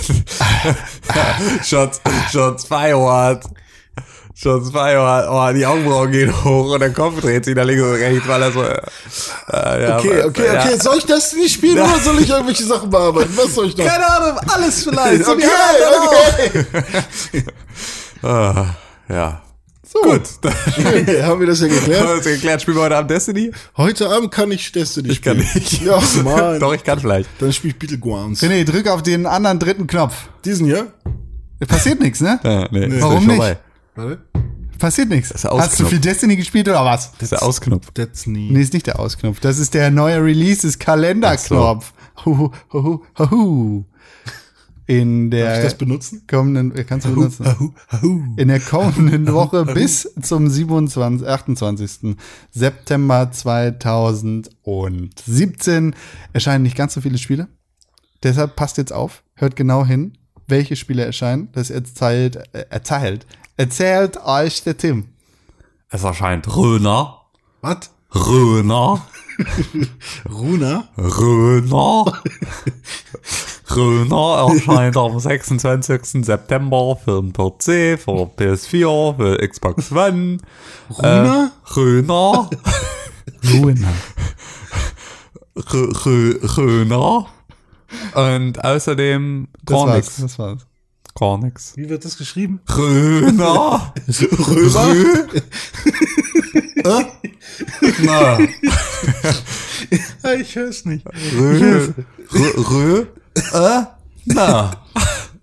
*laughs* Shots, Shots fired. Shots fired. Oh, die Augenbrauen gehen hoch und der Kopf dreht sich nach links und rechts, weil er so. Äh, ja, Okay, okay, ja. okay. Soll ich das nicht spielen oder soll ich irgendwelche Sachen bearbeiten? Was soll ich noch? Keine Ahnung, alles vielleicht. *laughs* Okay, anderen okay. Ah, *laughs* ja. So. Gut, *laughs* dann Haben wir das ja haben wir geklärt? uns geklärt. Spielen wir heute Abend Destiny? Heute Abend kann ich Destiny Ich kann spielen. nicht. Ja, Mann. *laughs* Doch, ich kann vielleicht. Dann spiel ich Beetlegrounds. René, drück auf den anderen dritten Knopf. Diesen hier? Passiert nichts, ne? Ja, nee, ist Warum nicht? vorbei. Warte. Passiert nichts. Hast du viel Destiny gespielt oder was? Das ist der Ausknopf. Nie. Nee, ist nicht der Ausknopf. Das ist der neue Release des Kalenderknopf. Huhu, huhu, huhu. In Darf ich der das benutzen? kommenden, äh, kannst du benutzen. Ahu, ahu. In der kommenden Woche bis zum 27, 28. September 2017 erscheinen nicht ganz so viele Spiele. Deshalb passt jetzt auf, hört genau hin, welche Spiele erscheinen. Das erzählt, äh, erzählt, erzählt euch der Tim. Es erscheint Röner. Was? Röner. *laughs* Runa? Röner. *laughs* Röner erscheint am 26. September für den PC, für PS4, für Xbox One. Runa? Äh, Röner. Rö- Rö- Röner. Und außerdem Das gar war's. nix. Das war's. Gar nix. Wie wird das geschrieben? Röner. Römer? Na. Ja, *laughs* ich höre es nicht. Rö. Rö. Äh. Na.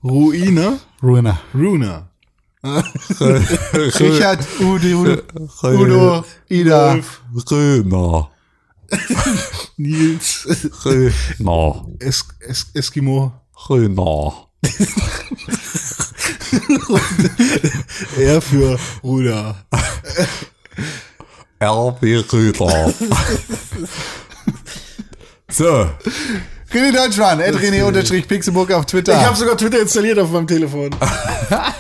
Ruina? Ruiner. Runa. *laughs* Richard, Udo, Udo, Udo Ida. Röner. *laughs* Nils. Röner. Es es Eskimo. Röner. *laughs* R für Runa. RB Röder. so. René Deutschmann, at René unterstrich Pixelburg auf Twitter. Ich habe sogar Twitter installiert auf meinem Telefon.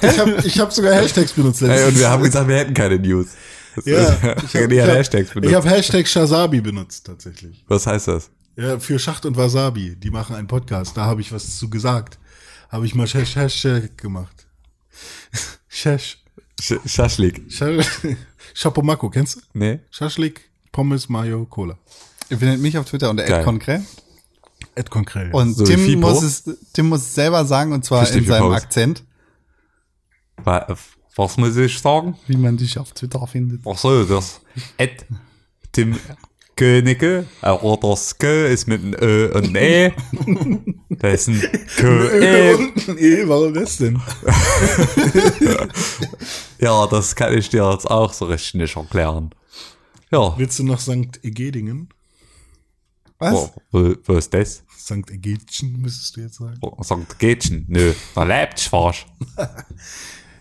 ich habe ich hab sogar Hashtags benutzt. Ey, und wir haben gesagt, wir hätten keine News. Das ja, ist- ich habe René hat hab, Hashtags ich benutzt. hab Hashtag Shazabi benutzt tatsächlich. Was heißt das? Ja, für Schacht und Wasabi. Die machen einen Podcast. Da habe ich was zu gesagt. Habe ich mal Hash Hashtag gemacht. *laughs* Shash. Sch Schaschlik. Scha- Chapomako, *laughs* kennst du? Nee? Schaschlik, Pommes, Mayo, Cola. Ihr findet mich auf Twitter unter Geil. @konkret. Ed Concrel. Und So Tim muss es, Tim muss es selber sagen und zwar Verstehe in seinem Fibos. Akzent, Wa- Was muss ich sagen? wie man dich auf Twitter findet. Ach so, das Ed Tim Königke, aber das K ist mit einem Ö und einem E. *laughs* Da ist ein K, E. Und ein E, warum das denn? *laughs* Ja, das kann ich dir jetzt auch so richtig nicht erklären. Ja, Willst du nach St. Egedingen? Was? wo, wo, wo ist das? St. Egedchen, müsstest du jetzt sagen. Wo- St. Gätchen? Nö, da lebt Schwarz. *laughs*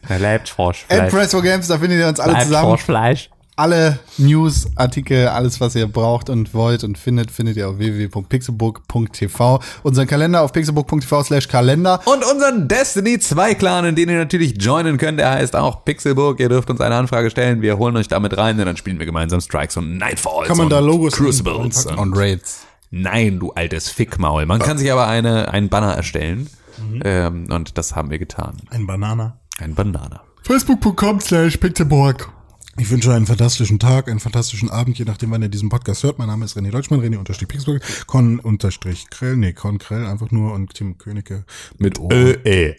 Da lebt Schwarz. Press for Games, da findet ihr uns alle zusammen. Fleisch. Alle News, Artikel, alles, was ihr braucht und wollt und findet, findet ihr auf www.pixelburg.tv. Unseren Kalender auf pixelburg.tv slash Kalender. Und unseren Destiny 2 Clan, in den ihr natürlich joinen könnt, der heißt auch Pixelburg. Ihr dürft uns eine Anfrage stellen. Wir holen euch damit rein und dann spielen wir gemeinsam Strikes und Nightfalls. Kann man und da Logos Crucibles. einpacken? Und Und Raids. Nein, du altes Fickmaul. Man kann sich aber eine, einen Banner erstellen. Mhm. Ähm, und das haben wir getan. Ein Banana. Ein Banana. Facebook.com slash Pixelburg. Ich wünsche einen fantastischen Tag, einen fantastischen Abend, je nachdem, wann ihr diesen Podcast hört. Mein Name ist René Deutschmann, René unterstrich Pixburg, Con unterstrich Krell, nee, Con Krell einfach nur und Tim Königke mit O. Ö, e.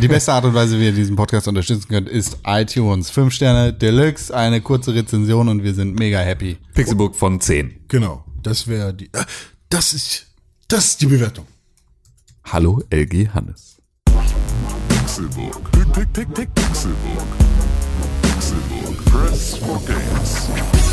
Die beste Art und Weise, wie ihr diesen Podcast unterstützen könnt, ist iTunes. Fünf Sterne Deluxe, eine kurze Rezension und wir sind mega happy. Pixelburg von 10. Genau, das wäre die, ah, das ist, das ist die Bewertung. Hallo, LG Hannes. Pick, Pixelbook. Pixelbook. Press for games.